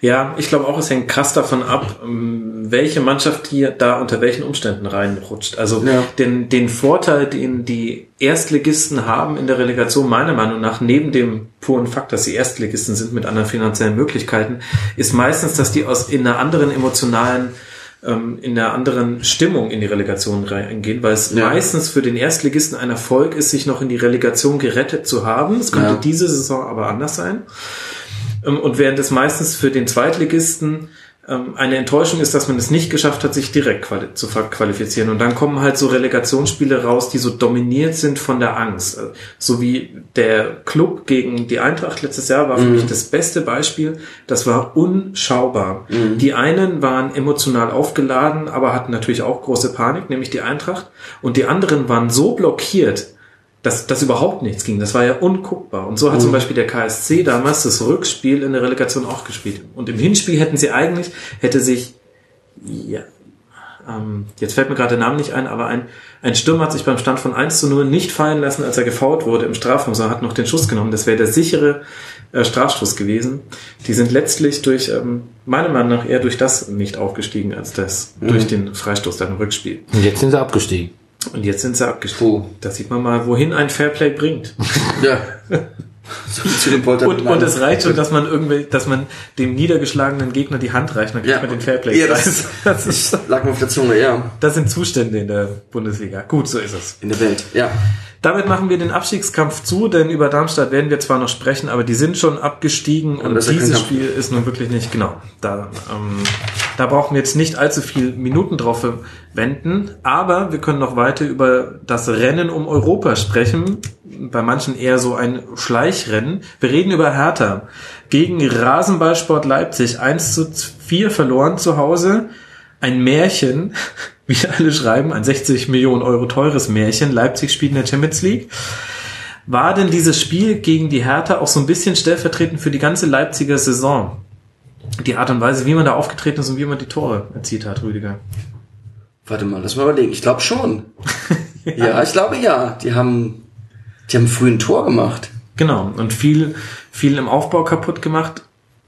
Ja, ich glaube auch, es hängt krass davon ab, ähm, welche Mannschaft hier da unter welchen Umständen reinrutscht. Also Ja. den, den Vorteil, den die Erstligisten haben in der Relegation, meiner Meinung nach, neben dem puren Fakt, dass sie Erstligisten sind mit anderen finanziellen Möglichkeiten, ist meistens, dass die aus in einer anderen emotionalen ähm, in einer anderen Stimmung in die Relegation reingehen, weil es Ja. meistens für den Erstligisten ein Erfolg ist, sich noch in die Relegation gerettet zu haben. Es könnte Ja. diese Saison aber anders sein. Ähm, Und während es meistens für den Zweitligisten ähm, eine Enttäuschung ist, dass man es nicht geschafft hat, sich direkt zu qualifizieren. Und dann kommen halt so Relegationsspiele raus, die so dominiert sind von der Angst. Äh, So wie der Club gegen die Eintracht letztes Jahr war für mich das beste Beispiel. Das war unschaubar. Die einen waren emotional aufgeladen, aber hatten natürlich auch große Panik, nämlich die Eintracht. Und die anderen waren so blockiert, dass das überhaupt nichts ging. Das war ja unguckbar. Und so hat zum Beispiel der KSC damals das Rückspiel in der Relegation auch gespielt. Und im Hinspiel hätten sie eigentlich, hätte sich, ja, ähm, jetzt fällt mir gerade der Name nicht ein, aber ein, ein Stürmer hat sich beim Stand von 1 zu 0 nicht fallen lassen, als er gefault wurde im Strafraum, sondern hat noch den Schuss genommen. Das wäre der sichere äh, Strafstoß gewesen. Die sind letztlich durch, ähm, meiner Meinung nach, eher durch das nicht aufgestiegen, als das durch den Freistoß dann im Rückspiel. Und jetzt sind sie abgestiegen. Und jetzt sind sie abgestiegen. Puh. Da sieht man mal, wohin ein Fairplay bringt. Ja. *laughs* viel zu dem Polter. Und, und es reicht schon, dass man irgendwie, dass man dem niedergeschlagenen Gegner die Hand reicht, dann kriegt Ja. man den Fairplay. Ja, das- das, ist, lag mir auf der Zunge, ja. das sind Zustände in der Bundesliga. Gut, so ist es. In der Welt, ja. Damit machen wir den Abstiegskampf zu, denn über Darmstadt werden wir zwar noch sprechen, aber die sind schon abgestiegen und ja kein dieses. Spiel ist nun wirklich nicht genau. Da, ähm, da brauchen wir jetzt nicht allzu viel Minuten drauf verwenden, aber wir können noch weiter über das Rennen um Europa sprechen. Bei manchen eher so ein Schleichrennen. Wir reden über Hertha gegen Rasenballsport Leipzig 1 zu 4 verloren zu Hause. Ein Märchen, *laughs* wie alle schreiben, ein 60 Millionen Euro teures Märchen. Leipzig spielt in der Champions League. War denn dieses Spiel gegen die Hertha auch so ein bisschen stellvertretend für die ganze Leipziger Saison? Die Art und Weise, wie man da aufgetreten ist und wie man die Tore erzielt hat, Rüdiger. Warte mal, lass mal überlegen. Ich glaube schon. *laughs* ja. ich glaube ja. Die haben, die haben früh ein Tor gemacht. Genau. Und viel, viel im Aufbau kaputt gemacht.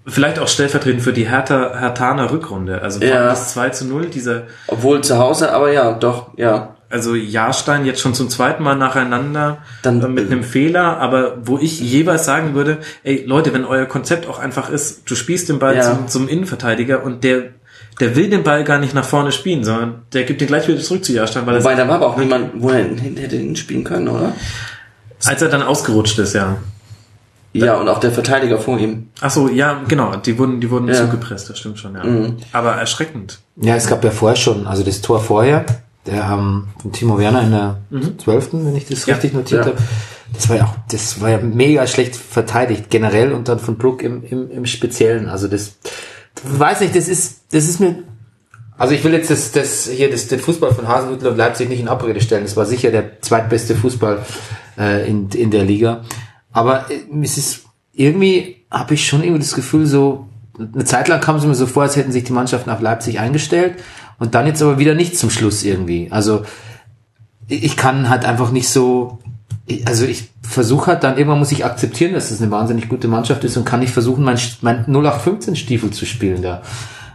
Vielleicht auch stellvertretend für die Hertha, Hertaner Rückrunde. Also Ja. das 2 zu 0, dieser, Obwohl zu Hause, aber ja, doch, ja. also Jahrstein jetzt schon zum zweiten Mal nacheinander Dann- äh, mit einem Fehler, aber wo ich jeweils sagen würde, ey Leute, wenn euer Konzept auch einfach ist, du spielst den Ball Ja. zum, zum Innenverteidiger und der der will den Ball gar nicht nach vorne spielen, sondern der gibt den gleich wieder zurück zu Jahrstein, weil er Wobei, da war aber auch niemand, wo er hätte hinspielen können, oder? Als er dann ausgerutscht ist, ja. Ja, und auch der Verteidiger vor ihm. Ach so, ja, genau, die wurden die wurden Ja. Mhm. zugepresst, das stimmt schon, ja. Aber erschreckend. Ja, es gab ja vorher schon, also das Tor vorher, der ähm, von Timo Werner in der zwölften, wenn ich das Ja. richtig notiert Ja. habe. Das war ja auch, das war ja mega schlecht verteidigt, generell und dann von Bruck im, im, im Speziellen. Also das, weiß nicht, das ist, das ist mir, also ich will jetzt das, das hier das, den Fußball von Hasenhüttl und Leipzig nicht in Abrede stellen. Das war sicher der zweitbeste Fußball äh, in, in der Liga. Aber äh, es ist irgendwie habe ich schon irgendwie das Gefühl, so eine Zeit lang kam es mir so vor, als hätten sich die Mannschaften auf Leipzig eingestellt und dann jetzt aber wieder nicht zum Schluss irgendwie. Also ich kann halt einfach nicht so, also ich versuche halt dann irgendwann muss ich akzeptieren, dass es eine wahnsinnig gute Mannschaft ist und kann nicht versuchen, mein, mein 0815 Stiefel zu spielen da.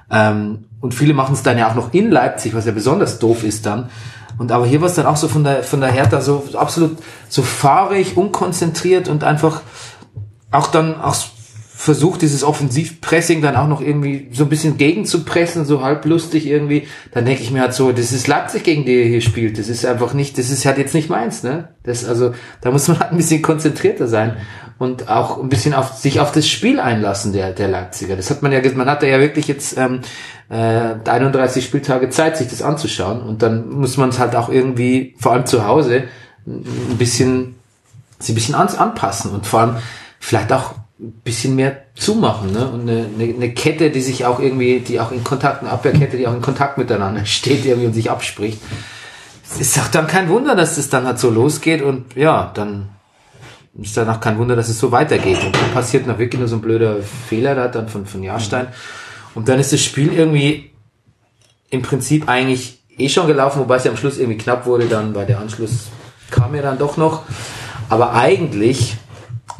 Ähm, und viele machen es dann ja auch noch in Leipzig, was ja besonders doof ist dann. Und aber hier war es dann auch so von der von der Hertha so absolut so fahrig, unkonzentriert und einfach auch dann auch versucht, dieses Offensivpressing dann auch noch irgendwie so ein bisschen gegenzupressen, so halblustig irgendwie, dann denke ich mir halt so, das ist Leipzig, gegen die ihr hier spielt. Das ist einfach nicht, das ist halt jetzt nicht meins, ne? Das, also, da muss man halt ein bisschen konzentrierter sein und auch ein bisschen auf sich auf das Spiel einlassen, der, der Leipziger. Das hat man ja, man hat ja wirklich jetzt ähm, äh, 31 Spieltage Zeit, sich das anzuschauen. Und dann muss man es halt auch irgendwie, vor allem zu Hause, ein bisschen sie ein bisschen an, anpassen und vor allem vielleicht auch ein bisschen mehr zumachen, ne? Und eine, eine, eine Kette, die sich auch irgendwie, die auch in Kontakt, eine Abwehrkette, die auch in Kontakt miteinander *laughs* steht irgendwie und sich abspricht. Es ist auch dann kein Wunder, dass es dann halt so losgeht und ja, dann ist dann auch kein Wunder, dass es so weitergeht. Und dann passiert noch wirklich nur so ein blöder Fehler da dann von, von Jahrstein. Und dann ist das Spiel irgendwie im Prinzip eigentlich eh schon gelaufen, wobei es ja am Schluss irgendwie knapp wurde, dann war der Anschluss kam ja dann doch noch. Aber eigentlich,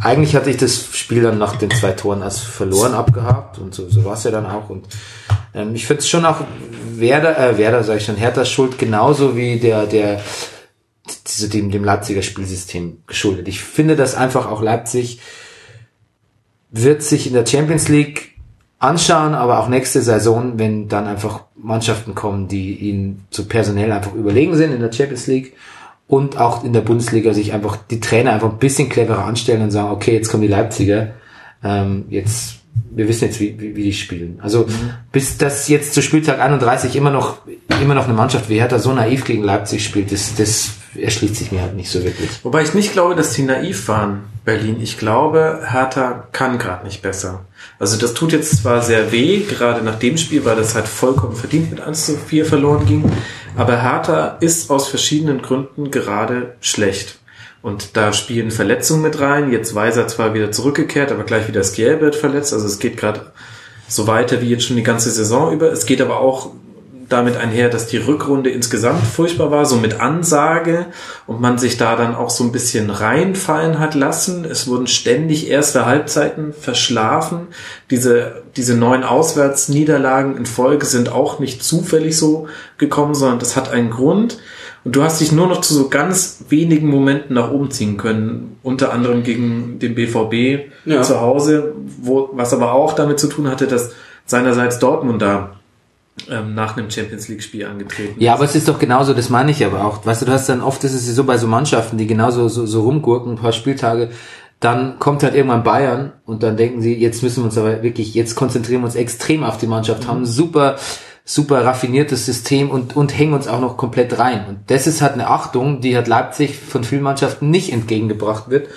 eigentlich hatte ich das Spiel dann nach den zwei Toren als verloren abgehakt und so, so war es ja dann auch. Und ähm, ich finde es schon auch Werder, äh, Werder sag ich schon, Hertha schuld genauso wie der, der diese, dem, dem Leipziger Spielsystem geschuldet. Ich finde, dass einfach auch Leipzig wird sich in der Champions League anschauen, aber auch nächste Saison, wenn dann einfach Mannschaften kommen, die ihnen zu personell einfach überlegen sind in der Champions League und auch in der Bundesliga sich einfach die Trainer einfach ein bisschen cleverer anstellen und sagen, okay, jetzt kommen die Leipziger, ähm, jetzt wir wissen jetzt, wie, wie, wie die spielen. Also bis das jetzt zu Spieltag 31 immer noch immer noch eine Mannschaft wie Hertha so naiv gegen Leipzig spielt, das, das erschließt sich mir halt nicht so wirklich. Wobei ich nicht glaube, dass die naiv waren, Berlin. Ich glaube, Hertha kann gerade nicht besser. Also das tut jetzt zwar sehr weh, gerade nach dem Spiel, weil das halt vollkommen verdient mit 1 zu 4 verloren ging, aber Hertha ist aus verschiedenen Gründen gerade schlecht. Und da spielen Verletzungen mit rein. Jetzt Weiser zwar wieder zurückgekehrt, aber gleich wieder Skier wird verletzt. Also es geht gerade so weiter wie jetzt schon die ganze Saison über. Es geht aber auch damit einher, dass die Rückrunde insgesamt furchtbar war, so mit Ansage und man sich da dann auch so ein bisschen reinfallen hat lassen. Es wurden ständig erste Halbzeiten verschlafen. Diese, diese neun Auswärtsniederlagen in Folge sind auch nicht zufällig so gekommen, sondern das hat einen Grund. Und du hast dich nur noch zu so ganz wenigen Momenten nach oben ziehen können, unter anderem gegen den BVB Ja. zu Hause, wo, was aber auch damit zu tun hatte, dass seinerseits Dortmund da ähm, nach einem Champions League Spiel angetreten Ja, aber es ist doch genauso, das meine ich aber auch. Weißt du, du hast dann oft, ist es so bei so Mannschaften, die genauso so, so rumgurken, ein paar Spieltage, dann kommt halt irgendwann Bayern und dann denken sie, jetzt müssen wir uns aber wirklich, jetzt konzentrieren wir uns extrem auf die Mannschaft, haben super, super raffiniertes System und, und hängen uns auch noch komplett rein. Und das ist halt eine Achtung, die hat Leipzig von vielen Mannschaften nicht entgegengebracht wird.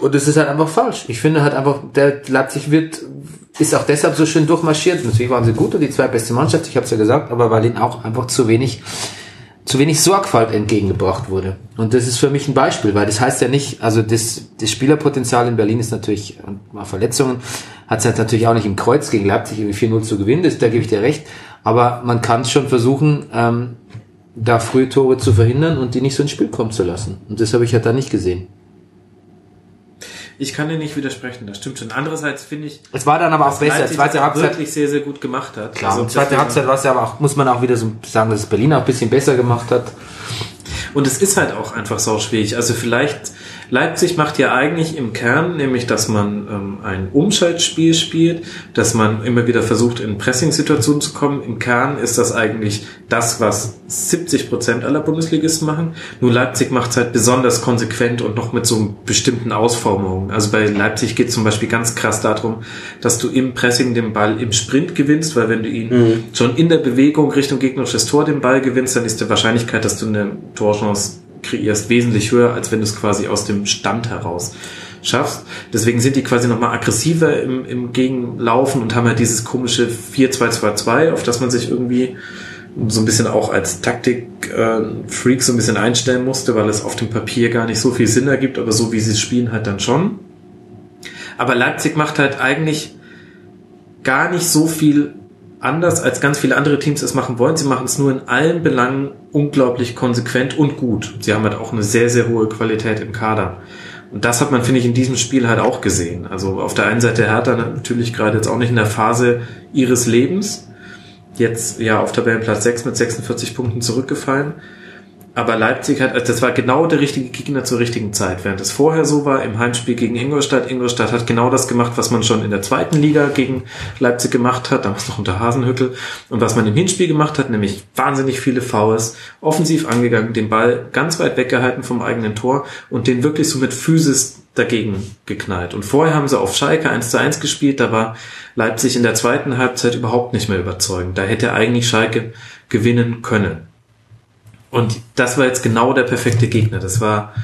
Und es ist halt einfach falsch. Ich finde halt einfach, der Leipzig wird, ist auch deshalb so schön durchmarschiert. Natürlich waren sie gut und die zweitbeste Mannschaft, ich habe es ja gesagt, aber weil ihnen auch einfach zu wenig zu wenig Sorgfalt entgegengebracht wurde. Und das ist für mich ein Beispiel, weil das heißt ja nicht, also das, das Spielerpotenzial in Berlin ist natürlich, und mal Verletzungen, hat es halt natürlich auch nicht im Kreuz gegen Leipzig irgendwie 4-0 zu gewinnen, das, da gebe ich dir recht. Aber man kann schon versuchen, ähm, da frühe Tore zu verhindern und die nicht so ins Spiel kommen zu lassen. Und das habe ich halt da nicht gesehen. Ich kann dir nicht widersprechen, das stimmt schon. Andererseits finde ich, Es war dann aber auch besser. Leipzig Zweite Halbzeit, wirklich sehr, sehr gut gemacht hat. klar, Also zweite Halbzeit war es ja aber auch, muss man auch wieder so sagen, dass es Berlin auch ein bisschen besser gemacht hat. Und es ist halt auch einfach sau schwierig. Also vielleicht, Leipzig macht ja eigentlich im Kern, nämlich, dass man ähm, ein Umschaltspiel spielt, dass man immer wieder versucht, in Pressing-Situationen zu kommen. Im Kern ist das eigentlich das, was 70 Prozent aller Bundesligisten machen. Nur Leipzig macht es halt besonders konsequent und noch mit so bestimmten Ausformungen. Also bei Leipzig geht es zum Beispiel ganz krass darum, dass du im Pressing den Ball im Sprint gewinnst, weil wenn du ihn schon in der Bewegung Richtung gegnerisches Tor den Ball gewinnst, dann ist die Wahrscheinlichkeit, dass du eine Torchance kreierst, wesentlich höher, als wenn du es quasi aus dem Stand heraus schaffst. Deswegen sind die quasi nochmal aggressiver im, im Gegenlaufen und haben halt dieses komische 4-2-2-2, auf das man sich irgendwie so ein bisschen auch als Taktik-Freak so ein bisschen einstellen musste, weil es auf dem Papier gar nicht so viel Sinn ergibt, aber so wie sie es spielen halt dann schon. Aber Leipzig macht halt eigentlich gar nicht so viel anders, als ganz viele andere Teams es machen wollen. Sie machen es nur in allen Belangen unglaublich konsequent und gut. Sie haben halt auch eine sehr, sehr hohe Qualität im Kader. Und das hat man, finde ich, in diesem Spiel halt auch gesehen. Also auf der einen Seite Hertha natürlich gerade jetzt auch nicht in der Phase ihres Lebens. Jetzt ja auf Tabellenplatz 6 mit 46 Punkten zurückgefallen. Aber Leipzig hat, also das war genau der richtige Gegner zur richtigen Zeit. Während es vorher so war, im Heimspiel gegen Ingolstadt, Ingolstadt hat genau das gemacht, was man schon in der zweiten Liga gegen Leipzig gemacht hat, damals noch unter Hasenhüttel, und was man im Hinspiel gemacht hat, nämlich wahnsinnig viele Fouls, offensiv angegangen, den Ball ganz weit weggehalten vom eigenen Tor und den wirklich so mit Physis dagegen geknallt. Und vorher haben sie auf Schalke 1 zu 1 gespielt, da war Leipzig in der zweiten Halbzeit überhaupt nicht mehr überzeugend. Da hätte eigentlich Schalke gewinnen können. Und das war jetzt genau der perfekte Gegner. Das war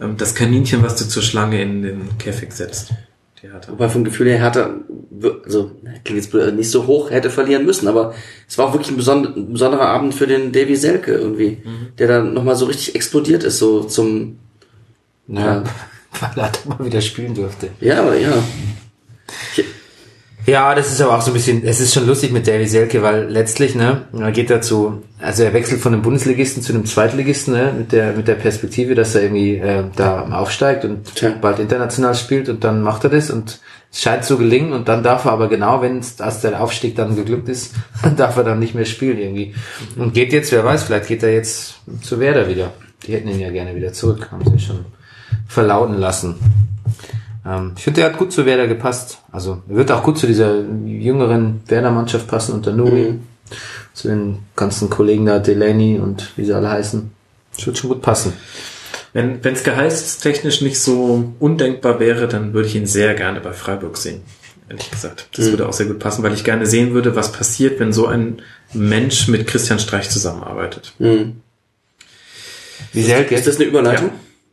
ähm, das Kaninchen, was du zur Schlange in den Käfig setzt. Die Hertha. Wobei vom Gefühl her Hertha, also klingt jetzt blöd, nicht so hoch hätte verlieren müssen, aber es war auch wirklich ein, besonder, ein besonderer Abend für den Davy Selke irgendwie, der dann nochmal so richtig explodiert ist, so zum, Ja. *laughs* Weil er mal wieder spielen durfte. ja, aber ja. Ja, das ist aber auch so ein bisschen, es ist schon lustig mit Davy Selke, weil letztlich, ne, er geht dazu, also er wechselt von einem Bundesligisten zu einem Zweitligisten, ne, mit der, mit der Perspektive, dass er irgendwie äh, da aufsteigt und Tja. bald international spielt und dann macht er das und es scheint zu gelingen und dann darf er aber genau, wenn es, als der Aufstieg dann geglückt ist, *laughs* darf er dann nicht mehr spielen irgendwie. Und geht jetzt, wer weiß, vielleicht geht er jetzt zu Werder wieder. Die hätten ihn ja gerne wieder zurück, haben sie schon verlauten lassen. Ähm, ich finde, er hat gut zu Werder gepasst. Also er wird auch gut zu dieser jüngeren Werder-Mannschaft passen unter Nuri. Zu den ganzen Kollegen da, Delaney und wie sie alle heißen. Das wird schon gut passen. Wenn es gehaltstechnisch nicht so undenkbar wäre, dann würde ich ihn sehr gerne bei Freiburg sehen. Ehrlich gesagt. Das würde auch sehr gut passen, weil ich gerne sehen würde, was passiert, wenn so ein Mensch mit Christian Streich zusammenarbeitet. Hm. Wie Selke. Ist das eine Überleitung?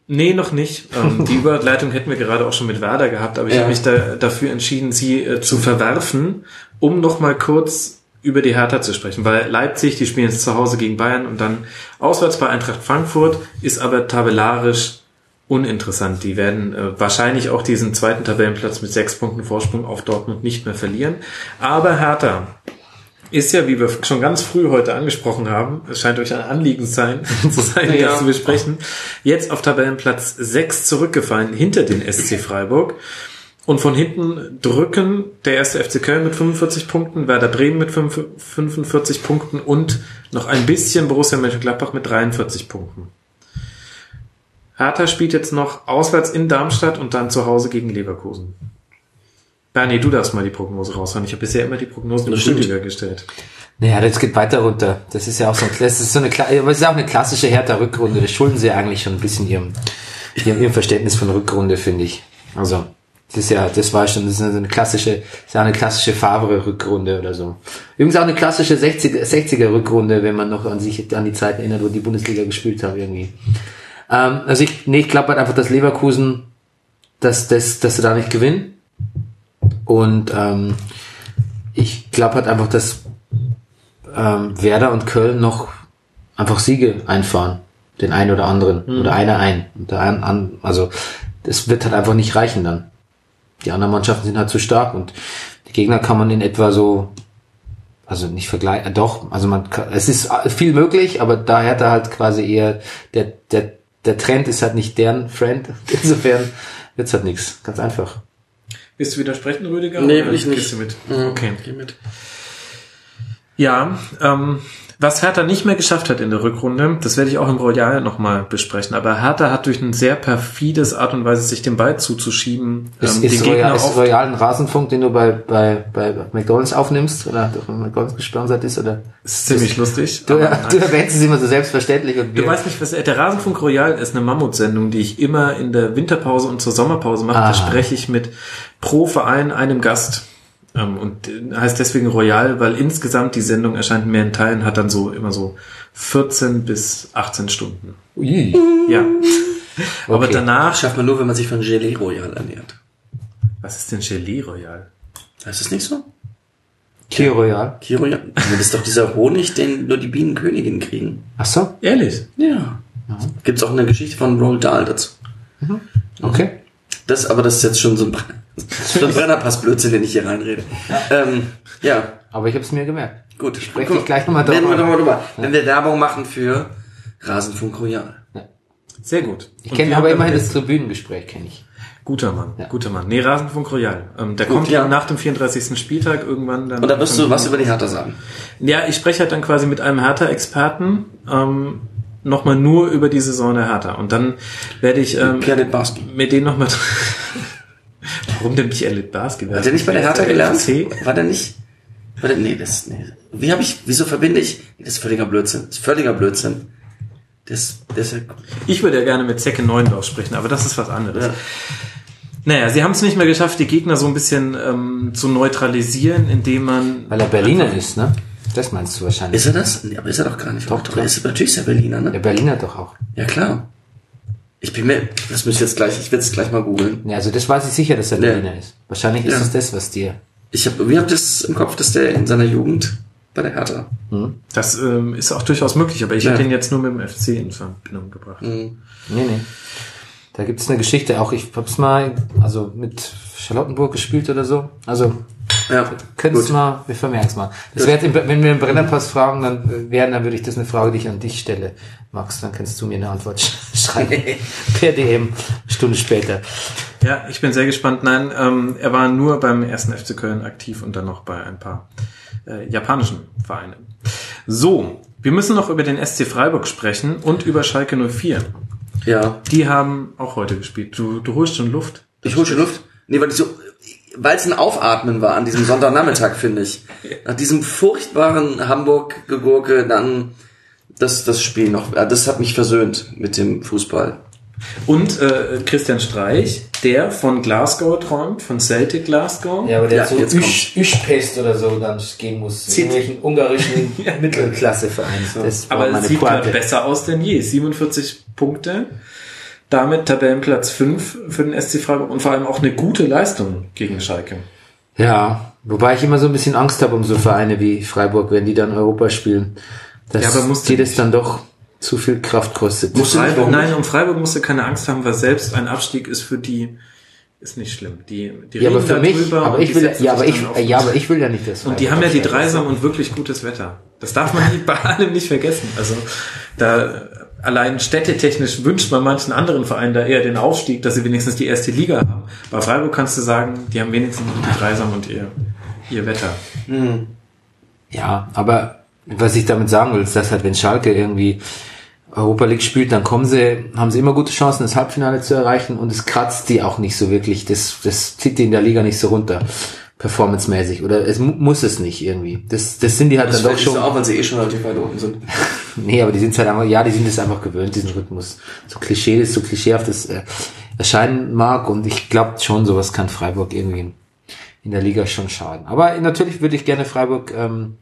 Nee, noch nicht. *laughs* Ähm, die Überleitung hätten wir gerade auch schon mit Werder gehabt, aber ich Ja. habe mich da, dafür entschieden, sie äh, zu verwerfen, um noch mal kurz über die Hertha zu sprechen, weil Leipzig, die spielen jetzt zu Hause gegen Bayern und dann auswärts bei Eintracht Frankfurt, ist aber tabellarisch uninteressant. Die werden äh, wahrscheinlich auch diesen zweiten Tabellenplatz mit sechs Punkten Vorsprung auf Dortmund nicht mehr verlieren. Aber Hertha ist ja, wie wir schon ganz früh heute angesprochen haben, es scheint euch ein Anliegen sein, *laughs* zu sein, Ja. das zu besprechen, jetzt auf Tabellenplatz 6 zurückgefallen hinter den SC Freiburg. Und von hinten drücken der erste FC Köln mit 45 Punkten, Werder Bremen mit 5 45 Punkten und noch ein bisschen Borussia Mönchengladbach mit 43 Punkten. Hertha spielt jetzt noch auswärts in Darmstadt und dann zu Hause gegen Leverkusen. Bernie, du darfst mal die Prognose raushauen. Ich habe bisher immer die Prognosen im Das gestellt. Naja, das geht weiter runter. Das ist ja auch so, ein, das ist so eine, aber es ist auch eine klassische Hertha-Rückrunde. Das schulden sie eigentlich schon ein bisschen ihrem, ihrem, ihrem Verständnis von Rückrunde, finde ich. Also, das ist ja, das war schon, das ist eine klassische, das ist ja eine klassische Favre-Rückrunde oder so. Übrigens auch eine klassische 60er, 60er-Rückrunde, wenn man noch an sich, an die Zeit erinnert, wo die Bundesliga gespielt hat, irgendwie. Ähm, also ich, nee, ich glaube halt einfach, dass Leverkusen, dass, dass, dass sie da nicht gewinnen. Und, ähm, ich glaube halt einfach, dass ähm, Werder und Köln noch einfach Siege einfahren. Den einen oder anderen. Hm. Oder einer ein. Und der ein, an, also das wird halt einfach nicht reichen dann. Die anderen Mannschaften sind halt zu stark und die Gegner kann man in etwa so, also nicht vergleichen, äh, doch, also man kann, es ist viel möglich, aber da Hertha halt quasi eher, der, der, der Trend ist halt nicht deren Friend. *laughs* Insofern wird's halt nichts. Ganz einfach. Willst du widersprechen, Rüdiger? Nee, will ich nicht. gehst du mit? Mhm. Okay. Geh mit. Ja, ähm, was Hertha nicht mehr geschafft hat in der Rückrunde, das werde ich auch im Royal nochmal besprechen, aber Hertha hat durch ein sehr perfides Art und Weise, sich den Ball zuzuschieben, Ist, ähm, ist, den Gegner Royal, ist oft Royal ein Rasenfunk, den du bei, bei, bei McDonalds aufnimmst? Oder von McDonalds gesponsert ist? Oder? Das ist ziemlich lustig. *laughs* Du, du erwähnst es immer so selbstverständlich. Und Du weißt nicht, was der Rasenfunk Royal ist eine Mammutsendung, die ich immer in der Winterpause und zur Sommerpause mache. Ah. Da spreche ich mit pro Verein einem Gast. Ähm, Und äh, heißt deswegen Royal, weil insgesamt die Sendung erscheint mehr in Teilen, hat dann so immer so 14 bis 18 Stunden. Ui. Ja. *laughs* Aber Okay. danach, Schafft man nur, wenn man sich von Gelee Royal ernährt. was ist denn Gelee Royal? Heißt das nicht so? Kier Royal. Hier Royal. Das ist doch dieser Honig, den nur die Bienenköniginnen kriegen. Ach so, Ehrlich? Ja. Gibt's auch eine Geschichte von Roald Dahl dazu. okay. Das, aber das ist jetzt schon so ein, Ein Brennerpass-Blödsinn, den ich hier reinrede. Ähm, ja, Aber ich habe es mir gemerkt. gut. Spreche ich gleich nochmal Reden wir drüber. doch mal drüber. Wenn wir Werbung machen für Rasenfunk Royal. Sehr gut. Ich kenne aber immerhin das Tribünengespräch, kenne ich. Guter Mann, Ja. guter Mann. Nee, Rasenfunk Royal. Ähm, der Gut, kommt ja. nach dem 34. Spieltag irgendwann dann. Und da wirst du was über die Hertha sagen. Ja, ich spreche halt dann quasi mit einem Hertha-Experten ähm, nochmal nur über die Saison der Hertha. Und dann werde ich ähm, mit denen nochmal... *laughs* Warum denn Michael Litbarski? Hat der nicht bei der Hertha gelernt? FC? War der nicht? War der, nee, das, nee. Wie habe ich, wieso verbinde ich? Nee, das ist völliger Blödsinn. Das ist völliger Blödsinn. Das, das ist ja, Ich würde ja gerne mit Zecke Neuendorf sprechen, aber das ist was anderes. Ja. Naja, sie haben es nicht mehr geschafft, die Gegner so ein bisschen ähm, zu neutralisieren, indem man... Weil er Berliner ist, ne? Das meinst du wahrscheinlich. ist er das? Nee, aber ist er doch gar nicht. Doch, Doch, ist natürlich ist er Berliner, Der ne? Berliner doch auch. Ja, klar. Ich bin mir, das müsste ich jetzt gleich, ich werde es gleich mal googeln. Ja, also das weiß ich sicher, dass er Ja. Berliner ist. Wahrscheinlich ist Ja. es das, was dir... Ich habe, wie habt ihr das im Kopf, dass der in seiner Jugend bei der Hertha? Das ähm, ist auch durchaus möglich, aber ich Ja. habe den jetzt nur mit dem FC in Verbindung gebracht. Mhm. Nee, nee. Da gibt's eine Geschichte, auch ich hab's mal, also mit Charlottenburg gespielt oder so. Also Ja, könntest gut. mal, wir vermerken mal. Das im- wenn wir im Brennerpass fragen, dann äh, wären, dann würde ich das eine Frage, die ich an dich stelle. Max, dann kannst du mir eine Antwort sch- *laughs* schreiben. *laughs* per DM, Stunde später. Ja, ich bin sehr gespannt. Nein, ähm, er war nur beim ersten FC Köln aktiv und dann noch bei ein paar äh, japanischen Vereinen. So, wir müssen noch über den SC Freiburg sprechen und über Schalke 04. Ja. Die haben auch heute gespielt. Du, du holst schon Luft. Ich hol schon Luft. Nee, weil ich so, weil es ein Aufatmen war an diesem Sonntagnachmittag, finde ich. Nach diesem furchtbaren Hamburg-Gegurke, dann das, das Spiel noch, ja, das hat mich versöhnt mit dem Fußball. Und äh, Christian Streich, der von Glasgow träumt, von Celtic Glasgow. Ja, aber der Ja, hat so Üschpest oder so dann gehen muss. Zieht- irgendwelchen ungarischen *laughs* Mittelklasseverein. Das war Aber es sieht gerade Pointe. besser aus denn je. 47 Punkte. Damit Tabellenplatz 5 für den SC Freiburg und vor allem auch eine gute Leistung gegen Schalke. Ja, wobei ich immer so ein bisschen Angst habe um so Vereine wie Freiburg, wenn die dann Europa spielen. Dass Ja, aber musst das nicht. dann doch zu viel Kraft kostet. Musst Freiburg, nein, um Freiburg musst du keine Angst haben, weil selbst ein Abstieg ist für die ist nicht schlimm. Die, die ja, aber reden für da mich, drüber aber und ich die will, setzen ja, aber ich, ja, aber ich will ja nicht das. Und die haben ja die Dreisam und wirklich gutes Wetter. Das darf man *laughs* bei allem nicht vergessen. Also da allein städtetechnisch wünscht man manchen anderen Vereinen da eher den Aufstieg, dass sie wenigstens die erste Liga haben. Bei Freiburg kannst du sagen, die haben wenigstens die Dreisam und ihr, ihr Wetter. Ja, aber was ich damit sagen will, ist, dass halt, wenn Schalke irgendwie Europa League spielt, dann kommen sie, haben sie immer gute Chancen, das Halbfinale zu erreichen und es kratzt die auch nicht so wirklich. Das, das zieht die in der Liga nicht so runter, performancemäßig. Oder es mu muss es nicht irgendwie. Das, das sind die halt Das dann doch schon. so auf, weil sie eh schon relativ weit oben sind. *laughs* Nee, aber die sind halt einfach, ja, die sind es einfach gewöhnt, diesen Rhythmus. So Klischee, das so klischeehaft das äh, erscheinen mag und ich glaube schon, sowas kann Freiburg irgendwie in, in der Liga schon schaden. Aber natürlich würde ich gerne Freiburg ähm,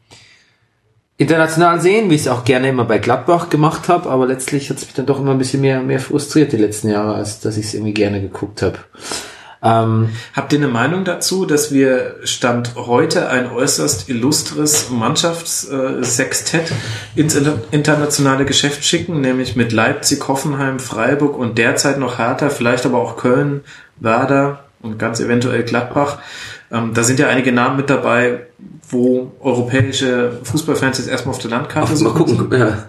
international sehen, wie ich es auch gerne immer bei Gladbach gemacht habe, aber letztlich hat es mich dann doch immer ein bisschen mehr, mehr frustriert die letzten Jahre, als dass ich es irgendwie gerne geguckt habe. Ähm, Habt ihr eine Meinung dazu, dass wir Stand heute ein äußerst illustres Mannschaftssextett ins inter- internationale Geschäft schicken, nämlich mit Leipzig, Hoffenheim, Freiburg und derzeit noch Hertha, vielleicht aber auch Köln, Werder und ganz eventuell Gladbach. Ähm, da sind ja einige Namen mit dabei, wo europäische Fußballfans jetzt erstmal auf der Landkarte Mal suchen. gucken. Ja.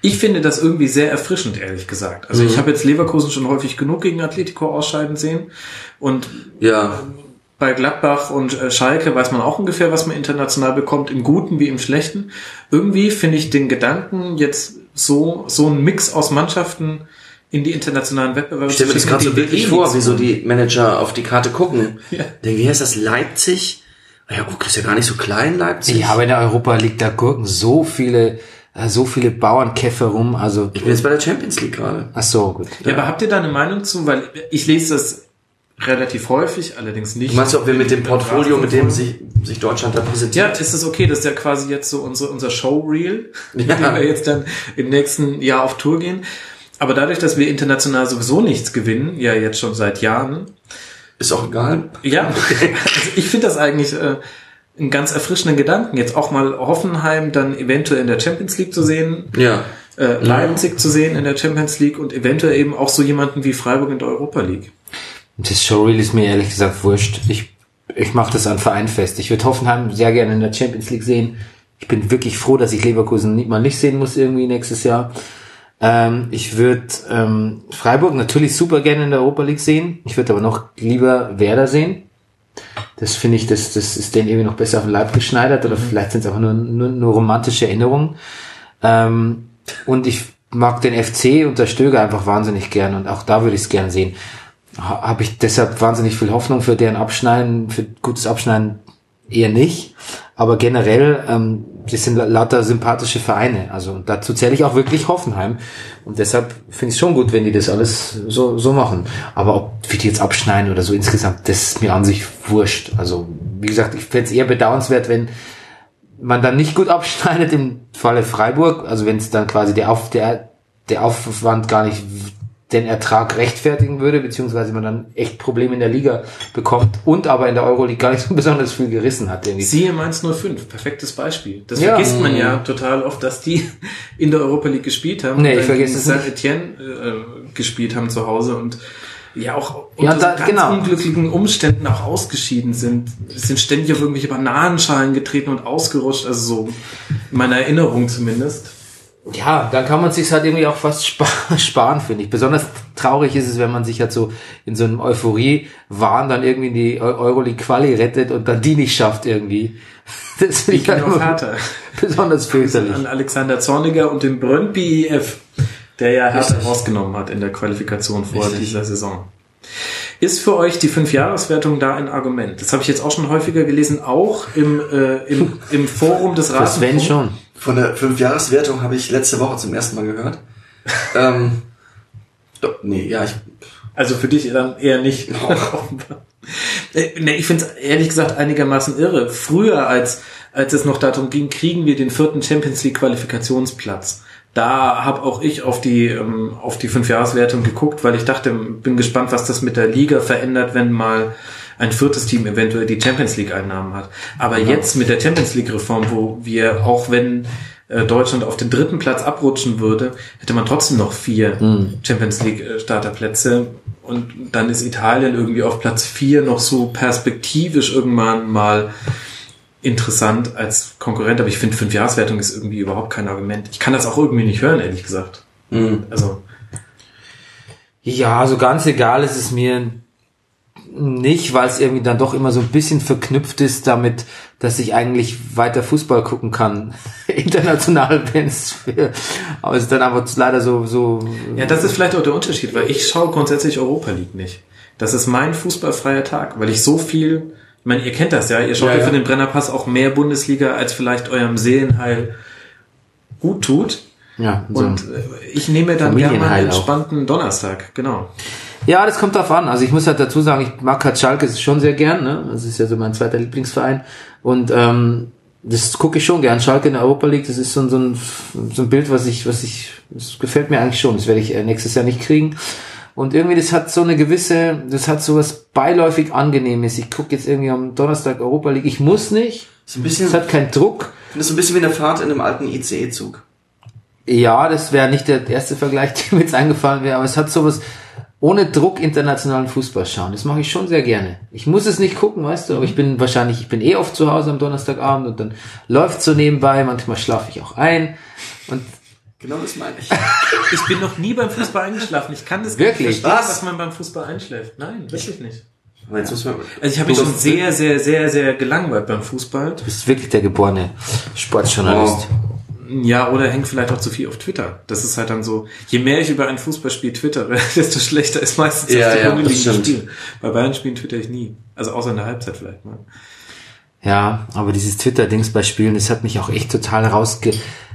Ich finde das irgendwie sehr erfrischend, ehrlich gesagt. Also ich habe jetzt Leverkusen schon häufig genug gegen Atletico ausscheiden sehen und ja. bei Gladbach und äh, Schalke weiß man auch ungefähr, was man international bekommt, im Guten wie im Schlechten. Irgendwie finde ich den Gedanken, jetzt so, so einen Mix aus Mannschaften in die internationalen Wettbewerbe Ich stelle mir das gerade so wirklich eh vor, wie so die Manager auf die Karte gucken. Ja. Denken, wie heißt das? Leipzig? Ja, oh, ist ja gar nicht so klein, Leipzig. ja, aber in der Europa League, da gurken so viele, so viele Bauernkäfer rum, also, Ich bin jetzt bei der Champions League gerade. ach so, gut. Ja, aber habt ihr da eine Meinung zu? Weil ich lese das relativ häufig, allerdings nicht. Du meinst, ob wir mit dem Portfolio, mit dem sich, sich Deutschland da Ja, präsentiert? ist es okay, das ist ja quasi jetzt so unsere, unser Showreel, *laughs* mit Ja. dem wir jetzt dann im nächsten Jahr auf Tour gehen. Aber dadurch, dass wir international sowieso nichts gewinnen, ja jetzt schon seit Jahren, Ist auch egal. ja, *laughs* also ich finde das eigentlich äh, einen ganz erfrischenden Gedanken, jetzt auch mal Hoffenheim dann eventuell in der Champions League zu sehen, Ja. äh, Leipzig zu sehen in der Champions League und eventuell eben auch so jemanden wie Freiburg in der Europa League. Das Showreel ist mir ehrlich gesagt wurscht. Ich, ich mache das an Verein fest. Ich würde Hoffenheim sehr gerne in der Champions League sehen. Ich bin wirklich froh, dass ich Leverkusen nicht, mal nicht sehen muss irgendwie nächstes Jahr. Ähm, ich würde ähm, Freiburg natürlich super gerne in der Europa League sehen. Ich würde aber noch lieber Werder sehen. Das finde ich, das, das ist denen irgendwie noch besser auf den Leib geschneidert oder vielleicht sind es einfach nur, nur, nur romantische Erinnerungen. Ähm, und ich mag den FC und der Stöger einfach wahnsinnig gern und auch da würde ich es gern sehen. Ha- Habe ich deshalb wahnsinnig viel Hoffnung für deren Abschneiden, für gutes Abschneiden eher nicht. Aber generell, ähm, das sind la- lauter sympathische Vereine. Also und dazu zähle ich auch wirklich Hoffenheim. Und deshalb finde ich es schon gut, wenn die das alles so, so machen. Aber ob wir die jetzt abschneiden oder so insgesamt, das ist mir an sich wurscht. Also wie gesagt, ich fände es eher bedauernswert, wenn man dann nicht gut abschneidet im Falle Freiburg, also wenn es dann quasi der, Auf, der, der Aufwand gar nicht den Ertrag rechtfertigen würde, beziehungsweise man dann echt Probleme in der Liga bekommt und aber in der Euroleague gar nicht so *laughs* besonders viel gerissen hat. Irgendwie. Siehe Mainz 05, perfektes Beispiel. Das Ja. vergisst man ja total oft, dass die *laughs* in der Europa League gespielt haben. Nee, ich vergesse es nicht. Saint-Etienne äh, gespielt haben zu Hause und ja auch Ja, unter da- so ganz genau. unglücklichen Umständen auch ausgeschieden sind. Es sind ständig auf irgendwelche Bananenschalen getreten und ausgerutscht, also so in meiner Erinnerung zumindest. Ja, dann kann man sich halt irgendwie auch fast spa *laughs* sparen, finde ich. Besonders traurig ist es, wenn man sich halt so in so einem Euphorie-Wahn dann irgendwie in die Eu- Euroleague-Quali rettet und dann die nicht schafft irgendwie. *laughs* Das finde ich halt immer besonders fürchterlich. An Alexander Zorniger und dem Brøndby IF, der ja Hertha rausgenommen hat in der Qualifikation vor Richtig. dieser Saison. Ist für euch die Fünfjahreswertung da ein Argument? Das habe ich jetzt auch schon häufiger gelesen, auch im, äh, im, im Forum des Das Sven Rasenfunks. schon. Von der Fünfjahreswertung habe ich letzte Woche zum ersten Mal gehört. *laughs* ähm, doch, nee, ja, ich, Also für dich dann eher nicht. *laughs* Äh, nee, ich finde es ehrlich gesagt einigermaßen irre. Früher, als, als es noch darum ging, kriegen wir den vierten Champions League Qualifikationsplatz. Da habe auch ich auf die ähm, auf die Fünfjahreswertung geguckt, weil ich dachte, bin gespannt, was das mit der Liga verändert, wenn mal ein viertes Team eventuell die Champions League Einnahmen hat. Aber jetzt mit der Champions League Reform, wo wir auch wenn äh, Deutschland auf den dritten Platz abrutschen würde, hätte man trotzdem noch vier Champions League äh, Starterplätze und dann ist Italien irgendwie auf Platz vier noch so perspektivisch irgendwann mal interessant als Konkurrent, aber ich finde Fünfjahreswertung ist irgendwie überhaupt kein Argument. Ich kann das auch irgendwie nicht hören, ehrlich gesagt. Also Ja, so ganz egal ist es mir nicht, weil es irgendwie dann doch immer so ein bisschen verknüpft ist damit, dass ich eigentlich weiter Fußball gucken kann. *laughs* International, wenn es aber es ist dann aber leider so, so, ja, das ist vielleicht auch der Unterschied, weil ich schaue grundsätzlich Europa League nicht. Das ist mein fußballfreier Tag, weil ich so viel, ich meine, ihr kennt das ja, ihr schaut Ja, ja, für den Brennerpass auch mehr Bundesliga, als vielleicht eurem Seelenheil gut tut. ja, so. Und äh, ich nehme dann gerne mal einen entspannten Donnerstag, genau. Ja, das kommt drauf an. Also ich muss halt dazu sagen, ich mag halt Schalke schon sehr gern. Ne? Das ist ja so mein zweiter Lieblingsverein. Und ähm, das gucke ich schon gern. Schalke in der Europa League, das ist so, ein- so, ein, so ein Bild, was ich, was ich, das gefällt mir eigentlich schon. Das werde ich äh, nächstes Jahr nicht kriegen. Und irgendwie, das hat so eine gewisse, das hat so was beiläufig Angenehmes. Ich gucke jetzt irgendwie am Donnerstag Europa League. Ich muss nicht. Ist ein bisschen, Es hat keinen Druck. ich finde es so ein bisschen wie eine Fahrt in einem alten ICE-Zug. Ja, das wäre nicht der erste Vergleich, *laughs* der mir jetzt eingefallen wäre, aber es hat sowas ohne Druck internationalen Fußball schauen. Das mache ich schon sehr gerne. Ich muss es nicht gucken, weißt du, aber ich bin wahrscheinlich, ich bin eh oft zu Hause am Donnerstagabend und dann läuft so nebenbei, manchmal schlafe ich auch ein und Genau das meine ich. *laughs* Ich bin noch nie beim Fußball eingeschlafen. Ich kann das gar Wirklich? nicht verstehen, Was? dass man beim Fußball einschläft. Nein, wirklich nicht. Aber jetzt muss man, Also ich habe mich schon sehr, sehr, sehr, sehr gelangweilt beim Fußball. du bist wirklich der geborene Sportjournalist. Ja, oder hängt vielleicht auch zu viel auf Twitter. Das ist halt dann so, je mehr ich über ein Fußballspiel twittere, *laughs* desto schlechter ist meistens Ja, das ja, stimmt. Spiel. Bei Bayern spielen twitter ich nie. Also außer in der Halbzeit vielleicht mal. Ja, aber dieses Twitter-Dings bei Spielen, das hat mich auch echt total rausge...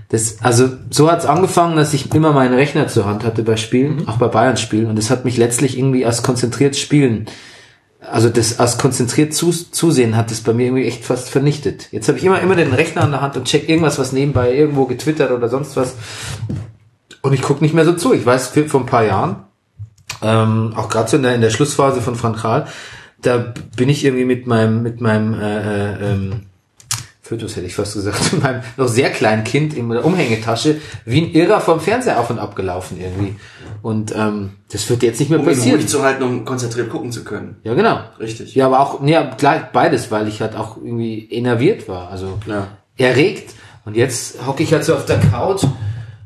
Das, also so hat's angefangen, dass ich immer meinen Rechner zur Hand hatte bei Spielen, auch bei Bayern-Spielen, und das hat mich letztlich irgendwie als konzentriert Spielen, also das als konzentriert zu, Zusehen hat das bei mir irgendwie echt fast vernichtet. Jetzt habe ich immer immer den Rechner an der Hand und check irgendwas, was nebenbei irgendwo getwittert oder sonst was, und ich guck nicht mehr so zu. Ich weiß, vor ein paar Jahren, ähm, auch gerade so in der, in der Schlussphase von Frank Kral, da bin ich irgendwie mit meinem, mit meinem äh, äh, ähm, Fötus hätte ich fast gesagt, *laughs* mit meinem noch sehr kleinen Kind in der Umhängetasche wie ein Irrer vom Fernseher auf und ab gelaufen irgendwie. Und ähm, das wird jetzt nicht mehr um passieren. ruhig zu halten, um konzentriert gucken zu können. Ja, genau. Richtig. Ja, aber auch, ja, gleich beides, weil ich halt auch irgendwie enerviert war, also Ja. erregt. Und jetzt hocke ich halt so auf der Couch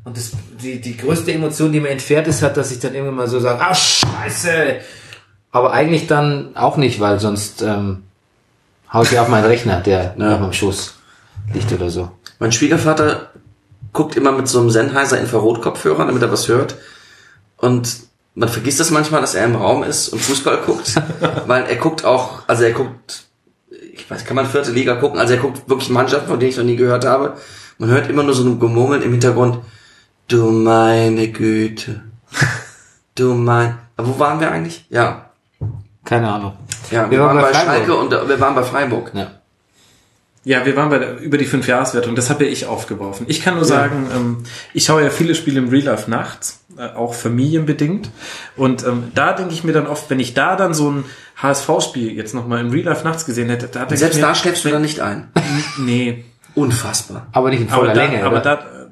und das, die, die größte Emotion, die mir entfährt ist, hat, dass ich dann irgendwann mal so sage, ah, scheiße! Aber eigentlich dann auch nicht, weil sonst ähm, hau ich ja auf meinen Rechner, der Ja. auf meinem Schoß liegt oder so. Mein Schwiegervater guckt immer mit so einem Sennheiser Infrarotkopfhörer, damit er was hört. Und man vergisst das manchmal, dass er im Raum ist und Fußball guckt. *laughs* weil er guckt auch, also er guckt, ich weiß, kann man vierte Liga gucken, also er guckt wirklich Mannschaften, von denen ich noch nie gehört habe. Man hört immer nur so ein Gemurmeln im Hintergrund. Du meine Güte. *laughs* Du mein, aber wo waren wir eigentlich? Ja. Keine Ahnung. Ja, wir, waren, bei, Schalke und äh, wir waren bei Freiburg. Ja. Ja, wir waren bei der, über die Fünfjahreswertung, das habe ja ich aufgeworfen. Ich kann nur sagen, ähm, ich schaue ja viele Spiele im Real Life nachts, äh, auch familienbedingt. Und ähm, da denke ich mir dann oft, wenn ich da dann so ein HSV-Spiel jetzt nochmal im Real Life nachts gesehen hätte, da denke ich Selbst mir, da schläfst du dann nicht ein. *laughs* nee, Unfassbar. Aber nicht in aber voller da, Länge. aber oder? da, äh,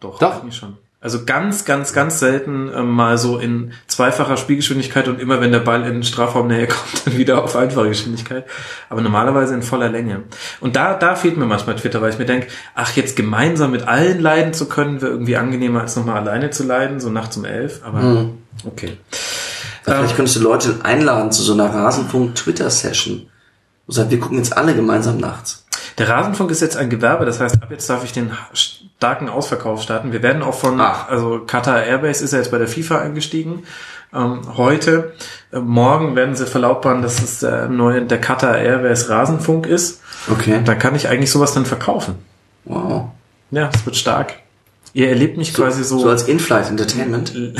doch, Doch. eigentlich schon. Also ganz, ganz, ganz selten ähm, mal so in zweifacher Spielgeschwindigkeit und immer wenn der Ball in Strafraum näher *laughs* kommt, dann wieder auf einfache Geschwindigkeit. Aber normalerweise in voller Länge. Und da, da fehlt mir manchmal Twitter, weil ich mir denke, ach, jetzt gemeinsam mit allen leiden zu können, wäre irgendwie angenehmer als nochmal alleine zu leiden, so nachts um elf. Aber okay. Vielleicht könntest du Leute einladen zu so einer Rasenfunk-Twitter-Session. Und sagen, wir gucken jetzt alle gemeinsam nachts. Der Rasenfunk ist jetzt ein Gewerbe, das heißt, ab jetzt darf ich den starken Ausverkauf starten. Wir werden auch von, Ach. also Qatar Airways ist ja jetzt bei der FIFA eingestiegen. Ähm, heute, äh, morgen werden sie verlautbaren, dass es der neue, der Qatar Airways Rasenfunk ist. Okay. Und da kann ich eigentlich sowas dann verkaufen. Wow. Ja, es wird stark. Ihr erlebt mich quasi so. So als In-Flight Entertainment. *laughs*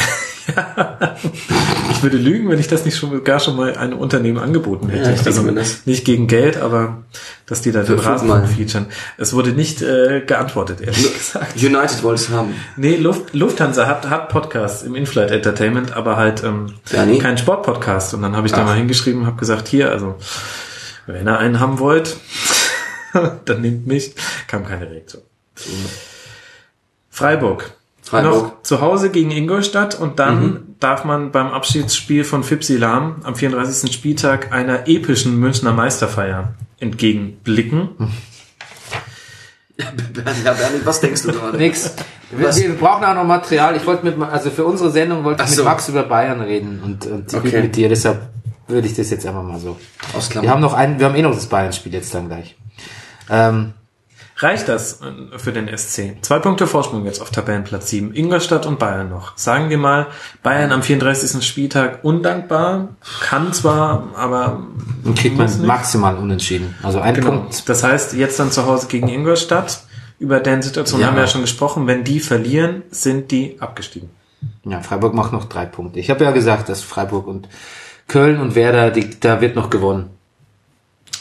ich würde lügen, wenn ich das nicht schon gar schon mal einem Unternehmen angeboten hätte. Ja, also nicht gegen Geld, aber dass die da den. Rasenfunk featuren. Es wurde nicht äh, geantwortet, ehrlich gesagt. United wollte es haben. Nee, Luft, Lufthansa hat, hat Podcasts im In-Flight Entertainment, aber halt ähm, Ja, nee. kein Sportpodcast. Und dann habe ich da Ach. mal hingeschrieben, habe gesagt, hier, also wenn ihr einen haben wollt, *laughs* dann nehmt mich. Kam keine Reaktion. Freiburg. Freiburg. Noch zu Hause gegen Ingolstadt und dann darf man beim Abschiedsspiel von Fipsi Lahm am 34. Spieltag einer epischen Münchner Meisterfeier entgegenblicken. *laughs* Ja, Bernie, was denkst du *laughs* gerade? Nix. Wir, wir brauchen auch noch Material. Ich wollte mit, also für unsere Sendung wollte ich Ach mit so. Max über Bayern reden und, und Okay. mit dir. Deshalb würde ich das jetzt einfach mal so. Ausklammern. Wir haben noch ein, wir haben eh noch das Bayern-Spiel jetzt dann gleich. Ähm, Reicht das äh, für den SC? Zwei Punkte Vorsprung jetzt auf Tabellenplatz 7. Ingolstadt und Bayern noch. Sagen wir mal, Bayern am 34. Spieltag undankbar. Kann zwar, aber dann kriegt man maximal unentschieden. Also ein Genau. Punkt. Das heißt, jetzt dann zu Hause gegen Ingolstadt. Über deren Situation Ja. haben wir ja schon gesprochen. Wenn die verlieren, sind die abgestiegen. Ja, Freiburg macht noch drei Punkte. Ich habe ja gesagt, dass Freiburg und Köln und Werder, die, da wird noch gewonnen.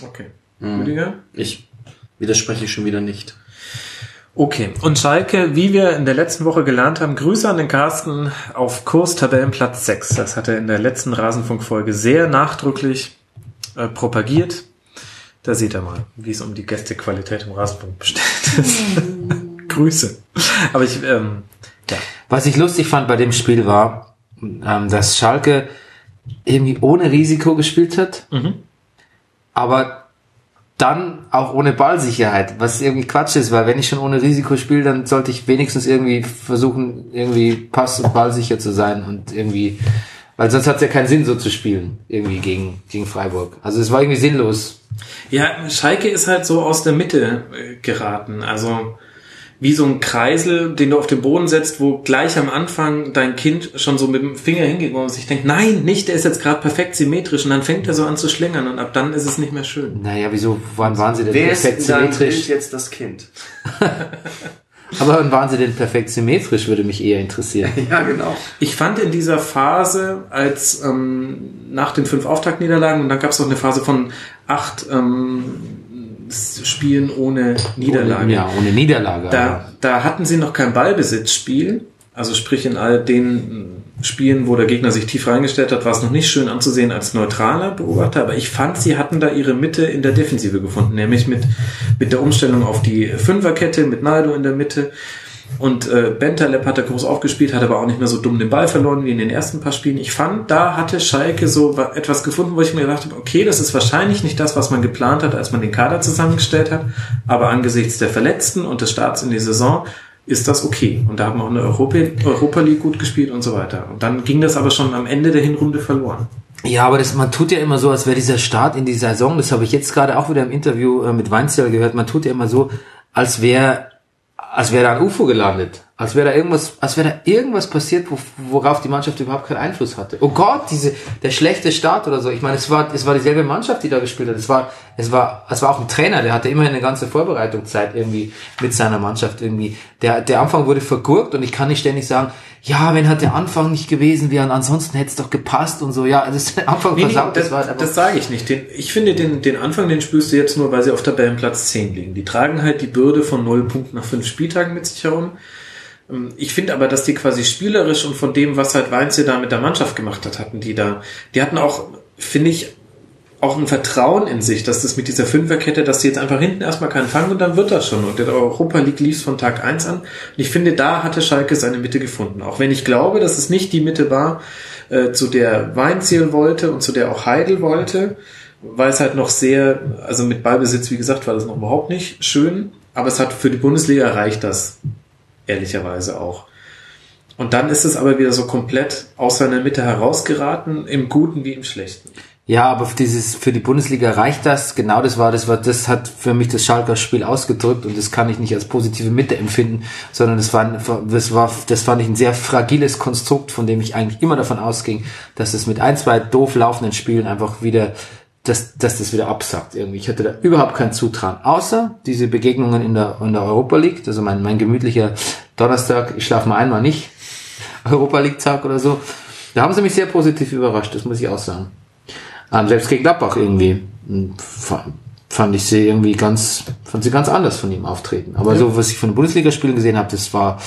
Okay. Rüdiger? Ich widerspreche schon wieder nicht. Okay, und Schalke, wie wir in der letzten Woche gelernt haben, Grüße an den Carsten auf Kurs Tabellenplatz 6. Das hat er in der letzten Rasenfunkfolge sehr nachdrücklich äh, propagiert. Da seht ihr mal, wie es um die Gästequalität im Rasenfunk bestellt ist. *laughs* Grüße. Aber ich, ähm, ja. Was ich lustig fand bei dem Spiel war, ähm, dass Schalke irgendwie ohne Risiko gespielt hat, aber dann auch ohne Ballsicherheit, was irgendwie Quatsch ist, weil wenn ich schon ohne Risiko spiele, dann sollte ich wenigstens irgendwie versuchen, irgendwie pass- und ballsicher zu sein und irgendwie, weil sonst hat es ja keinen Sinn, so zu spielen, irgendwie gegen, gegen Freiburg. Also es war irgendwie sinnlos. Ja, Schalke ist halt so aus der Mitte äh, geraten. Also wie so ein Kreisel, den du auf den Boden setzt, wo gleich am Anfang dein Kind schon so mit dem Finger hingeht und sich denkt, nein, nicht, der ist jetzt gerade perfekt symmetrisch und dann fängt er so an zu schlingern und ab dann ist es nicht mehr schön. Naja, wieso, wann waren sie denn Wer ist perfekt deinem Bild symmetrisch? jetzt das Kind? *laughs* Aber wann waren sie denn perfekt symmetrisch, würde mich eher interessieren. Ja, genau. Ich fand in dieser Phase, als ähm, nach den fünf Auftaktniederlagen, und dann gab es noch eine Phase von acht ähm, Spielen ohne Niederlage. Ja, ohne Niederlage. Da, da hatten sie noch kein Ballbesitzspiel. Also sprich in all den Spielen, wo der Gegner sich tief reingestellt hat, war es noch nicht schön anzusehen als neutraler Beobachter. Aber ich fand, sie hatten da ihre Mitte in der Defensive gefunden, nämlich mit, mit der Umstellung auf die Fünferkette, mit Naldo in der Mitte. Und äh, Bentaleb hat da groß aufgespielt, hat aber auch nicht mehr so dumm den Ball verloren wie in den ersten paar Spielen. Ich fand, da hatte Schalke so wa- etwas gefunden, wo ich mir gedacht habe, okay, das ist wahrscheinlich nicht das, was man geplant hat, als man den Kader zusammengestellt hat, aber angesichts der Verletzten und des Starts in die Saison ist das okay. Und da haben wir auch in der Europa, Europa League gut gespielt und so weiter. Und dann ging das aber schon am Ende der Hinrunde verloren. Ja, aber das, man tut ja immer so, als wäre dieser Start in die Saison, das habe ich jetzt gerade auch wieder im Interview äh, mit Weinzierl gehört, man tut ja immer so, als wäre als wäre da ein UFO gelandet. Als wäre da irgendwas, als wäre da irgendwas passiert, wo, worauf die Mannschaft überhaupt keinen Einfluss hatte. Oh Gott, diese, der schlechte Start oder so. Ich meine, es war, es war dieselbe Mannschaft, die da gespielt hat. Es war, es war, es war auch ein Trainer, der hatte immerhin eine ganze Vorbereitungszeit irgendwie mit seiner Mannschaft irgendwie. Der, der Anfang wurde vergurkt und ich kann nicht ständig sagen, ja, wenn hat der Anfang nicht gewesen wäre ansonsten hätte es doch gepasst und so. Ja, das ist der Anfang Nee, nee, versaut. das, war halt das sage ich nicht. Den, ich finde, den, den Anfang, den spürst du jetzt nur, weil sie auf Tabellenplatz 10 liegen. Die tragen halt die Bürde von null Punkten nach fünf Spieltagen mit sich herum. Ähm, Ich finde aber, dass die quasi spielerisch und von dem, was halt Weinze da mit der Mannschaft gemacht hat, hatten die da, die hatten auch, finde ich, auch ein Vertrauen in sich, dass das mit dieser Fünferkette, dass sie jetzt einfach hinten erstmal keinen fangen und dann wird das schon. Und der Europa League lief von Tag eins an. Und ich finde, da hatte Schalke seine Mitte gefunden. Auch wenn ich glaube, dass es nicht die Mitte war, äh, zu der Weinziel wollte und zu der auch Heidel wollte, weil es halt noch sehr, also mit Ballbesitz, wie gesagt, war das noch überhaupt nicht schön. Aber es hat für die Bundesliga reicht das ehrlicherweise auch. Und dann ist es aber wieder so komplett aus seiner Mitte herausgeraten, im Guten wie im Schlechten. Ja, aber für dieses, für die Bundesliga reicht das. Genau das war, das war, das hat für mich das Schalker Spiel ausgedrückt und das kann ich nicht als positive Mitte empfinden, sondern das war, das war, das fand ich ein sehr fragiles Konstrukt, von dem ich eigentlich immer davon ausging, dass es mit ein, zwei doof laufenden Spielen einfach wieder, dass, dass das wieder absackt irgendwie. Ich hatte da überhaupt kein Zutrauen. Außer diese Begegnungen in der, in der Europa League, also mein, mein gemütlicher Donnerstag, ich schlafe mal einmal nicht, *laughs* Europa League Tag oder so. Da haben sie mich sehr positiv überrascht, das muss ich auch sagen. Ähm, selbst gegen Gladbach irgendwie fa- fand ich sie irgendwie ganz, fand sie ganz anders von ihm auftreten. Aber so, was ich von den Bundesligaspielen gesehen habe, das war,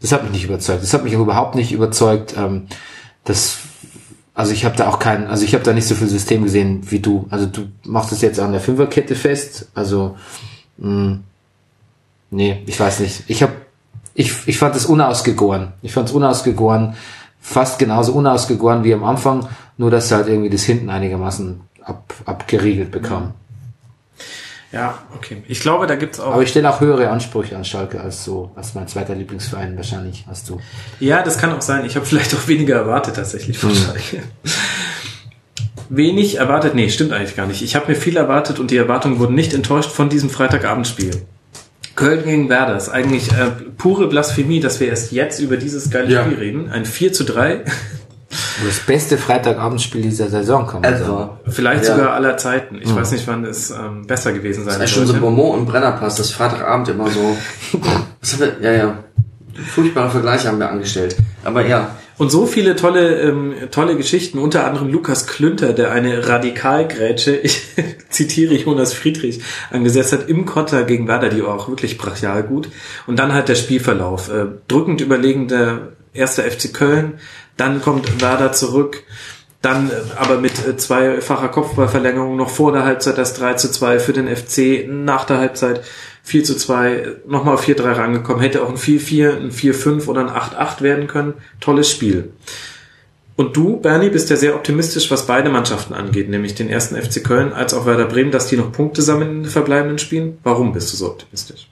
das hat mich nicht überzeugt. Das hat mich auch überhaupt nicht überzeugt. Ähm, das, also ich habe da auch kein, also ich habe da nicht so viel System gesehen wie du. Also du machst es jetzt an der Fünferkette fest. Also mh, nee, ich weiß nicht. Ich habe, ich, ich fand es unausgegoren. Ich fand es unausgegoren, fast genauso unausgegoren wie am Anfang, nur dass halt irgendwie das hinten einigermaßen ab, abgeriegelt bekam. Ja, okay. Ich glaube, da gibt's auch. Aber ich stelle auch höhere Ansprüche an Schalke als so, als mein zweiter Lieblingsverein wahrscheinlich hast du. Ja, das kann auch sein. Ich habe vielleicht auch weniger erwartet tatsächlich von Schalke. Wenig erwartet, nee, stimmt eigentlich gar nicht. Ich habe mir viel erwartet und die Erwartungen wurden nicht enttäuscht von diesem Freitagabendspiel. Köln gegen Werder ist eigentlich äh, pure Blasphemie, dass wir erst jetzt über dieses geile Ja. Spiel reden. Ein 4 zu 3, Das beste Freitagabendspiel dieser Saison kann man sagen. Ever. vielleicht Ja. sogar aller Zeiten. Ich weiß nicht, wann es ähm, besser gewesen sein Das ist schon so. Beaumont und Brennerpass, das Freitagabend immer so. *laughs* Was haben wir, ja, ja. Furchtbare Vergleiche haben wir angestellt. Aber ja, Und so viele tolle, ähm, tolle Geschichten, unter anderem Lukas Klünter, der eine Radikalgrätsche, *laughs* ich zitiere Jonas Friedrich, angesetzt hat im Konter gegen Werder, die war auch wirklich brachial gut. Und dann halt der Spielverlauf. Äh, drückend überlegender erster FC Köln, dann kommt Werder zurück, dann äh, aber mit äh, zweifacher Kopfballverlängerung noch vor der Halbzeit das 3 zu 2 für den FC, nach der Halbzeit 4 zu 2, nochmal auf 4-3 rangekommen, hätte auch ein 4-4, ein 4-5 oder ein 8-8 werden können. Tolles Spiel. Und du, Bernie, bist ja sehr optimistisch, was beide Mannschaften angeht, nämlich den ersten FC Köln als auch Werder Bremen, dass die noch Punkte sammeln in den verbleibenden Spielen. Warum bist du so optimistisch?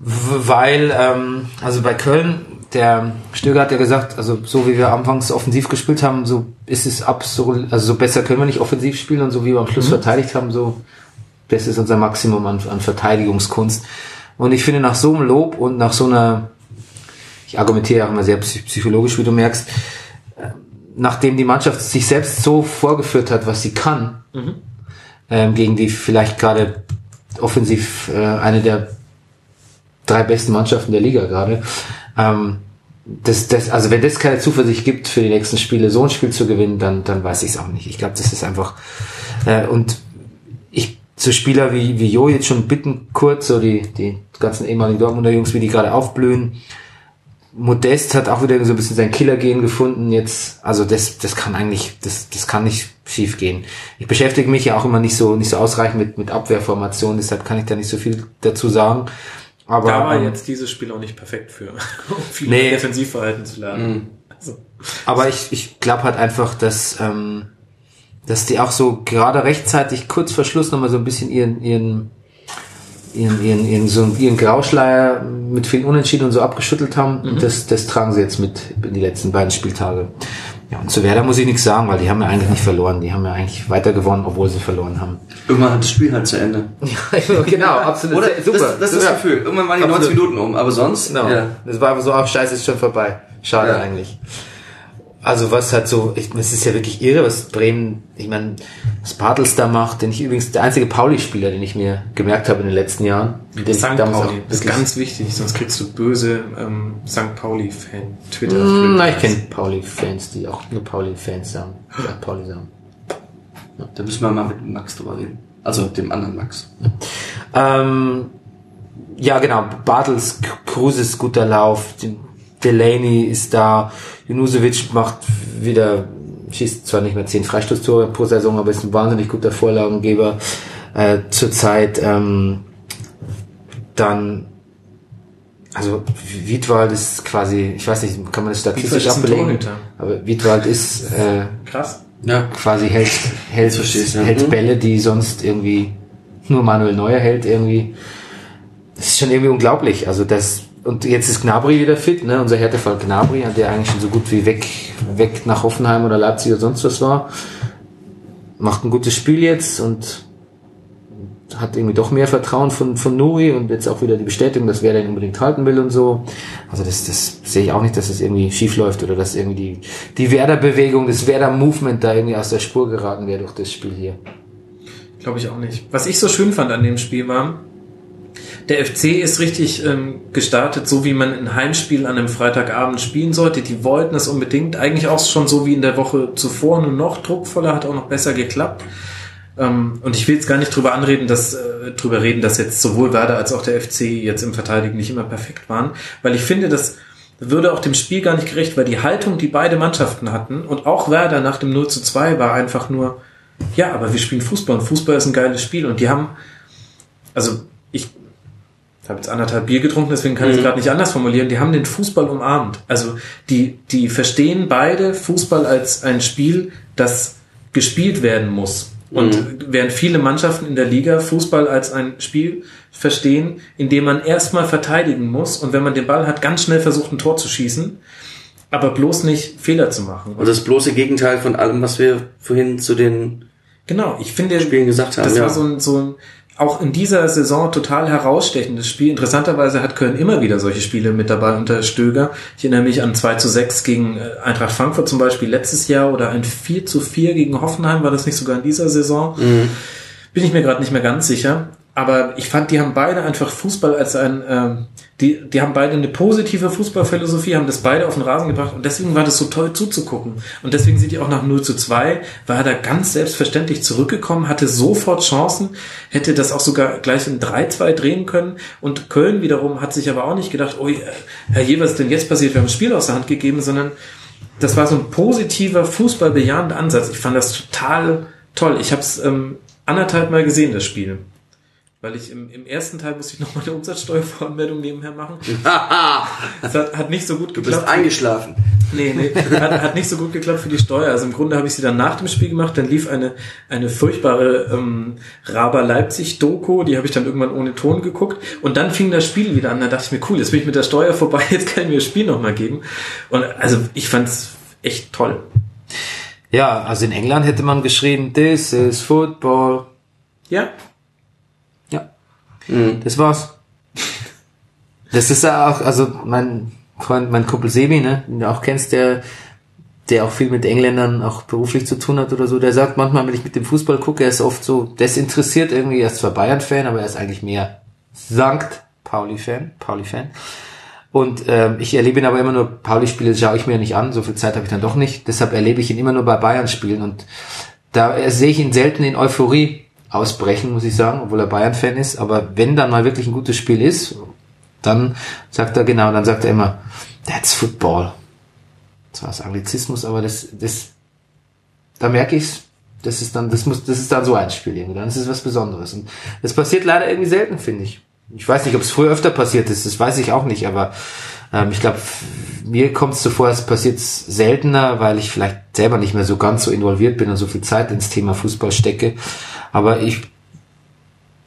Weil, ähm, also bei Köln, der Stöger hat ja gesagt, also so wie wir anfangs offensiv gespielt haben, so ist es absolut, also so besser können wir nicht offensiv spielen und so wie wir am Schluss mhm. verteidigt haben, so das ist unser Maximum an, an Verteidigungskunst. Und ich finde, nach so einem Lob und nach so einer, ich argumentiere auch immer sehr psychologisch, wie du merkst, äh, nachdem die Mannschaft sich selbst so vorgeführt hat, was sie kann, mhm. ähm, gegen die vielleicht gerade offensiv äh, eine der drei besten Mannschaften der Liga gerade, ähm, das, das, also wenn das keine Zuversicht gibt für die nächsten Spiele, so ein Spiel zu gewinnen, dann, dann weiß ich es auch nicht. Ich glaube, das ist einfach äh, und ich so Spieler wie, wie Jo jetzt schon bitten kurz, so die, die ganzen ehemaligen Dortmunder Jungs, wie die gerade aufblühen. Modest hat auch wieder so ein bisschen sein Killergehen gefunden jetzt. Also das, das kann eigentlich, das, das kann nicht schief gehen. Ich beschäftige mich ja auch immer nicht so, nicht so ausreichend mit, mit Abwehrformationen, deshalb kann ich da nicht so viel dazu sagen. Aber, da war ähm, jetzt dieses Spiel auch nicht perfekt für, *laughs* um viel nee. Defensivverhalten zu lernen. Mhm. Also. Aber ich, ich glaube halt einfach, dass, ähm, dass die auch so gerade rechtzeitig kurz vor Schluss nochmal so ein bisschen ihren, ihren, ihren, ihren, ihren, so ihren Grauschleier mit vielen Unentschieden und so abgeschüttelt haben. Mhm. Das, das tragen sie jetzt mit in die letzten beiden Spieltage. Ja, und zu Werder muss ich nichts sagen, weil die haben ja eigentlich nicht verloren. Die haben ja eigentlich weiter gewonnen, obwohl sie verloren haben. Irgendwann hat das Spiel halt zu Ende. *laughs* ja, genau, absolut. Oder, super. Das, das ist das Gefühl. Irgendwann waren die absolut. 90 Minuten um, aber sonst. Genau. Ja. Das war einfach so, ach scheiße, ist schon vorbei. Schade ja. eigentlich. Also was halt so, ich, es ist ja wirklich irre, was Bremen, ich meine, was Bartels da macht, den ich übrigens, der einzige Pauli-Spieler, den ich mir gemerkt habe in den letzten Jahren. Den St. Pauli, das ist ganz wichtig, sonst kriegst du böse ähm, St. Pauli-Fan, twitter mm, Na, ich kenne Pauli-Fans, die auch nur Pauli-Fans sagen, ja, Pauli sagen. Ja. Da müssen wir mal mit Max drüber reden. Also dem anderen Max. Ja, ähm, ja genau, Bartels, Kruse ist guter Lauf, Delaney ist da, Junusovic macht wieder, schießt zwar nicht mehr zehn Freistoßtore pro Saison, aber ist ein wahnsinnig guter Vorlagengeber äh, zurzeit. Ähm, dann, also Wiedwald ist quasi, ich weiß nicht, kann man das statistisch abbelegen, aber Wiedwald ist äh, krass. Ja. quasi hält, hält, hält ja. Bälle, die sonst irgendwie nur Manuel Neuer hält irgendwie. Das ist schon irgendwie unglaublich. Also das und jetzt ist Gnabry wieder fit, ne? unser Härtefall Gnabry, der eigentlich schon so gut wie weg, weg nach Hoffenheim oder Leipzig oder sonst was war. Macht ein gutes Spiel jetzt und hat irgendwie doch mehr Vertrauen von, von Nuri und jetzt auch wieder die Bestätigung, dass wer den unbedingt halten will und so. Also das, das sehe ich auch nicht, dass das irgendwie schief läuft oder dass irgendwie die, die Werder-Bewegung, das Werder-Movement da irgendwie aus der Spur geraten wäre durch das Spiel hier. Glaube ich auch nicht. Was ich so schön fand an dem Spiel war, der FC ist richtig ähm, gestartet, so wie man ein Heimspiel an einem Freitagabend spielen sollte. Die wollten es unbedingt. Eigentlich auch schon so wie in der Woche zuvor, nur noch druckvoller, hat auch noch besser geklappt. Ähm, und ich will jetzt gar nicht drüber anreden, dass, äh, drüber reden, dass jetzt sowohl Werder als auch der FC jetzt im Verteidigen nicht immer perfekt waren, weil ich finde, das würde auch dem Spiel gar nicht gerecht, weil die Haltung, die beide Mannschaften hatten und auch Werder nach dem 0 zu 2 war einfach nur, ja, aber wir spielen Fußball und Fußball ist ein geiles Spiel und die haben, also ich habe jetzt anderthalb Bier getrunken, deswegen kann ich es mhm. gerade nicht anders formulieren. Die haben den Fußball umarmt. Also die, die verstehen beide Fußball als ein Spiel, das gespielt werden muss. Und mhm. während viele Mannschaften in der Liga Fußball als ein Spiel verstehen, in dem man erstmal verteidigen muss und wenn man den Ball hat, ganz schnell versucht, ein Tor zu schießen, aber bloß nicht Fehler zu machen. Und das bloße Gegenteil von allem, was wir vorhin zu den Genau, ich finde, Spielen gesagt haben. Das ja. war so ein, so ein auch in dieser Saison total herausstechendes Spiel. Interessanterweise hat Köln immer wieder solche Spiele mit dabei unter Stöger. Ich erinnere mich an 2 zu 6 gegen äh, Eintracht Frankfurt zum Beispiel letztes Jahr oder ein 4 zu 4 gegen Hoffenheim. War das nicht sogar in dieser Saison? Mhm. Bin ich mir gerade nicht mehr ganz sicher. Aber ich fand, die haben beide einfach Fußball als ein, ähm, die, die haben beide eine positive Fußballphilosophie, haben das beide auf den Rasen gebracht und deswegen war das so toll zuzugucken. Und deswegen sind die auch nach 0 zu 2, war er da ganz selbstverständlich zurückgekommen, hatte sofort Chancen, hätte das auch sogar gleich in 3-2 drehen können. Und Köln wiederum hat sich aber auch nicht gedacht, oh, Herr Je, was ist denn jetzt passiert? Wir haben das Spiel aus der Hand gegeben, sondern das war so ein positiver, fußballbejahender Ansatz. Ich fand das total toll. Ich habe es ähm, anderthalb Mal gesehen, das Spiel. Weil ich im, im ersten Teil musste ich noch mal eine Umsatzsteuervoranmeldung nebenher machen. *laughs* das hat, hat nicht so gut Du geklappt. bist eingeschlafen. Nee, nee, hat, hat nicht so gut geklappt für die Steuer. Also im Grunde habe ich sie dann nach dem Spiel gemacht. Dann lief eine, eine furchtbare ähm, Raber Leipzig-Doku, die habe ich dann irgendwann ohne Ton geguckt. Und dann fing das Spiel wieder an. Da dachte ich mir, cool, jetzt bin ich mit der Steuer vorbei, *laughs* jetzt kann ich mir das Spiel nochmal geben. Und also ich fand's echt toll. Ja, also in England hätte man geschrieben, this is football. Ja. Das war's. Das ist ja auch, also mein Freund, mein Kumpel Sebi, ne, den du auch kennst, der, der auch viel mit Engländern auch beruflich zu tun hat oder so, der sagt manchmal, wenn ich mit dem Fußball gucke, er ist oft so desinteressiert irgendwie, er ist zwar Bayern-Fan, aber er ist eigentlich mehr Sankt Pauli-Fan, Pauli-Fan. Und ähm, ich erlebe ihn aber immer nur, Pauli-Spiele schaue ich mir nicht an, so viel Zeit habe ich dann doch nicht. Deshalb erlebe ich ihn immer nur bei Bayern-Spielen und da sehe ich ihn selten in Euphorie ausbrechen, muss ich sagen, obwohl er Bayern-Fan ist. Aber wenn dann mal wirklich ein gutes Spiel ist, dann sagt er genau, dann sagt er immer, that's football. Zwar ist Anglizismus, aber das, das, da merke ich's. Das ist dann, das muss, das ist dann so ein Spiel irgendwie. Dann ist es was Besonderes. Und das passiert leider irgendwie selten, finde ich. Ich weiß nicht, ob es früher öfter passiert ist, das weiß ich auch nicht, aber ähm, ich glaube, mir kommt es so vor, es passiert seltener, weil ich vielleicht selber nicht mehr so ganz so involviert bin und so viel Zeit ins Thema Fußball stecke. Aber ich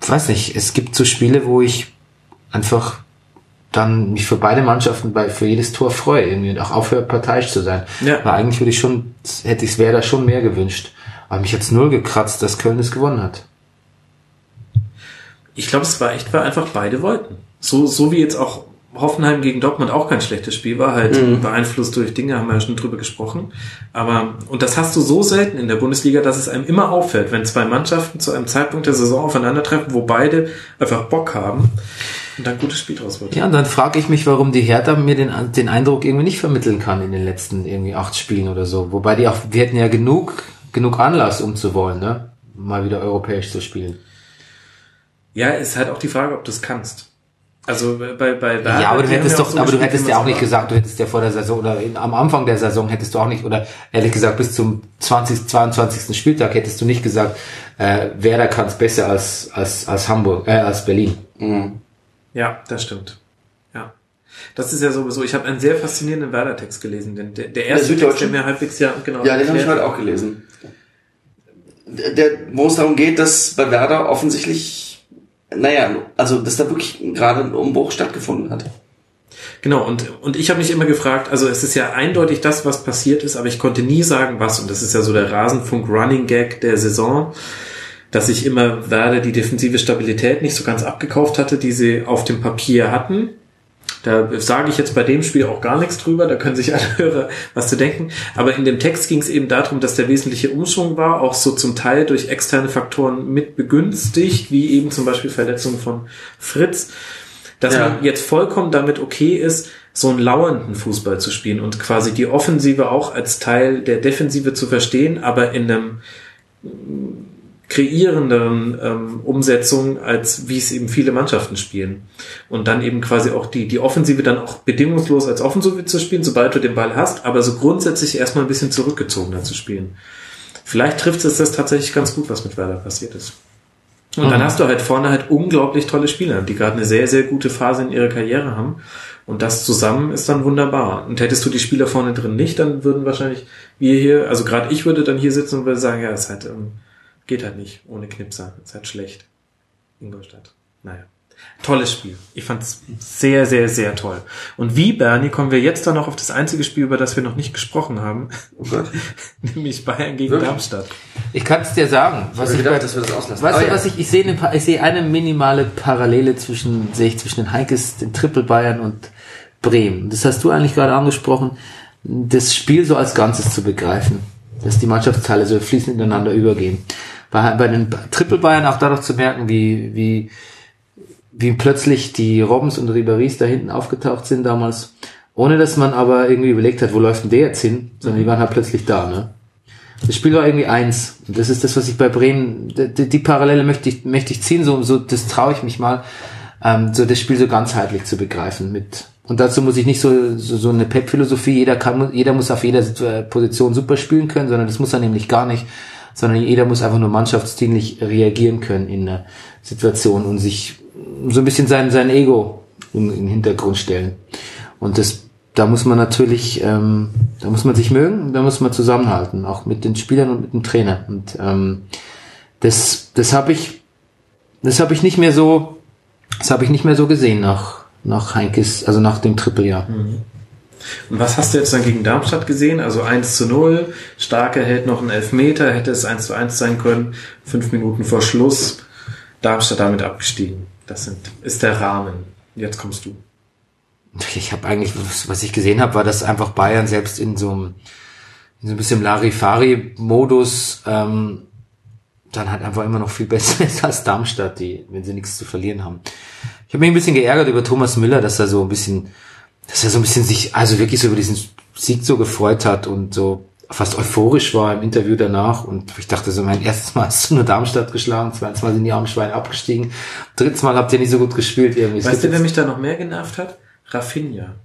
weiß nicht, es gibt so Spiele, wo ich einfach dann mich für beide Mannschaften bei für jedes Tor freue irgendwie und auch aufhöre parteiisch zu sein. Ja. Weil eigentlich würde ich schon, hätte ich es wäre da schon mehr gewünscht. Aber mich hat's null gekratzt, dass Köln es gewonnen hat. ich glaube, es war echt, weil einfach beide wollten. So, so wie jetzt auch Hoffenheim gegen Dortmund auch kein schlechtes Spiel war, halt beeinflusst durch Dinge, haben wir ja schon drüber gesprochen. Aber, und das hast du so selten in der Bundesliga, dass es einem immer auffällt, wenn zwei Mannschaften zu einem Zeitpunkt der Saison aufeinandertreffen, wo beide einfach Bock haben und dann ein gutes Spiel draus wird. Ja, und dann frage ich mich, warum die Hertha mir den, den Eindruck irgendwie nicht vermitteln kann in den letzten irgendwie acht Spielen oder so. Wobei die auch, die hätten ja genug, genug Anlass, um zu wollen, ne? Mal wieder europäisch zu spielen. Ja, ist halt auch die Frage, ob du es kannst. Also bei, bei Werder, ja, aber du hättest ja auch doch, so aber du hättest ja auch nicht gesagt, du hättest ja vor der Saison oder in, am Anfang der Saison hättest du auch nicht, oder ehrlich gesagt bis zum 20, 22. Spieltag hättest du nicht gesagt, äh, Werder kann es besser als, als, als Hamburg, äh, als Berlin. Ja, das stimmt. Ja. Das ist ja sowieso, ich habe einen sehr faszinierenden Werder-Text gelesen, denn der, der erste Text, der mir halbwegs ja genau Ja, den habe ich heute auch gelesen. Der, der- wo es darum geht, dass bei Werder offensichtlich, naja, also dass da wirklich gerade ein Umbruch stattgefunden hat. Genau, und, und ich habe mich immer gefragt, also es ist ja eindeutig das, was passiert ist, aber ich konnte nie sagen, was. Und das ist ja so der Rasenfunk-Running-Gag der Saison, dass ich immer Werder die defensive Stabilität nicht so ganz abgekauft hatte, die sie auf dem Papier hatten. Da sage ich jetzt bei dem Spiel auch gar nichts drüber, da können sich alle Hörer was zu denken. Aber in dem Text ging es eben darum, dass der wesentliche Umschwung war, auch so zum Teil durch externe Faktoren mit begünstigt, wie eben zum Beispiel Verletzungen von Fritz dass Ja. man jetzt vollkommen damit okay ist, so einen lauernden Fußball zu spielen und quasi die Offensive auch als Teil der Defensive zu verstehen, aber in einem kreierenderen ähm, Umsetzung, als wie es eben viele Mannschaften spielen. Und dann eben quasi auch die, die Offensive dann auch bedingungslos als Offensive zu spielen, sobald du den Ball hast, aber so grundsätzlich erstmal ein bisschen zurückgezogener zu spielen. Vielleicht trifft es das tatsächlich ganz gut, was mit Werder passiert ist. Und dann hast du halt vorne halt unglaublich tolle Spieler, die gerade eine sehr, sehr gute Phase in ihrer Karriere haben. Und das zusammen ist dann wunderbar. Und hättest du die Spieler vorne drin nicht, dann würden wahrscheinlich wir hier, also gerade ich würde dann hier sitzen und würde sagen, ja, es halt, ähm, geht halt nicht ohne Knipser. Ist halt schlecht. Ingolstadt. Naja. Tolles Spiel. Ich fand's sehr, sehr, sehr toll. Und wie, Bernie, kommen wir jetzt dann noch auf das einzige Spiel, über das wir noch nicht gesprochen haben, Oh Gott. *laughs* nämlich Bayern gegen Wirklich? Darmstadt. Ich kann es dir sagen. Was ich, gedacht, dass wir das auslassen. Weißt du, ja. was ich, ich sehe, eine, Pa- ich sehe eine minimale Parallele zwischen, sehe ich zwischen den Heikes, den Triple Bayern und Bremen. Das hast du eigentlich gerade angesprochen, das Spiel so als Ganzes zu begreifen. Dass die Mannschaftsteile so fließend ineinander übergehen. Bei, bei den Triple Bayern auch dadurch zu merken, wie, wie, wie plötzlich die Robbins und Riberies da hinten aufgetaucht sind damals, ohne dass man aber irgendwie überlegt hat, wo läuft denn der jetzt hin, sondern die waren halt plötzlich da, ne? Das Spiel war irgendwie eins. Und das ist das, was ich bei Bremen, die, die Parallele möchte ich, möchte ich ziehen, so, so, das traue ich mich mal, ähm, so das Spiel so ganzheitlich zu begreifen mit, und dazu muss ich nicht so, so, so eine Pep-Philosophie, jeder kann, jeder muss auf jeder Position super spielen können, sondern das muss er nämlich gar nicht, sondern jeder muss einfach nur mannschaftsdienlich reagieren können in einer Situation und sich so ein bisschen sein, sein Ego in, in den Hintergrund stellen. Und das, da muss man natürlich, ähm, da muss man sich mögen, da muss man zusammenhalten, auch mit den Spielern und mit dem Trainer. Und ähm, das, das habe ich, das habe ich nicht mehr so, das habe ich nicht mehr so gesehen nach nach Heinkes, also nach dem Trippeljahr. Mhm. Und was hast du jetzt dann gegen Darmstadt gesehen? Also 1 zu 0, Starke hält noch einen Elfmeter, hätte es 1 zu 1 sein können, fünf Minuten vor Schluss, Darmstadt damit abgestiegen. Das sind, ist der Rahmen. Jetzt kommst du. Ich habe eigentlich, was ich gesehen habe, war, dass einfach Bayern selbst in so einem, in so ein bisschen Larifari-Modus ähm, dann halt einfach immer noch viel *laughs* besser ist als Darmstadt, die, wenn sie nichts zu verlieren haben. Ich habe mich ein bisschen geärgert über Thomas Müller, dass er so ein bisschen, dass er so ein bisschen sich, also wirklich so über diesen Sieg so gefreut hat und so fast euphorisch war im Interview danach und ich dachte so, mein erstes Mal hast du nur Darmstadt geschlagen, zweites Mal sind die armen Schweine abgestiegen, drittes Mal habt ihr nicht so gut gespielt irgendwie. Weißt du, wer mich da noch mehr genervt hat? Rafinha.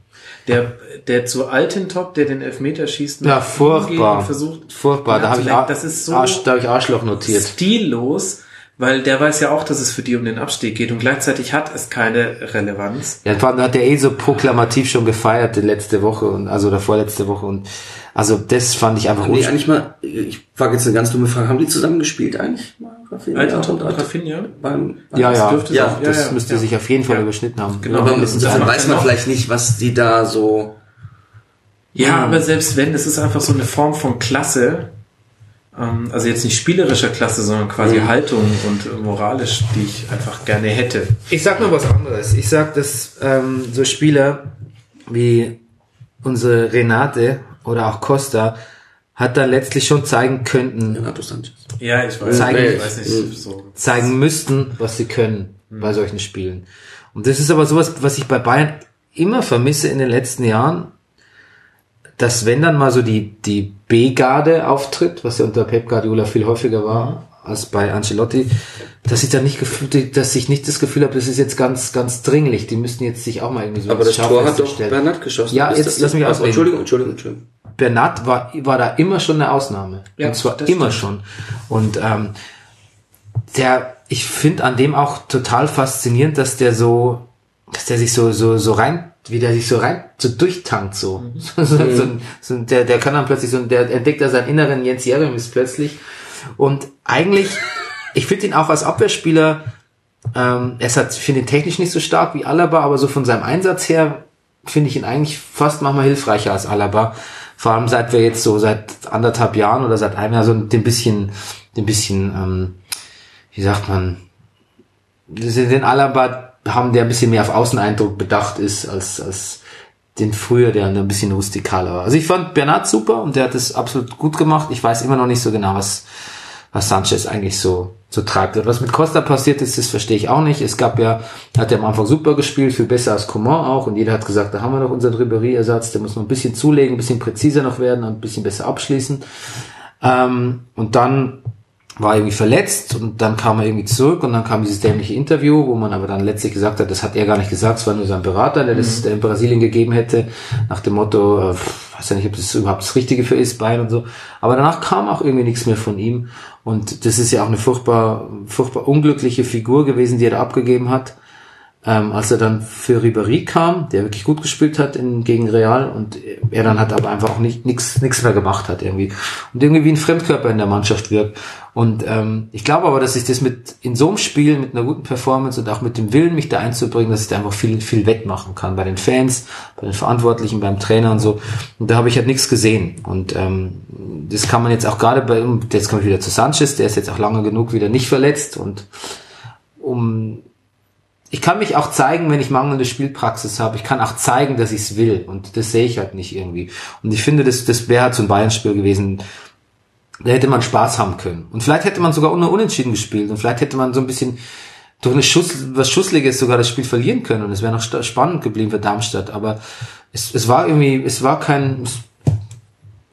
Der, der zu alten Top, der den Elfmeter schießt, ja, furchtbar. versucht, furchtbar. Da habe ich, das ist so Arsch, da hab ich Arschloch notiert. Stillos weil der weiß ja auch, dass es für die um den Abstieg geht und gleichzeitig hat es keine Relevanz. Ja, da hat der eh so proklamativ schon gefeiert die letzte Woche und also der vorletzte Woche und also das fand ich einfach die eigentlich mal, ich frage jetzt eine ganz dumme Frage, haben die zusammen gespielt eigentlich? Rafinha und, und Rafinha? Beim, beim ja, ja, das, ja, das ja, ja, müsste ja. sich auf jeden Fall überschnitten haben. Genau, aber dann weiß man vielleicht nicht, was die da so... Ja, aber selbst wenn, es ist einfach so eine Form von Klasse, also jetzt nicht spielerischer Klasse, sondern quasi mhm. Haltung und moralisch, die ich einfach gerne hätte. Ich sag noch was anderes. Ich sag, dass ähm, so Spieler wie unsere Renate oder auch Costa hat dann letztlich schon zeigen könnten. Renato Sanchez. Ja, ich weiß, zeigen, nee, ich weiß nicht. So. Zeigen müssten, was sie können mhm. bei solchen Spielen. Und das ist aber sowas, was ich bei Bayern immer vermisse in den letzten Jahren dass wenn dann mal so die, die B-Garde auftritt, was ja unter Pep Guardiola viel häufiger war als bei Ancelotti, dass ich dann nicht gefühlt, dass ich nicht das Gefühl habe, das ist jetzt ganz, ganz dringlich. Die müssten jetzt sich auch mal irgendwie so Aber das Tor hat doch Bernat geschossen. Ja, jetzt lass mich ausreden. Entschuldigung, Entschuldigung, Entschuldigung. Bernat war, war da immer schon eine Ausnahme. Ja, und zwar immer stimmt. schon. Und ähm, der, ich finde an dem auch total faszinierend, dass der so, dass der sich so, so, so rein wie der sich so rein so durchtankt so. Mhm. *laughs* so, so, so, der, der kann dann plötzlich so, der entdeckt da seinen inneren Jens Jeremis plötzlich. Und eigentlich, *laughs* ich finde ihn auch als Abwehrspieler, ähm, er ist halt, finde ihn technisch nicht so stark wie Alaba, aber so von seinem Einsatz her finde ich ihn eigentlich fast manchmal hilfreicher als Alaba. Vor allem seit wir jetzt so seit anderthalb Jahren oder seit einem Jahr so den bisschen, den bisschen, ähm, wie sagt man, den Alaba haben, der ein bisschen mehr auf Außeneindruck bedacht ist als, als den früher, der ein bisschen rustikaler war. Also ich fand Bernard super und der hat es absolut gut gemacht. Ich weiß immer noch nicht so genau, was, was Sanchez eigentlich so, so treibt. Und was mit Costa passiert ist, das verstehe ich auch nicht. Es gab ja, hat er am Anfang super gespielt, viel besser als Coman auch und jeder hat gesagt, da haben wir noch unseren Ribéry-Ersatz, der muss noch ein bisschen zulegen, ein bisschen präziser noch werden und ein bisschen besser abschließen. Ähm, und dann war irgendwie verletzt und dann kam er irgendwie zurück und dann kam dieses dämliche Interview, wo man aber dann letztlich gesagt hat, das hat er gar nicht gesagt, es war nur sein Berater, der das mhm. in Brasilien gegeben hätte, nach dem Motto, äh, weiß ja nicht, ob das überhaupt das Richtige für ist, Bein und so. Aber danach kam auch irgendwie nichts mehr von ihm und das ist ja auch eine furchtbar, furchtbar unglückliche Figur gewesen, die er da abgegeben hat ähm, als er dann für Ribéry kam, der wirklich gut gespielt hat in, gegen Real und er dann hat aber einfach auch nicht nichts nichts mehr gemacht hat irgendwie. Und irgendwie wie ein Fremdkörper in der Mannschaft wirkt. Und ähm, ich glaube aber, dass ich das mit in so einem Spiel mit einer guten Performance und auch mit dem Willen mich da einzubringen, dass ich da einfach viel viel wettmachen kann. Bei den Fans, bei den Verantwortlichen, beim Trainer und so. Und da habe ich halt nichts gesehen. Und ähm, das kann man jetzt auch gerade bei jetzt komme ich wieder zu Sanchez, der ist jetzt auch lange genug wieder nicht verletzt. Und um ich kann mich auch zeigen, wenn ich mangelnde Spielpraxis habe. Ich kann auch zeigen, dass ich es will. Und das sehe ich halt nicht irgendwie. Und ich finde, das, das wäre halt so ein Bayern-Spiel gewesen. da hätte man Spaß haben können. Und vielleicht hätte man sogar unentschieden gespielt und vielleicht hätte man so ein bisschen durch eine Schuss, was Schussliges sogar das Spiel verlieren können und es wäre noch spannend geblieben für Darmstadt. Aber es, es war irgendwie, es war kein, es,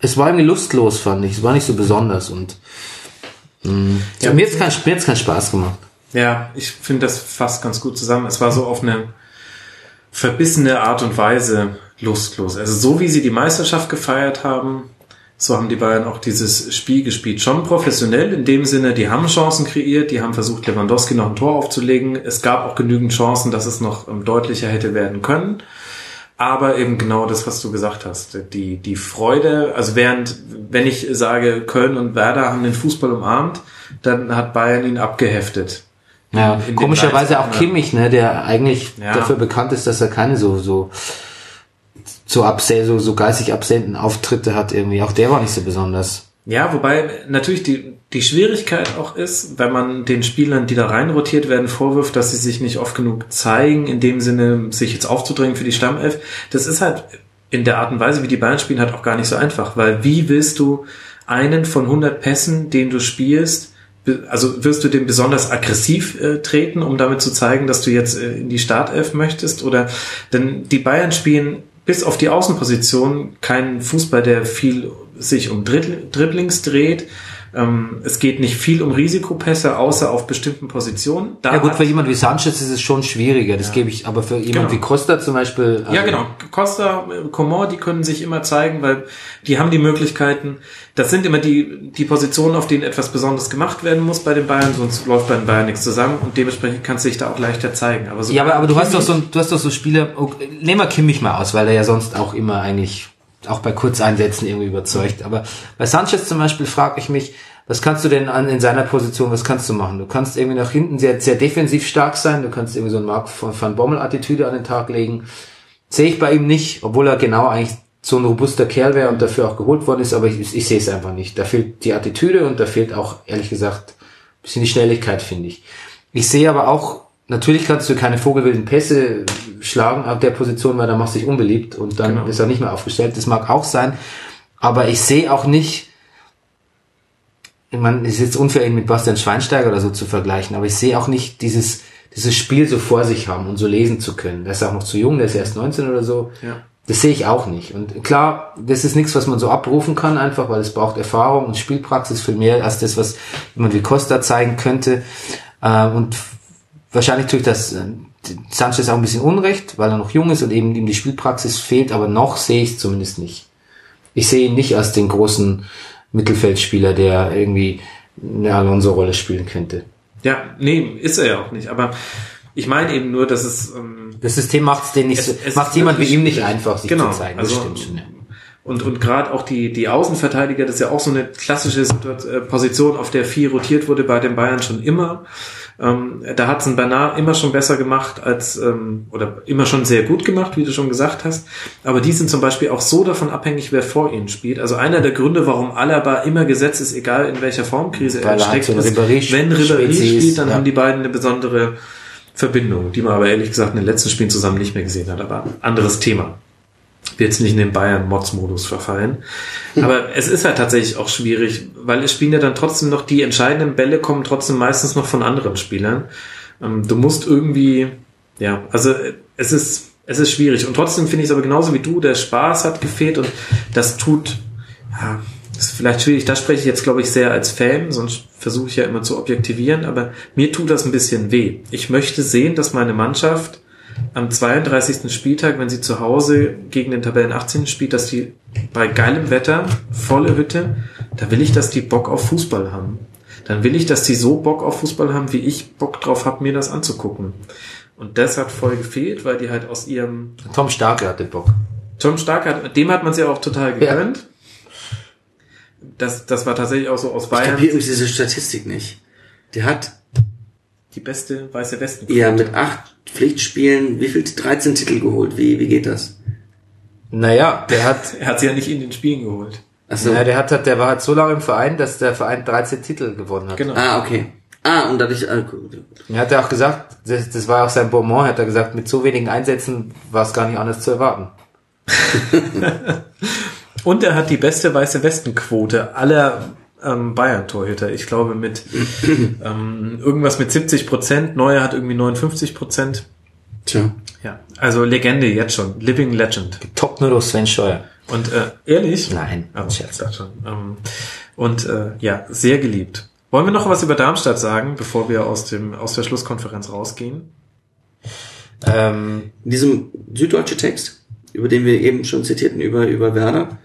es war irgendwie lustlos, fand ich. Es war nicht so besonders und mh, ja, mir kein, mir hat's keinen Spaß gemacht. Ja, ich finde das fasst ganz gut zusammen. Es war so auf eine verbissene Art und Weise lustlos. Also so wie sie die Meisterschaft gefeiert haben, so haben die Bayern auch dieses Spiel gespielt. Schon professionell in dem Sinne, die haben Chancen kreiert, die haben versucht, Lewandowski noch ein Tor aufzulegen. Es gab auch genügend Chancen, dass es noch ähm, deutlicher hätte werden können. Aber eben genau das, was du gesagt hast. Die, die Freude, also während, wenn ich sage, Köln und Werder haben den Fußball umarmt, dann hat Bayern ihn abgeheftet. Ja, komischerweise auch. Kimmich, ne, der eigentlich Ja. dafür bekannt ist, dass er keine so so so abseh, so, so geistig absehenden Auftritte hat irgendwie. Auch der war nicht so besonders. Ja, wobei natürlich die, die Schwierigkeit auch ist, wenn man den Spielern, die da reinrotiert werden, vorwirft, dass sie sich nicht oft genug zeigen, in dem Sinne, sich jetzt aufzudrängen für die Stammelf. Das ist halt in der Art und Weise, wie die Bayern spielen, halt auch gar nicht so einfach, weil wie willst du einen von 100 Pässen, den du spielst, also wirst du den besonders aggressiv äh, treten, um damit zu zeigen, dass du jetzt äh, in die Startelf möchtest? Oder denn die Bayern spielen bis auf die Außenposition keinen Fußball, der viel sich um Dribbl- Dribblings dreht. Ähm, es geht nicht viel um Risikopässe, außer auf bestimmten Positionen. Da Ja gut, für jemand wie Sanchez ist es schon schwieriger, das gebe ich, aber für jemand Genau. wie Costa zum Beispiel. Ja, also- genau. Costa, äh, Coman, die können sich immer zeigen, weil die haben die Möglichkeiten. Das sind immer die, die Positionen, auf denen etwas Besonderes gemacht werden muss bei den Bayern, sonst läuft bei den Bayern nichts zusammen und dementsprechend kannst du dich da auch leichter zeigen. Aber so Ja, aber, aber du hast doch so, du hast doch so Spieler, okay, nehmen wir Kimmich mal aus, weil er ja sonst auch immer eigentlich, auch bei Kurzeinsätzen irgendwie überzeugt. Aber bei Sanchez zum Beispiel frage ich mich, was kannst du denn an, in seiner Position, was kannst du machen? Du kannst irgendwie nach hinten sehr, sehr defensiv stark sein, du kannst irgendwie so eine Mark von, von Bommel-Attitüde an den Tag legen. Sehe ich bei ihm nicht, obwohl er genau eigentlich so ein robuster Kerl wäre und dafür auch geholt worden ist, aber ich, ich sehe es einfach nicht. Da fehlt die Attitüde und da fehlt auch, ehrlich gesagt, bisschen die Schnelligkeit, finde ich. Ich sehe aber auch, natürlich kannst du keine vogelwilden Pässe schlagen auf der Position, weil da machst du dich unbeliebt und dann Genau. ist er nicht mehr aufgestellt. Das mag auch sein. Aber ich sehe auch nicht, ich meine, es ist jetzt unfair, ihn mit Bastian Schweinsteiger oder so zu vergleichen, aber ich sehe auch nicht dieses, dieses Spiel so vor sich haben und so lesen zu können. Der ist auch noch zu jung, der ist erst 19 oder so. Ja. Das sehe ich auch nicht. Und klar, das ist nichts, was man so abrufen kann, einfach, weil es braucht Erfahrung und Spielpraxis viel mehr als das, was jemand wie Costa zeigen könnte. Äh, Und wahrscheinlich tue ich das äh, Sanchez auch ein bisschen unrecht, weil er noch jung ist und eben ihm die Spielpraxis fehlt, aber noch sehe ich es zumindest nicht. Ich sehe ihn nicht als den großen Mittelfeldspieler, der irgendwie eine Alonso-Rolle spielen könnte. Ja, nee, ist er ja auch nicht. Aber ich meine eben nur, dass es ähm, Das System macht es den nicht Es- so, macht jemand wie ihm nicht einfach, sich Genau, zu zeigen. also- das stimmt schon, ja. Und, und gerade auch die, die Außenverteidiger, das ist ja auch so eine klassische Situa- äh, Position, auf der viel rotiert wurde bei den Bayern schon immer. Ähm, da hat es ein Bernard immer schon besser gemacht als, ähm, oder immer schon sehr gut gemacht, wie du schon gesagt hast. Aber die sind zum Beispiel auch so davon abhängig, wer vor ihnen spielt. Also einer der Gründe, warum Alaba immer gesetzt ist, egal in welcher Formkrise Weil er halt steckt, so ist, Ribéry- wenn Ribéry spielt, dann ja. haben die beiden eine besondere Verbindung, die man aber ehrlich gesagt in den letzten Spielen zusammen nicht mehr gesehen hat. Aber anderes Thema jetzt nicht in den Bayern-Mods-Modus verfallen. Aber es ist halt tatsächlich auch schwierig, weil es spielen ja dann trotzdem noch die entscheidenden Bälle kommen trotzdem meistens noch von anderen Spielern. Ähm, Du musst irgendwie, ja, also es ist, es ist schwierig. Und trotzdem finde ich es aber genauso wie du, der Spaß hat gefehlt und das tut, ja, ist vielleicht schwierig. Da spreche ich jetzt, glaube ich, sehr als Fan, sonst versuche ich ja immer zu objektivieren, aber mir tut das ein bisschen weh. Ich möchte sehen, dass meine Mannschaft am 32. Spieltag, wenn sie zu Hause gegen den Tabellen 18 spielt, dass die bei geilem Wetter, volle Hütte, da will ich, dass die Bock auf Fußball haben. Dann will ich, dass die so Bock auf Fußball haben, wie ich Bock drauf habe, mir das anzugucken. Und das hat voll gefehlt, weil die halt aus ihrem Tom Starke hatte Bock. Tom Stark hat, dem hat man es ja auch total gegönnt. Das, das war tatsächlich auch so aus Ich Bayern kapiere übrigens diese Statistik nicht. Der hat die beste weiße Westen. ja mit acht Pflichtspielen wie viel 13 Titel geholt. Wie, wie geht das? Naja, der hat, *laughs* Er hat sie ja nicht in den Spielen geholt. Achso. naja, der hat, der war halt so lange im Verein, dass der Verein 13 Titel gewonnen hat. Genau. Ah, okay. Ah, und dadurch, ah, gut. Er hat ja auch gesagt, das, das war auch sein Bonbon, hat er gesagt, mit so wenigen Einsätzen war es gar nicht anders zu erwarten. *laughs* Und er hat die beste weiße Westenquote aller ähm, Bayern-Torhüter. Ich glaube mit *clears throat* ähm, irgendwas mit 70 Prozent. Neuer hat irgendwie 59 Prozent. Tja. Ja, also Legende jetzt schon. Living Legend. Top nur durch Sven Scheuer. Und äh, ehrlich? Nein, Oh, Scherz. ich dachte schon. Ähm, und äh, ja, sehr geliebt. Wollen wir noch was über Darmstadt sagen, bevor wir aus dem aus der Schlusskonferenz rausgehen? Ähm, In diesem süddeutsche Text, über den wir eben schon zitierten, über, über Werder,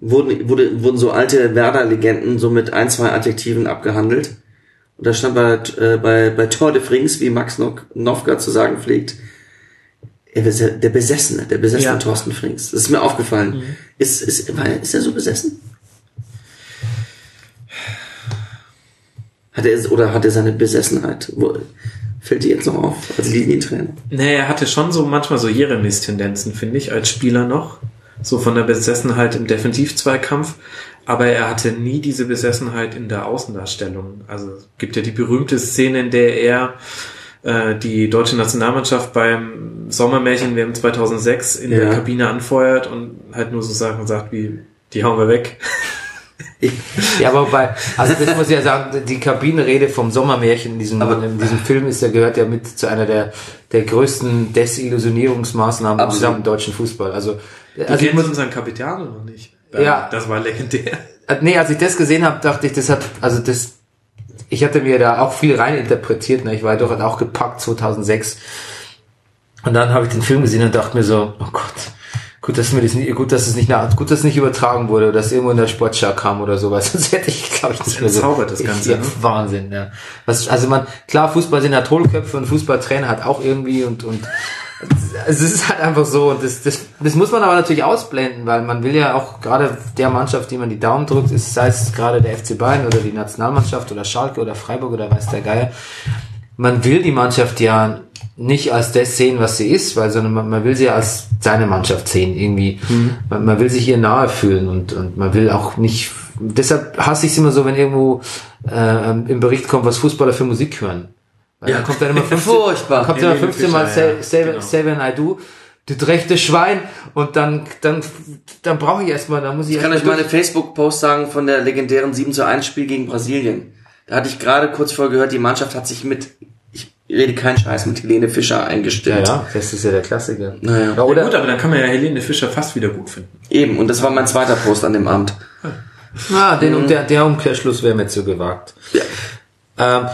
wurden, wurde, wurden so alte Werder-Legenden so mit ein, zwei Adjektiven abgehandelt. Und da stand bei, äh, bei, bei Tor de Frings, wie Max Nofka zu sagen pflegt, er ist der Besessene, der besessene Ja. Thorsten Frings. Das ist mir aufgefallen. Ist, ist, er- ist er so besessen? Hat er, oder hat er seine Besessenheit? Wo, fällt die jetzt noch auf als Linientrainer? Nee, er hatte schon so manchmal so Jeremies-Tendenzen, finde ich, als Spieler noch. So von der Besessenheit im Defensivzweikampf. Aber er hatte nie diese Besessenheit in der Außendarstellung. Also es gibt ja die berühmte Szene, in der er äh, die deutsche Nationalmannschaft beim Sommermärchen WM 2006 in der Ja. Kabine anfeuert und halt nur so Sachen sagt wie, die hauen wir weg. ja, aber bei, also das muss ich ja sagen, die Kabinenrede vom Sommermärchen in diesem, in diesem Film ist ja, gehört ja mit zu einer der, der größten Desillusionierungsmaßnahmen im gesamten deutschen Fußball. Also, Du also kennst unseren Capitano noch nicht. Ja. Das war legendär. Äh, Nee, als ich das gesehen habe, dachte ich, das hat, also das, ich hatte mir da auch viel rein interpretiert, ne? ich war doch auch gepackt 2006. Und dann habe ich den Film gesehen und dachte mir so, oh Gott, gut, dass mir das nicht, gut, dass es nicht, nach, gut, dass es nicht übertragen wurde, oder dass irgendwo in der Sportschau kam oder sowas, *laughs* sonst hätte ich, glaube ich, nicht mehr so. das Ganze, Ja, ne? Wahnsinn, ja. Was, also man, klar, Fußball sind ja Hohlköpfe und Fußballtrainer hat auch irgendwie und, und, es ist halt einfach so und das, das, das muss man aber natürlich ausblenden, weil man will ja auch gerade der Mannschaft, die man die Daumen drückt, ist, sei es gerade der FC Bayern oder die Nationalmannschaft oder Schalke oder Freiburg oder weiß der Geier, man will die Mannschaft ja nicht als das sehen, was sie ist, weil sondern man, man will sie ja als seine Mannschaft sehen irgendwie. Man, man will sich ihr nahe fühlen und, und man will auch nicht. Deshalb hasse ich es immer so, wenn irgendwo äh, im Bericht kommt, was Fußballer für Musik hören. Weil dann kommt dann immer *laughs* 15, Furchtbar. kommt dann immer Helene 15 Mal Fischer, ja, Save, genau. Save and I Do, du rechte Schwein und dann dann dann brauche ich erstmal, dann muss ich, Ich kann euch mal eine Facebook-Post sagen von der legendären 7 zu 1 Spiel gegen Brasilien. Da hatte ich gerade kurz vorher gehört, die Mannschaft hat sich mit, ich rede keinen Scheiß, mit Helene Fischer ja, eingestellt. ja, das ist ja der Klassiker. Naja. Ja, Oder oder gut, aber dann kann man ja Helene Fischer fast wieder gut finden. Eben, und das war mein zweiter Post an dem Abend. Ah, den, der, der Umkehrschluss wäre mir zu gewagt. Ja. Ähm,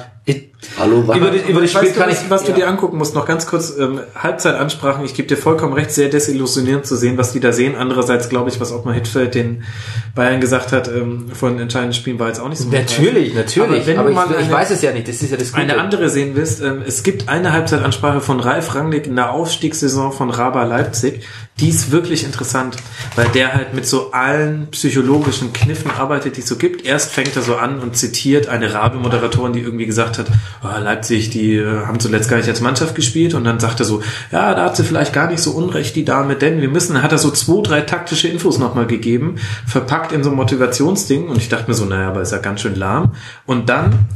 Hallo, war über, die, über das Spiel weißt du, kann was, ich... was du ja. dir angucken musst, noch ganz kurz ähm, Halbzeitansprachen. Ich gebe dir vollkommen recht, sehr desillusionierend zu sehen, was die da sehen. Andererseits glaube ich, was Ottmar Hittfeld den Bayern gesagt hat ähm, von entscheidenden Spielen war jetzt auch nicht so Natürlich, natürlich. Aber wenn Aber, du mal ich, ich eine- weiß es ja nicht. Das ist ja das Gute. eine andere sehen willst, ähm, es gibt eine Halbzeitansprache von Ralf Rangnick in der Aufstiegssaison von Raba Leipzig. Die ist wirklich interessant, weil der halt mit so allen psychologischen Kniffen arbeitet, die es so gibt. Erst fängt er so an und zitiert eine Rabe-Moderatorin, die irgendwie gesagt hat, oh, Leipzig, die äh, haben zuletzt gar nicht als Mannschaft gespielt. Und dann sagt er so, ja, da hat sie vielleicht gar nicht so unrecht, die Dame, denn wir müssen, dann hat er so zwei, drei taktische Infos nochmal gegeben, verpackt in so ein Motivationsding. Und ich dachte mir so, naja, aber ist ja ganz schön lahm. Und dann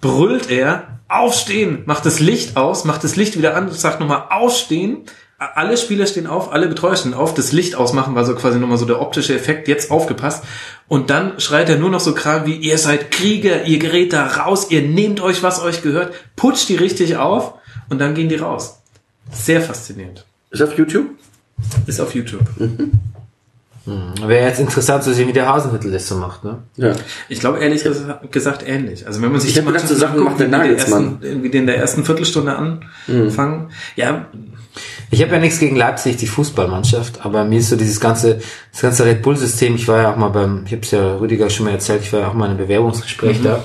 brüllt er, aufstehen, macht das Licht aus, macht das Licht wieder an, sagt nochmal aufstehen. Alle Spieler stehen auf, alle Betreuer stehen auf, das Licht ausmachen war so quasi nochmal so der optische Effekt, jetzt aufgepasst. Und dann schreit er nur noch so krank wie, ihr seid Krieger, ihr gerät da raus, ihr nehmt euch, was euch gehört, putscht die richtig auf und dann gehen die raus. Sehr faszinierend. Ist auf YouTube? Ist auf YouTube. Wäre jetzt interessant zu sehen, wie der Hasenhüttel das so macht, ne? Ja. Ich glaube ehrlich ges- gesagt ähnlich. Also wenn man sich Ich die Mannschaften Sachen macht der Nagelsmann. ersten- wie die in der ersten Viertelstunde anfangen, ja, Ich habe ja nichts gegen Leipzig, die Fußballmannschaft, aber mir ist so dieses ganze, das ganze Red Bull-System, ich war ja auch mal beim, ich habe es ja Rüdiger schon mal erzählt, ich war ja auch mal in einem Bewerbungsgespräch da.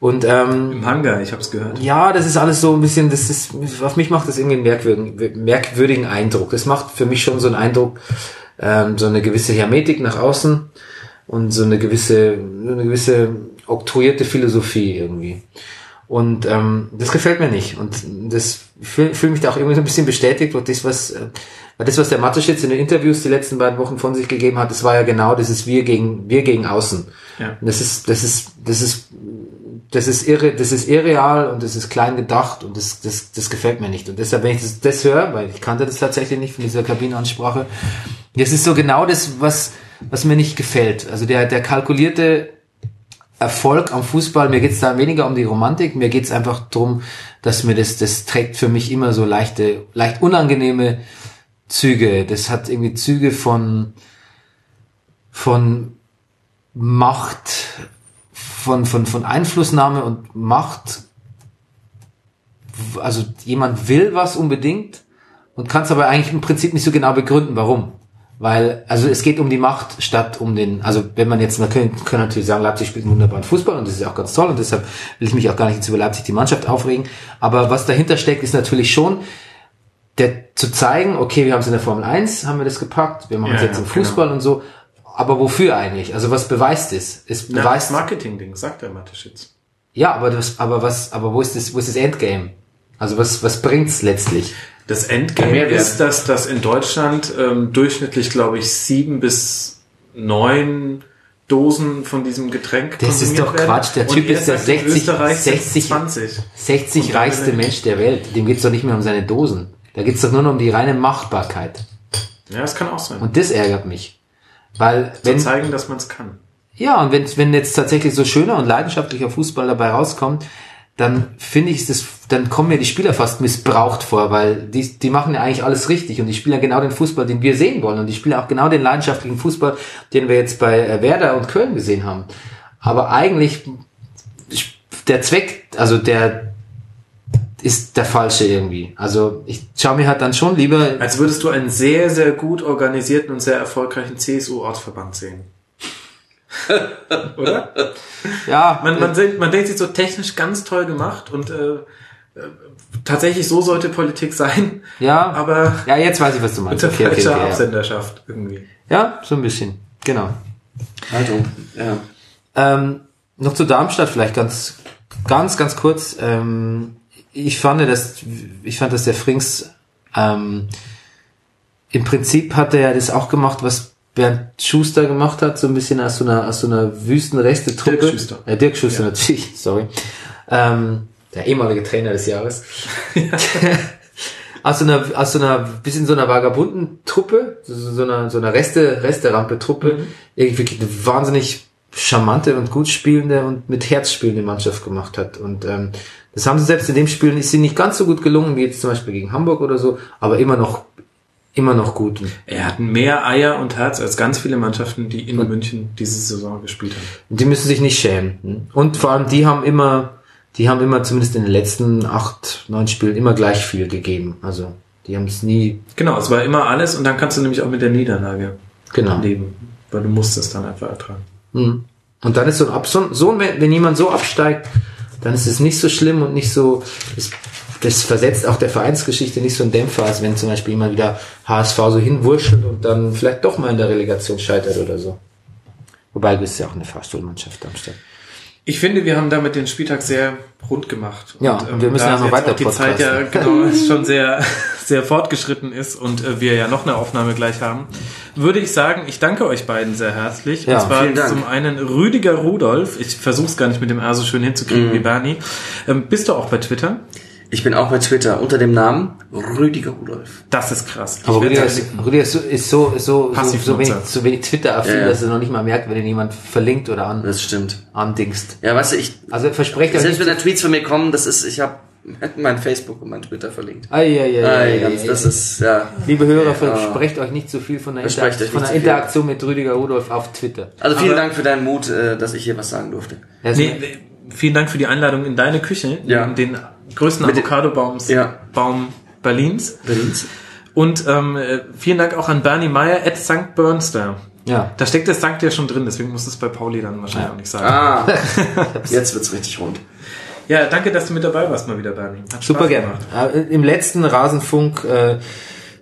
Und ähm, im Hangar, ich habe es gehört. ja, das ist alles so ein bisschen, das ist, auf mich macht das irgendwie einen merkwürdigen, merkwürdigen Eindruck. Das macht für mich schon so einen Eindruck, ähm, so eine gewisse Hermetik nach außen und so eine gewisse, so eine gewisse oktroyierte Philosophie irgendwie. Und ähm, das gefällt mir nicht. Und das fühle fühl mich da auch irgendwie so ein bisschen bestätigt, weil das, was, äh, das, was der Mateschitz in den Interviews die letzten beiden Wochen von sich gegeben hat, das war ja genau, das ist wir gegen, wir gegen außen. Ja. Und das ist, das ist, das ist, das ist irre, das ist irreal und das ist klein gedacht und das, das, das gefällt mir nicht. Und deshalb, wenn ich das, das höre, weil ich kannte das tatsächlich nicht von dieser Kabinenansprache, das ist so genau das, was, was mir nicht gefällt. Also der, der kalkulierte Erfolg am Fußball, mir geht's da weniger um die Romantik, mir geht's einfach drum, dass mir das, das trägt für mich immer so leichte, leicht unangenehme Züge. Das hat irgendwie Züge von, von Macht, von, von, von Einflussnahme und Macht. Also jemand will was unbedingt und kann es aber eigentlich im Prinzip nicht so genau begründen, warum. Weil, also es geht um die Macht statt um den, also wenn man jetzt, man können, können natürlich sagen, Leipzig spielt einen wunderbaren Fußball und das ist auch ganz toll und deshalb will ich mich auch gar nicht jetzt über Leipzig die Mannschaft aufregen. Aber was dahinter steckt, ist natürlich schon, der zu zeigen, okay, wir haben es in der Formel 1, haben wir das gepackt, wir machen es Ja, jetzt im Fußball und so. Aber wofür eigentlich? Also was beweist es? Es Ja, das beweist, Marketing-Ding, sagt der Mateschitz. ja, aber das, aber was, aber wo ist das, wo ist das Endgame? Also was, was bringt's letztlich? Das Endgame ist, dass das in Deutschland ähm, durchschnittlich, glaube ich, sieben bis neun Dosen von diesem Getränk Das ist doch werden. Quatsch. Der Typ ist der sagt, in 60 Österreich sind 60 20. 60 Und dann reichste Mensch der Welt. Dem geht's doch nicht mehr um seine Dosen. Da geht's doch nur noch um die reine Machbarkeit. Ja, das kann auch sein. Und das ärgert mich. Weil, zu wenn, zeigen, dass man es kann. Ja, und wenn, wenn jetzt tatsächlich so schöner und leidenschaftlicher Fußball dabei rauskommt, dann finde ich das, dann kommen mir die Spieler fast missbraucht vor, weil die, die machen ja eigentlich alles richtig und die spielen ja genau den Fußball, den wir sehen wollen und die spielen auch genau den leidenschaftlichen Fußball, den wir jetzt bei äh, Werder und Köln gesehen haben. Aber eigentlich der Zweck, also der ist der falsche irgendwie. Also ich schaue mir halt dann schon lieber Als würdest du einen sehr, sehr gut organisierten und sehr erfolgreichen CSU-Ortsverband sehen. *laughs* Oder? ja, Man, man, denkt- man denkt sich so technisch ganz toll gemacht und äh, tatsächlich so sollte Politik sein, ja, aber ja, jetzt weiß ich, was du meinst. unter Okay, okay, falscher okay, ja. Absenderschaft irgendwie. ja, so ein bisschen. Genau. Haltung. Ja. Ähm, noch zu Darmstadt vielleicht ganz, ganz, ganz kurz. Ähm, ich fand, dass, ich fand, dass der Frings ähm, im Prinzip hat er ja das auch gemacht, was Bernd Schuster gemacht hat, so ein bisschen aus so einer, aus so einer Wüstenreste-Truppe. Dirk Schuster. Äh, Dirk Schuster natürlich, sorry. Ähm, der ehemalige Trainer des Jahres. *laughs* aus so einer, aus so einer, bisschen so einer vagabunden Truppe, so, so einer, so einer Reste, Resterampe-Truppe, irgendwie wirklich eine wahnsinnig charmante und gut spielende und mit Herz spielende Mannschaft gemacht hat. Und ähm, das haben sie selbst in dem Spiel ist sie nicht ganz so gut gelungen wie jetzt zum Beispiel gegen Hamburg oder so, aber immer noch, immer noch gut. Er hat mehr Eier und Herz als ganz viele Mannschaften, die in München diese Saison gespielt haben. Die müssen sich nicht schämen. Und vor allem, die haben immer, die haben immer zumindest in den letzten acht, neun Spielen immer gleich viel gegeben. Also die haben es nie. Genau, es war immer alles und dann kannst du nämlich auch mit der Niederlage Genau. leben, weil du musst es dann einfach ertragen. Mhm. Und dann ist so ein Ab so, wenn, wenn jemand so absteigt, dann ist es nicht so schlimm und nicht so. Das, das versetzt auch der Vereinsgeschichte nicht so einen Dämpfer, als wenn zum Beispiel jemand wieder HSV so hinwurschtelt und dann vielleicht doch mal in der Relegation scheitert oder so. Wobei du bist ja auch eine Fahrstuhlmannschaft Darmstadt. Ich finde, wir haben damit den Spieltag sehr rund gemacht. Ja, und wir müssen ja noch weiter die Zeit ja genau *laughs* schon sehr, sehr fortgeschritten ist und äh, wir ja noch eine Aufnahme gleich haben, würde ich sagen, ich danke euch beiden sehr herzlich. Ja, und zwar vielen Dank. zum einen Rüdiger Rudolf. Ich versuche es gar nicht mit dem R so schön hinzukriegen Mhm. wie Bernie. Ähm, bist du auch bei Twitter? Ich bin auch bei Twitter unter dem Namen Rüdiger Rudolf. Das ist krass. Ich Aber Rüdiger ist. Rüdiger ist so, ist so, ist so, so, so wenig, so wenig Twitter-affin, Ja, ja. dass er noch nicht mal merkt, wenn ihn jemand verlinkt oder an, Das stimmt. andingst. Ja, weißt du, ich, Also versprecht euch selbst nicht. wenn da Tweets von mir kommen, das ist, ich habe *laughs* mein Facebook und mein Twitter verlinkt. Ei, ei, Ei, ei, ganz, ei, das ist, ja. Liebe Hörer, Ja. versprecht euch nicht zu viel von der, euch von der. Interaktion mit Rüdiger Rudolf auf Twitter. Also vielen Aber- Dank für deinen Mut, äh, dass ich hier was sagen durfte. Mir- nee, vielen Dank für die Einladung in deine Küche, Ja. in den größten Avocadobaums Ja. Baum Berlins. Berlins. Und ähm, äh, vielen Dank auch an Bernie Meyer at St. Bernster. ja. Da steckt das Sankt ja schon drin, deswegen muss es bei Pauli dann wahrscheinlich auch nicht sagen. Ah, *laughs* jetzt wird's richtig rund. Ja, danke, dass du mit dabei warst mal wieder, Bernie. Hat Super gerne. gemacht. Äh, Im letzten Rasenfunk, äh,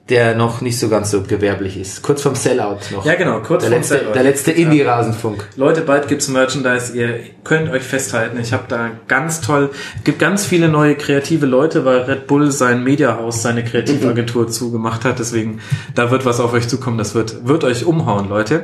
der noch nicht so ganz so gewerblich ist. Kurz vom Sellout noch. Ja, genau, kurz der vorm letzte, Sellout. Der letzte Indie-Rasenfunk. Leute, bald gibt's Merchandise. Ihr könnt euch festhalten. Ich habe da ganz toll, gibt ganz viele neue kreative Leute, weil Red Bull sein Mediahaus, seine Kreativagentur zugemacht hat. Deswegen, da wird was auf euch zukommen. Das wird, wird euch umhauen, Leute.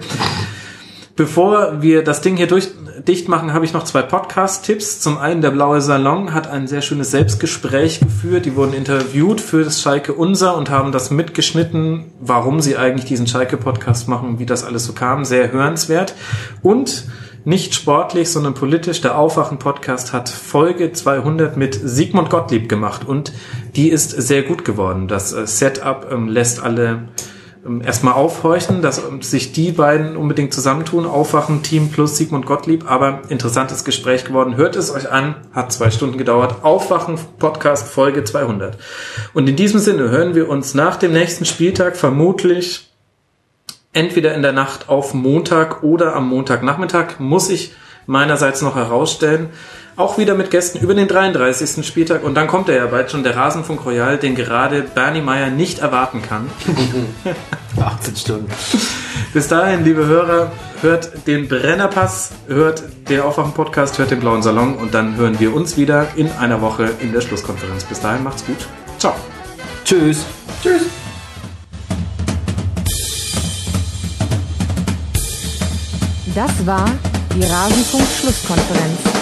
Bevor wir das Ding hier durch, dicht machen, habe ich noch zwei Podcast-Tipps. Zum einen, der Blaue Salon hat ein sehr schönes Selbstgespräch geführt. Die wurden interviewt für das Schalke Unser und haben das mitgeschnitten, warum sie eigentlich diesen Schalke-Podcast machen, wie das alles so kam. Sehr hörenswert. Und nicht sportlich, sondern politisch. Der Aufwachen-Podcast hat Folge 200 mit Sigmund Gottlieb gemacht und die ist sehr gut geworden. Das äh, Setup ähm, lässt alle erstmal aufhorchen, dass ähm, sich die beiden unbedingt zusammentun. Aufwachen, Team plus Sigmund Gottlieb. Aber interessantes Gespräch geworden. Hört es euch an. Hat zwei Stunden gedauert. Aufwachen, Podcast, Folge 200. Und in diesem Sinne hören wir uns nach dem nächsten Spieltag vermutlich entweder in der Nacht auf Montag oder am Montagnachmittag. Muss ich meinerseits noch herausstellen. Auch wieder mit Gästen über den 33. Spieltag. Und dann kommt er ja bald schon, der Rasenfunk Royal, den gerade Bernie Meyer nicht erwarten kann. *laughs* 18 Stunden. Bis dahin, liebe Hörer, hört den Brennerpass, hört den Aufwachen-Podcast, hört den Blauen Salon und dann hören wir uns wieder in einer Woche in der Schlusskonferenz. Bis dahin, macht's gut. Ciao. Tschüss. Tschüss. Das war die Rasenfunk-Schlusskonferenz.